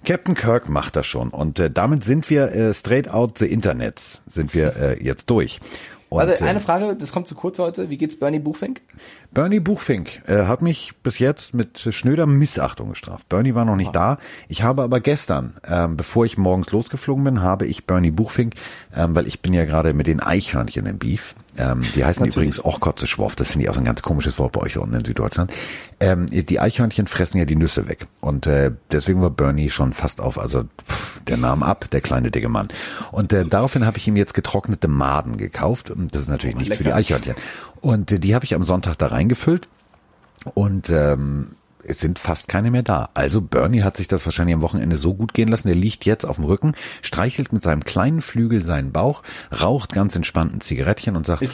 [SPEAKER 1] Captain Kirk macht das schon. Und äh, damit sind wir äh, straight out the Internets, sind wir äh, jetzt durch.
[SPEAKER 2] Und, also eine Frage, das kommt zu kurz heute. Wie geht's Bernie Buchfink?
[SPEAKER 1] Bernie Buchfink äh, hat mich bis jetzt mit schnöder Missachtung gestraft. Bernie war noch nicht oh. da. Ich habe aber gestern, ähm, bevor ich morgens losgeflogen bin, habe ich Bernie Buchfink, ähm, weil ich bin ja gerade mit den Eichhörnchen im Beef, ähm, die heißen Natürlich. übrigens auch Kotzeschworf. Das finde ich auch so ein ganz komisches Wort bei euch unten in Süddeutschland. Ähm, die Eichhörnchen fressen ja die Nüsse weg. Und äh, deswegen war Bernie schon fast auf, also pff, der nahm ab, der kleine dicke Mann. Und äh, daraufhin habe ich ihm jetzt getrocknete Maden gekauft. Das ist natürlich oh, nichts lecker. für die Eichhörnchen. Und äh, die habe ich am Sonntag da reingefüllt. Und ähm, es sind fast keine mehr da. Also Bernie hat sich das wahrscheinlich am Wochenende so gut gehen lassen. Der liegt jetzt auf dem Rücken, streichelt mit seinem kleinen Flügel seinen Bauch, raucht ganz entspannt ein Zigarettchen und sagt,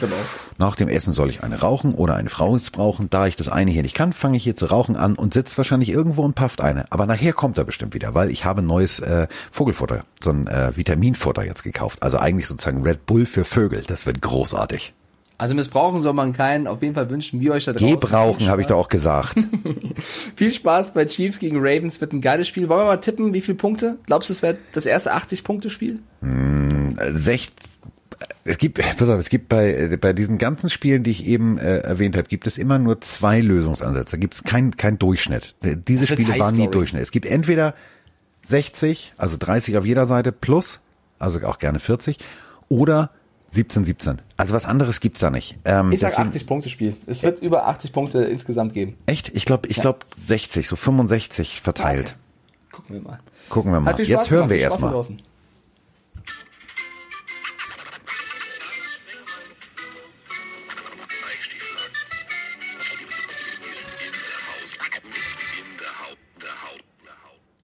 [SPEAKER 1] nach dem Essen soll ich eine rauchen oder eine Frau ist brauchen. Da ich das eine hier nicht kann, fange ich hier zu rauchen an und sitzt wahrscheinlich irgendwo und pafft eine. Aber nachher kommt er bestimmt wieder, weil ich habe neues äh, Vogelfutter, so ein äh, Vitaminfutter jetzt gekauft. Also eigentlich sozusagen Red Bull für Vögel. Das wird großartig.
[SPEAKER 2] Also missbrauchen soll man keinen. Auf jeden Fall wünschen wir euch da
[SPEAKER 1] draußen. Gebrauchen, habe ich doch auch gesagt.
[SPEAKER 2] viel Spaß bei Chiefs gegen Ravens. Wird ein geiles Spiel. Wollen wir mal tippen, wie viele Punkte? Glaubst du, es wird das erste 80-Punkte-Spiel?
[SPEAKER 1] Mm, 60 es gibt, pass auf, es gibt bei, bei diesen ganzen Spielen, die ich eben äh, erwähnt habe, gibt es immer nur zwei Lösungsansätze. Da gibt es kein, kein Durchschnitt. Diese Spiele waren nie Durchschnitt. Es gibt entweder 60, also 30 auf jeder Seite plus, also auch gerne 40, oder 17, 17. Also was anderes gibt's da nicht.
[SPEAKER 2] Ähm, ich sag 80 Punkte Spiel. Es wird äh, über 80 Punkte insgesamt geben.
[SPEAKER 1] Echt? Ich glaube, ich ja. glaube 60, so 65 verteilt.
[SPEAKER 2] Okay. Gucken wir mal.
[SPEAKER 1] Gucken wir mal. Jetzt hören wir erstmal.